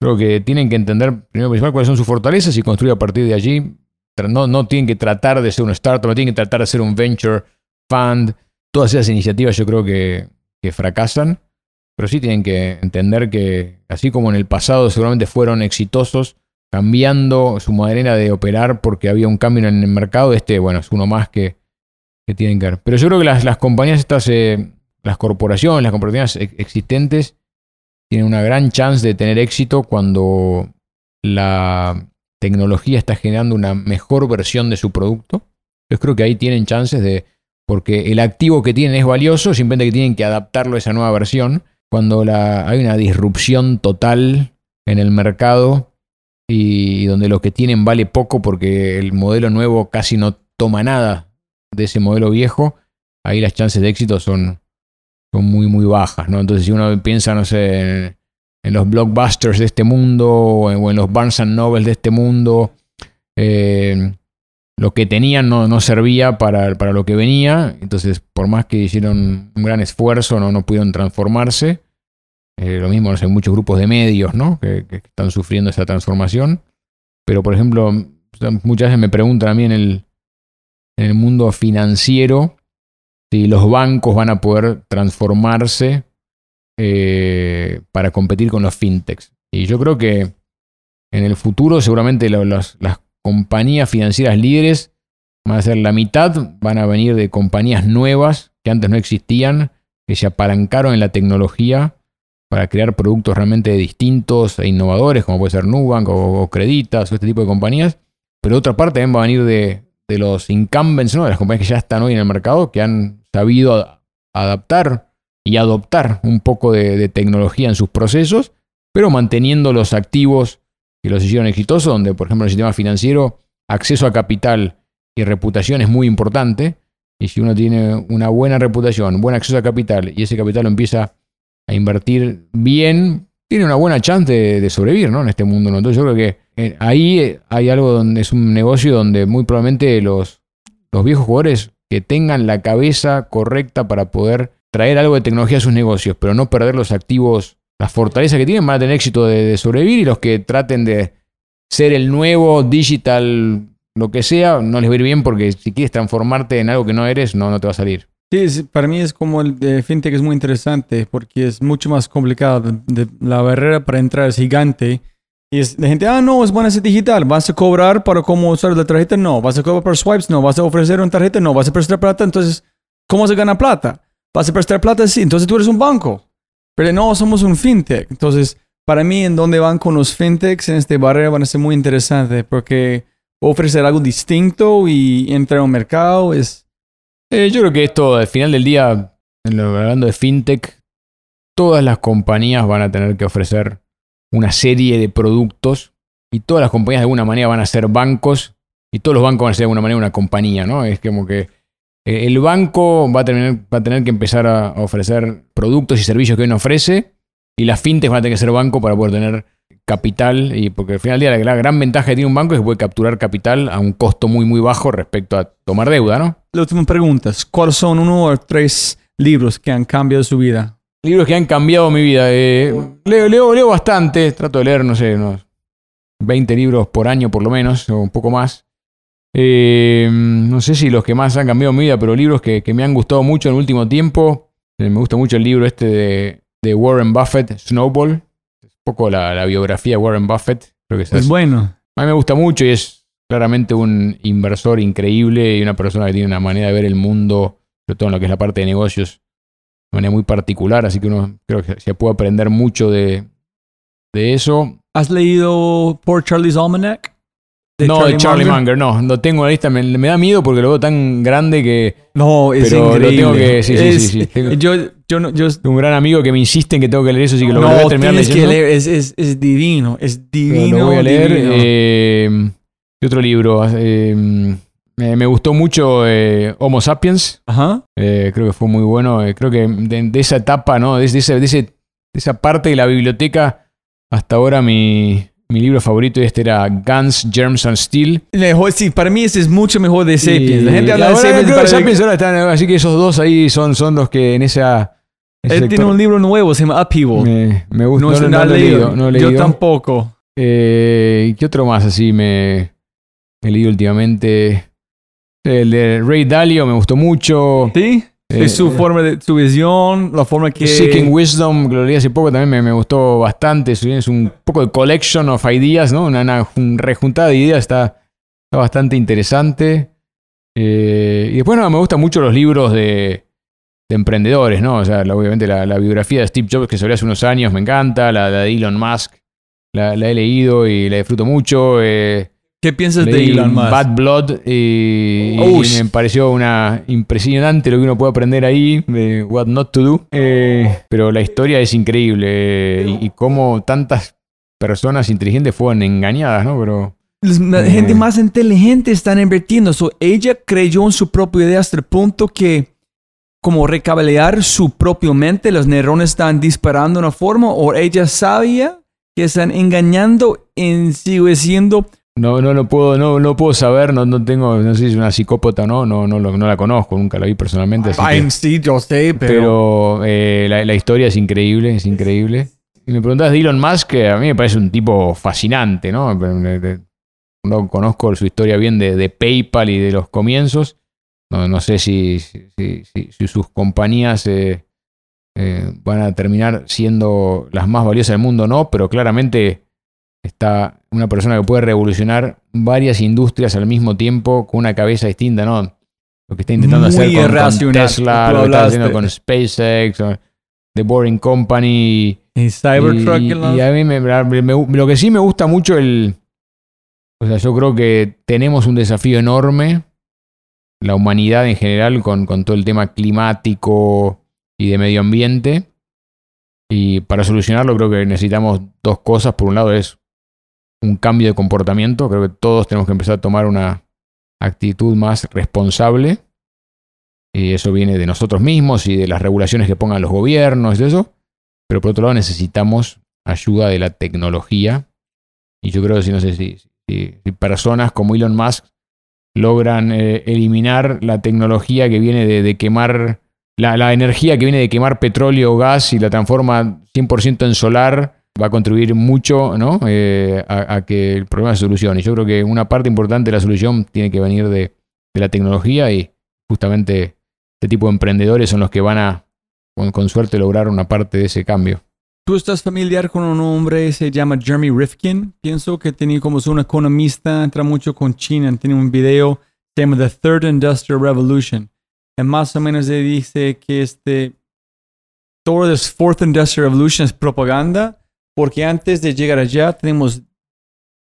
Creo que tienen que entender, primero principal, cuáles son sus fortalezas y construir a partir de allí. No, no tienen que tratar de ser un startup, no tienen que tratar de ser un venture fund. Todas esas iniciativas yo creo que, que fracasan, pero sí tienen que entender que, así como en el pasado seguramente fueron exitosos cambiando su manera de operar porque había un cambio en el mercado, este, bueno, es uno más que, que tienen que ver. Pero yo creo que las, las compañías estas, eh, las corporaciones, las corporaciones ex- existentes, tienen una gran chance de tener éxito cuando la tecnología está generando una mejor versión de su producto. Yo creo que ahí tienen chances de, porque el activo que tienen es valioso, simplemente que tienen que adaptarlo a esa nueva versión. Cuando la, hay una disrupción total en el mercado y donde lo que tienen vale poco porque el modelo nuevo casi no toma nada de ese modelo viejo, ahí las chances de éxito son, son muy, muy bajas, ¿no? Entonces, si uno piensa, no sé, en, los blockbusters de este mundo o en, o en los Barnes and Nobles de este mundo, eh, lo que tenían no, no servía para, para lo que venía, entonces, por más que hicieron un gran esfuerzo, no, no pudieron transformarse. Eh, lo mismo, no sé, muchos grupos de medios, ¿no? Que, están sufriendo esa transformación. Pero, por ejemplo, muchas veces me preguntan a mí en el, mundo financiero si los bancos van a poder transformarse eh, para competir con los fintechs. Y yo creo que en el futuro seguramente las, las compañías financieras líderes van a ser la mitad, van a venir de compañías nuevas que antes no existían, que se apalancaron en la tecnología para crear productos realmente distintos e innovadores, como puede ser Nubank o, Creditas o este tipo de compañías. Pero otra parte también va a venir de, de los incumbents, ¿no? de las compañías que ya están hoy en el mercado, que han sabido adaptar y adoptar un poco de, de tecnología en sus procesos, pero manteniendo los activos que los hicieron exitosos, donde, por ejemplo, en el sistema financiero, acceso a capital y reputación es muy importante. Y si uno tiene una buena reputación, buen acceso a capital, y ese capital lo empieza a invertir bien, tiene una buena chance de, sobrevivir ¿no? en este mundo. ¿no? Entonces yo creo que eh, ahí eh, hay algo donde es un negocio donde muy probablemente los, los viejos jugadores que tengan la cabeza correcta para poder traer algo de tecnología a sus negocios, pero no perder los activos, las fortalezas que tienen, van a tener éxito de, de sobrevivir y los que traten de ser el nuevo digital lo que sea, no les va a ir bien porque si quieres transformarte en algo que no eres, no, no te va a salir. Sí, para mí es como el de fintech es muy interesante porque es mucho más complicado. la barrera para entrar es gigante. Y es de gente, ah, no, es buena ser digital. ¿Vas a cobrar para cómo usar la tarjeta? No. ¿Vas a cobrar por swipes? No. ¿Vas a ofrecer una tarjeta? No. ¿Vas a prestar plata? Entonces, ¿cómo se gana plata? ¿Vas a prestar plata? Sí. Entonces tú eres un banco. Pero no, somos un fintech. Entonces, para mí, en dónde van con los fintechs en este barrera van a ser muy interesantes porque ofrecer algo distinto y entrar a un mercado es... Eh, yo creo que esto, al final del día, hablando de fintech, todas las compañías van a tener que ofrecer una serie de productos y todas las compañías de alguna manera van a ser bancos y todos los bancos van a ser de alguna manera una compañía, ¿no? Es como que eh, el banco va a, tener, que empezar a ofrecer productos y servicios que hoy no ofrece y las fintechs van a tener que ser banco para poder tener capital. Y porque al final del día la, gran ventaja que tiene un banco es que puede capturar capital a un costo muy, muy bajo respecto a tomar deuda, ¿no? La última pregunta. ¿Cuáles son uno o tres libros que han cambiado su vida? Libros que han cambiado mi vida. Eh, leo, leo, leo bastante. Trato de leer, no sé, unos 20 libros por año por lo menos, o un poco más. Eh, no sé si los que más han cambiado mi vida, pero libros que, que me han gustado mucho en el último tiempo. Eh, me gusta mucho el libro este de de Warren Buffett, Snowball. Poco la, biografía de Warren Buffett. Creo que es, bueno. A mí me gusta mucho y es claramente un inversor increíble y una persona que tiene una manera de ver el mundo, sobre todo en lo que es la parte de negocios, de manera muy particular. Así que uno creo que se puede aprender mucho de, de eso. ¿Has leído Por Charlie's Almanac? No, de Charlie Munger? no. Lo tengo en la lista. Me, da miedo porque lo veo tan grande que. No, es increíble. sí, sí, sí, yo, yo, no, yo, un gran amigo que me insiste en que tengo que leer eso, así que lo voy a terminar leyendo. Que es, es, es, divino, es divino. lo voy a leer. Eh, otro libro. Eh, me, gustó mucho eh, Homo Sapiens. Ajá. creo que fue muy bueno. creo que de, esa etapa, ¿no? De, ese, de esa parte de la biblioteca, hasta ahora mi mi libro favorito este era Guns, Germs and Steel. Sí, para mí ese es mucho mejor de Sapiens. La gente habla de Sapiens. así que esos dos ahí son, son los que en esa... Él tiene un libro nuevo, se llama Upheaval. Me, me gusta. No, no, no, leído, no Yo tampoco. Eh, ¿Qué otro más así me he leído últimamente? El de Ray Dalio me gustó mucho. ¿Sí? Es su forma de su visión, la forma que. Seeking Wisdom, que lo leí hace poco, también me, gustó bastante. Es un poco de collection of ideas, ¿no? Una, rejuntada de ideas, está, bastante interesante. Eh, y después no, me gustan mucho los libros de, emprendedores, ¿no? O sea, obviamente la, biografía de Steve Jobs que salió hace unos años me encanta, la, de Elon Musk la, he leído y la disfruto mucho. Eh, ¿Qué piensas de Elon Musk? Bad Blood y, me pareció una impresionante lo que uno puede aprender ahí de What Not to Do. Eh, pero la historia es increíble eh, y, cómo tantas personas inteligentes fueron engañadas, ¿no? Pero la eh, gente más inteligente están invirtiendo. ella creyó en su propia idea hasta el punto que como recablear su propia mente, los neurones están disparando de una forma o ella sabía que están engañando y sigue siendo no, no lo puedo, no, no puedo saber, no, no tengo, no sé si es una psicópata o no, no, no, no la conozco, nunca la vi personalmente. Así sí, yo sé, pero. Pero eh, la, historia es increíble, es increíble. Y me preguntas de Elon Musk, que a mí me parece un tipo fascinante, ¿no? No conozco su historia bien de, PayPal y de los comienzos. No, no sé si, si, si, sus compañías eh, eh, van a terminar siendo las más valiosas del mundo o no, pero claramente está una persona que puede revolucionar varias industrias al mismo tiempo con una cabeza distinta, ¿no? Lo que está intentando hacer con, Tesla, lo que está haciendo con SpaceX, The Boring Company. Y Cybertruck. Y, a mí me, lo que sí me gusta mucho el... O sea, yo creo que tenemos un desafío enorme, la humanidad en general, con, con todo el tema climático y de medio ambiente. Y para solucionarlo creo que necesitamos dos cosas. Por un lado es un cambio de comportamiento. Creo que todos tenemos que empezar a tomar una actitud más responsable. Y eso viene de nosotros mismos y de las regulaciones que pongan los gobiernos y eso. Pero por otro lado necesitamos ayuda de la tecnología. Y yo creo que si no sé si, personas como Elon Musk logran eh, eliminar la tecnología que viene de, quemar, la, la, energía que viene de quemar petróleo o gas y la transforma 100% en solar va a contribuir mucho ¿no? Eh, a, que el problema se solucione. Yo creo que una parte importante de la solución tiene que venir de, la tecnología y justamente este tipo de emprendedores son los que van a, con, suerte, lograr una parte de ese cambio. ¿Tú estás familiar con un hombre se llama Jeremy Rifkin? Pienso que tenía como un economista, entra mucho con China, tiene un video, se llama The Third Industrial Revolution. Y más o menos se dice que este, todo el Fourth Industrial Revolution es propaganda porque antes de llegar allá tenemos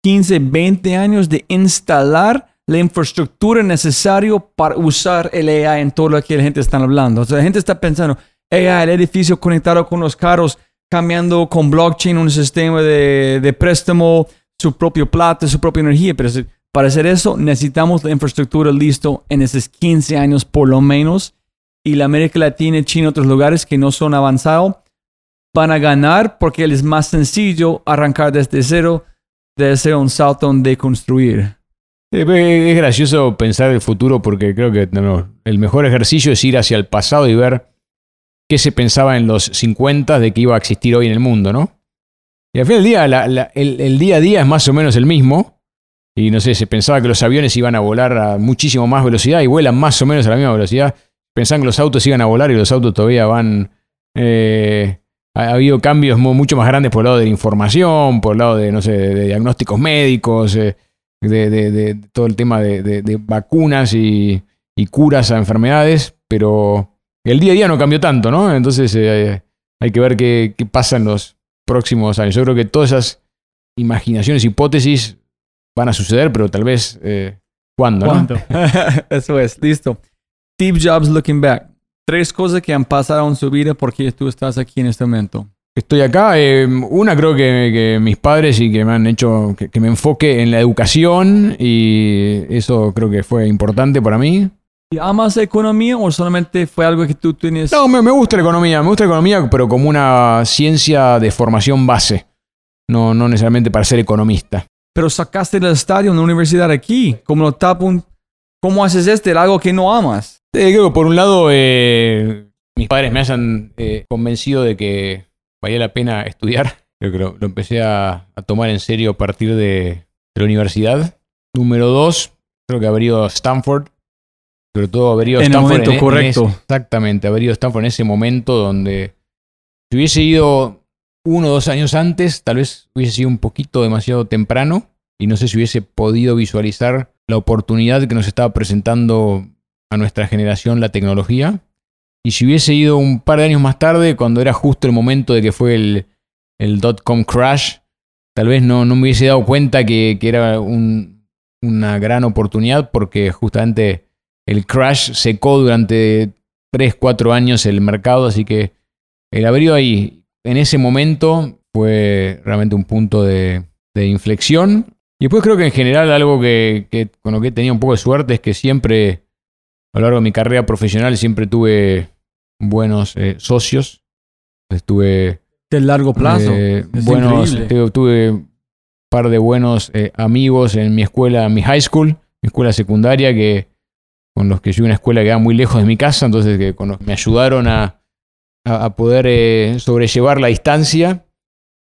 15, 20 años de instalar la infraestructura necesaria para usar el AI en todo lo que la gente está hablando. O sea, la gente está pensando, AI, el edificio conectado con los carros, cambiando con blockchain un sistema de, de préstamo, su propio plata, su propia energía. Pero para hacer eso necesitamos la infraestructura listo en esos 15 años por lo menos. Y la América Latina, China, otros lugares que no son avanzados, van a ganar porque es más sencillo arrancar desde cero, de hacer un salto de construir. Es gracioso pensar el futuro porque creo que el mejor ejercicio es ir hacia el pasado y ver qué se pensaba en los 50 de que iba a existir hoy en el mundo, ¿no? Y al fin del día, el, día a día es más o menos el mismo. Y no sé, se pensaba que los aviones iban a volar a muchísimo más velocidad y vuelan más o menos a la misma velocidad. Pensaban que los autos iban a volar y los autos todavía van eh, ha, habido cambios mucho más grandes por el lado de la información, por el lado de, no sé, de diagnósticos médicos, eh, de, todo el tema de, vacunas y, curas a enfermedades, pero el día a día no cambió tanto, ¿no? Entonces eh, hay que ver qué, pasa en los próximos años. Yo creo que todas esas imaginaciones, hipótesis van a suceder, pero tal vez eh, ¿cuándo? ¿Cuándo? (laughs) Eso es, listo. Steve Jobs looking back tres cosas que han pasado en su vida porque tú estás aquí en este momento. Estoy acá. Eh, una creo que, mis padres y que me han hecho que, me enfoque en la educación y eso creo que fue importante para mí. ¿Y amas economía o solamente fue algo que tú tienes? No, me, gusta la economía. Me gusta la economía, pero como una ciencia de formación base. No, no necesariamente para ser economista. Pero sacaste del estadio en la universidad aquí. Como lo tapan. ¿Cómo haces este? Algo que no amas. Eh, creo que por un lado eh, mis padres me hayan eh, convencido de que valía la pena estudiar. (laughs) Creo que lo, empecé a, tomar en serio a partir de, la universidad. Número dos, creo que haber ido a Stanford. Sobre todo haber ido a Stanford. En el momento correcto. exactamente, haber ido a Stanford en ese momento donde si hubiese ido uno o dos años antes, tal vez hubiese sido un poquito demasiado temprano y no sé si hubiese podido visualizar la oportunidad que nos estaba presentando a nuestra generación la tecnología. Y si hubiese ido un par de años más tarde, cuando era justo el momento de que fue el, el dot-com crash, tal vez no, no, me hubiese dado cuenta que, que era una gran oportunidad porque justamente el crash secó durante 3, 4 años el mercado, así que el haber ido ahí en ese momento fue realmente un punto de, de inflexión. Y después creo que en general algo que, que, con lo que tenía un poco de suerte es que siempre a lo largo de mi carrera profesional siempre tuve buenos eh, socios. Estuve. De largo plazo. Eh, buenos, tuve un par de buenos eh, amigos en mi escuela, en mi high school, mi escuela secundaria, que con los que yo una escuela que era muy lejos de mi casa, entonces que me ayudaron a, a, poder sobrellevar la distancia.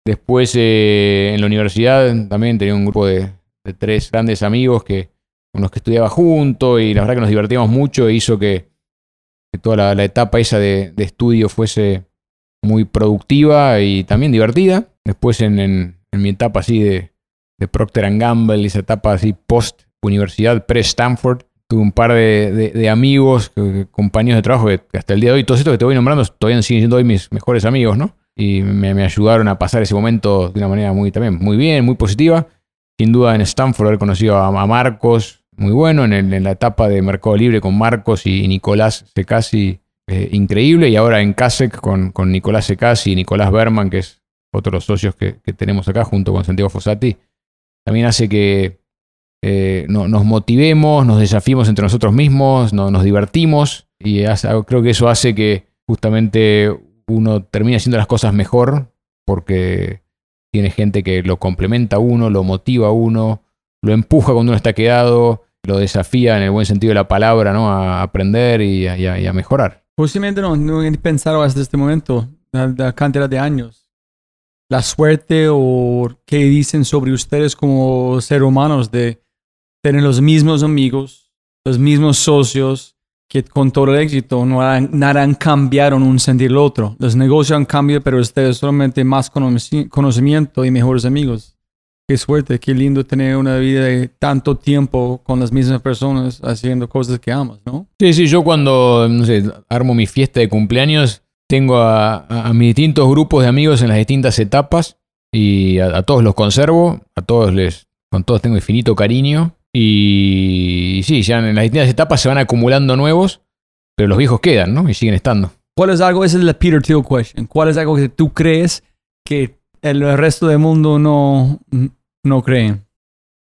Después en la universidad también tenía un grupo de tres grandes amigos que con los que estudiaba junto y la verdad que nos divertíamos mucho e hizo que, toda la, etapa esa de, estudio fuese muy productiva y también divertida. Después en, mi etapa así de, de Procter Gamble, esa etapa así post universidad, pre-Stanford, tuve un par de, amigos, compañeros de trabajo que, hasta el día de hoy, todos estos que te voy nombrando todavía siguen siendo hoy mis mejores amigos, ¿no? Y me, ayudaron a pasar ese momento de una manera muy también muy bien, muy positiva. Sin duda en Stanford haber conocido a Marcos, muy bueno en, la etapa de Mercado Libre con Marcos y, Nicolás Secasi, eh, increíble. Y ahora en CASEC con, con Nicolás Secasi y Nicolás Berman, que es otro de los socios que, tenemos acá junto con Santiago Fossati, también hace que eh, nos motivemos, nos desafiemos entre nosotros mismos, nos divertimos y creo que eso hace que justamente uno termine haciendo las cosas mejor porque tiene gente que lo complementa a uno, lo motiva a uno, lo empuja cuando uno está quedado, lo desafía en el buen sentido de la palabra, ¿no? A aprender y a, mejorar. Posiblemente no, no he pensado hasta este momento, la, cantidad de años. la suerte o qué dicen sobre ustedes como seres humanos de tener los mismos amigos, los mismos socios, que con todo el éxito no han, nada han cambiado en un sentido el otro. Los negocios han cambiado, pero ustedes solamente más conocimiento y mejores amigos. Qué suerte, qué lindo tener una vida de tanto tiempo con las mismas personas haciendo cosas que amas, ¿no? Sí, sí, yo cuando, no sé, armo mi fiesta de cumpleaños, tengo a, mis distintos grupos de amigos en las distintas etapas y a, todos los conservo, a todos les, con todos tengo infinito cariño y, sí, ya en las distintas etapas se van acumulando nuevos, pero los viejos quedan, ¿no? Y siguen estando. ¿Cuál es algo, esa es la Peter Thiel question, cuál es algo que tú crees que el resto del mundo no, no creen?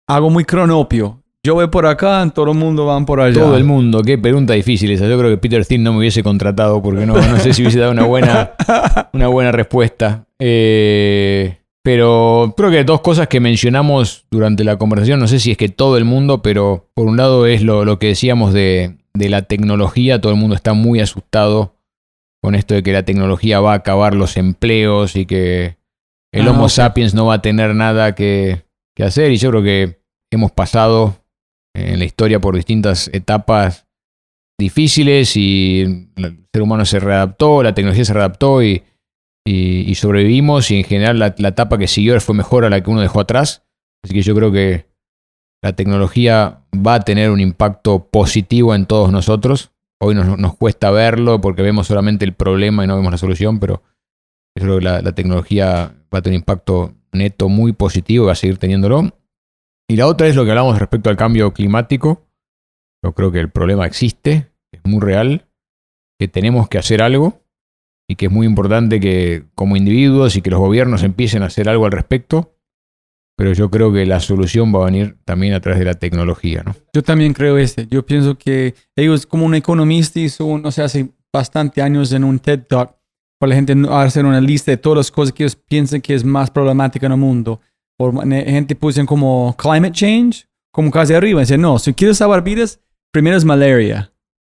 Algo muy cronopio. Yo voy por acá, todo el mundo van por allá. Todo el mundo, qué pregunta difícil esa. Yo creo que Peter Thiel no me hubiese contratado porque no, no sé si hubiese dado una buena, (laughs) una buena respuesta. Eh, pero creo que dos cosas que mencionamos durante la conversación, no sé si es que todo el mundo, pero por un lado es lo, que decíamos de, la tecnología, todo el mundo está muy asustado con esto de que la tecnología va a acabar los empleos y que el ah, Homo sapiens no va a tener nada que, que hacer. Y yo creo que hemos pasado en la historia por distintas etapas difíciles y el ser humano se readaptó, la tecnología se readaptó y y, sobrevivimos y en general la, etapa que siguió fue mejor a la que uno dejó atrás. Así que yo creo que la tecnología va a tener un impacto positivo en todos nosotros. Hoy nos, cuesta verlo porque vemos solamente el problema y no vemos la solución, pero yo creo que la, tecnología va a tener un impacto neto muy positivo y va a seguir teniéndolo. Y la otra es lo que hablamos respecto al cambio climático. Yo creo que el problema existe, es muy real, que tenemos que hacer algo y que es muy importante que como individuos y que los gobiernos empiecen a hacer algo al respecto, pero yo creo que la solución va a venir también a través de la tecnología, ¿no? Yo también creo este. Yo pienso que ellos, como un economista, hizo, un, o sea, hace bastante años en un TED Talk, para la gente hacer una lista de todas las cosas que ellos piensan que es más problemática en el mundo. Por, gente puso como climate change, como casi arriba. Dice, no, si quieres salvar vidas, primero es malaria.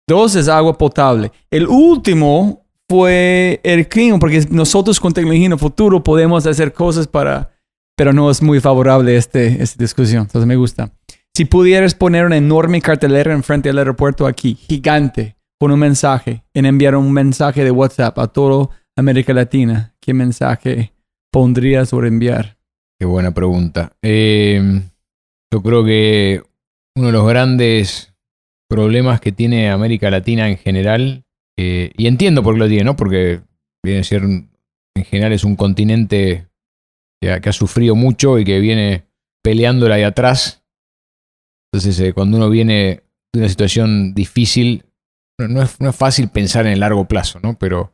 Dos es agua potable. El último fue el clima, porque nosotros con tecnología en el futuro podemos hacer cosas para, pero no es muy favorable este, esta discusión. Entonces me gusta. Si pudieras poner una enorme cartelera enfrente del aeropuerto aquí, gigante, un mensaje, en enviar un mensaje de WhatsApp a toda América Latina, ¿qué mensaje pondrías por enviar? Qué buena pregunta. Em, yo creo que uno de los grandes problemas que tiene América Latina en general eh, y entiendo por qué lo tiene, ¿no? Porque viene a ser, en general, es un continente que ha, sufrido mucho y que viene peleándola ahí atrás. Entonces, eh, cuando uno viene de una situación difícil, no es, no es, fácil pensar en el largo plazo, ¿no? Pero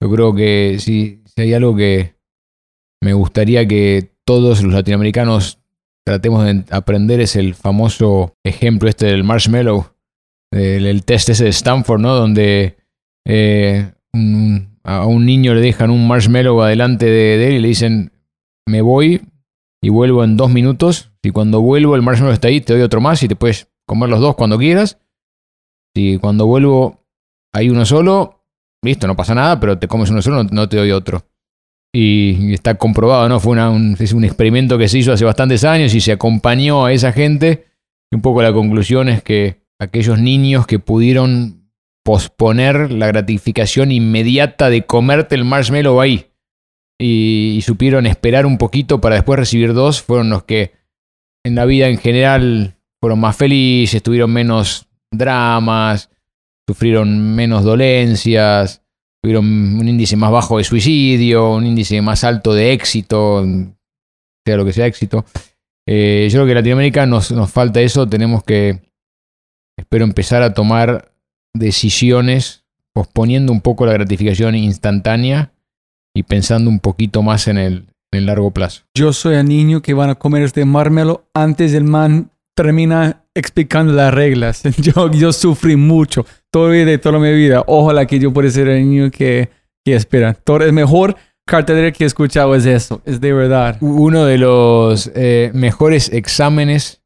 yo creo que si, si hay algo que me gustaría que todos los latinoamericanos tratemos de aprender es el famoso ejemplo este del marshmallow, el, test ese de Stanford, ¿no? Donde eh, a un niño le dejan un marshmallow adelante de, él y le dicen, me voy y vuelvo en dos minutos. Y cuando vuelvo el marshmallow está ahí, te doy otro más y te puedes comer los dos cuando quieras. Si cuando vuelvo hay uno solo, listo, no pasa nada, pero te comes uno solo, no, te doy otro. Y, está comprobado, ¿no? Fue un, es un experimento que se hizo hace bastantes años y se acompañó a esa gente. Y un poco la conclusión es que aquellos niños que pudieron posponer la gratificación inmediata de comerte el marshmallow ahí. Y, supieron esperar un poquito para después recibir dos. Fueron los que en la vida en general fueron más felices, tuvieron menos dramas, sufrieron menos dolencias, tuvieron un índice más bajo de suicidio, un índice más alto de éxito, sea lo que sea éxito. Eh, yo creo que en Latinoamérica nos, nos falta eso, tenemos que, espero, empezar a tomar decisiones posponiendo un poco la gratificación instantánea y pensando un poquito más en el, largo plazo. Yo soy el niño que van a comer este marmelo antes el man termina explicando las reglas. (laughs) Yo, yo sufrí mucho todo de toda mi vida. Ojalá que yo pueda ser el niño que, que espera. Todo el mejor cartelera que he escuchado es eso, es de verdad. Uno de los eh, mejores exámenes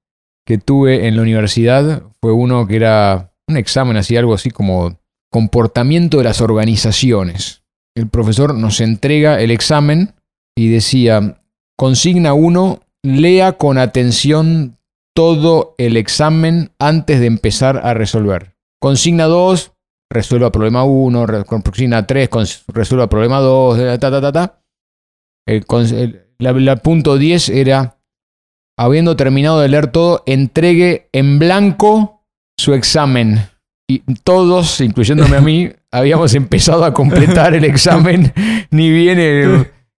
que tuve en la universidad fue uno que era un examen así, algo así como comportamiento de las organizaciones. El profesor nos entrega el examen y decía, consigna 1, lea con atención todo el examen antes de empezar a resolver. Consigna 2, resuelva problema 1, consigna 3, resuelva problema 2, ta, ta, ta, ta. El, el punto 10 era, habiendo terminado de leer todo, entregue en blanco su examen. Y todos, incluyéndome a mí, (laughs) habíamos empezado a completar el examen, ni bien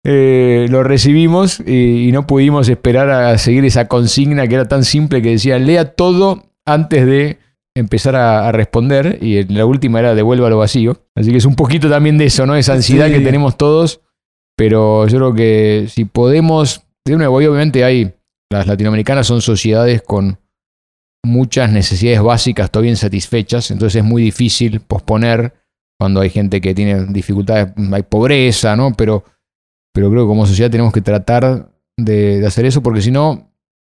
eh, lo recibimos y, no pudimos esperar a seguir esa consigna que era tan simple que decía, lea todo antes de empezar a, responder y la última era devuélvalo vacío. Así que es un poquito también de eso, ¿no? Esa ansiedad que tenemos todos, pero yo creo que si podemos, de nuevo, obviamente hay, las latinoamericanas son sociedades con muchas necesidades básicas todavía insatisfechas, entonces es muy difícil posponer cuando hay gente que tiene dificultades, hay pobreza, ¿no? Pero, pero creo que como sociedad tenemos que tratar de, hacer eso porque si no,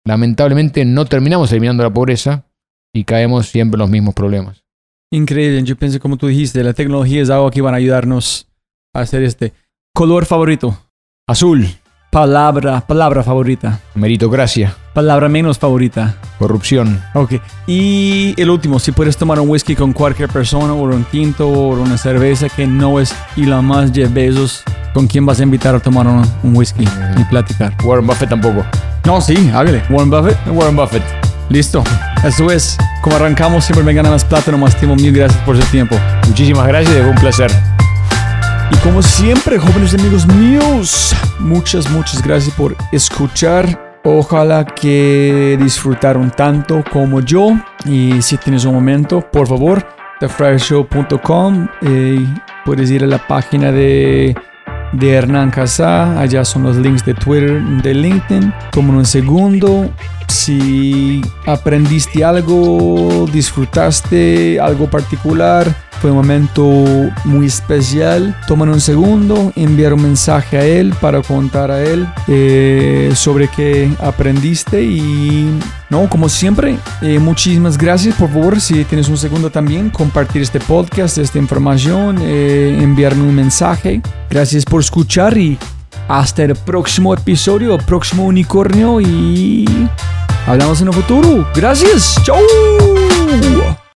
lamentablemente no terminamos eliminando la pobreza y caemos siempre en los mismos problemas. Increíble, yo pienso como tú dijiste, la tecnología es algo que van a ayudarnos a hacer este. ¿Color favorito? Azul. Palabra, palabra favorita. Meritocracia. Palabra menos favorita. Corrupción. Ok. Y el último, si puedes tomar un whisky con cualquier persona, o un tinto, o una cerveza que no es la más Jeff Bezos, ¿con quién vas a invitar a tomar un, whisky y platicar? Warren Buffett tampoco. No, sí, hágale. Warren Buffett. Warren Buffett. Listo. Eso es. Como arrancamos, siempre me ganan más plata, más timo. Mil gracias por su tiempo. Muchísimas gracias, fue un placer. Y como siempre, jóvenes amigos míos, muchas, muchas gracias por escuchar. Ojalá que disfrutaron tanto como yo. Y si tienes un momento, por favor, thefryershow.com. Eh, puedes ir a la página de, de Hernán Casá. Allá son los links de Twitter, de LinkedIn. Toma un segundo. Si aprendiste algo, disfrutaste algo particular fue un momento muy especial. Toman un segundo, enviar un mensaje a él para contar a él eh, sobre qué aprendiste y no, como siempre, eh, muchísimas gracias. Por favor, si tienes un segundo también, compartir este podcast, esta información, eh, enviarme un mensaje. Gracias por escuchar y hasta el próximo episodio, próximo unicornio y hablamos en el futuro. Gracias. Chau.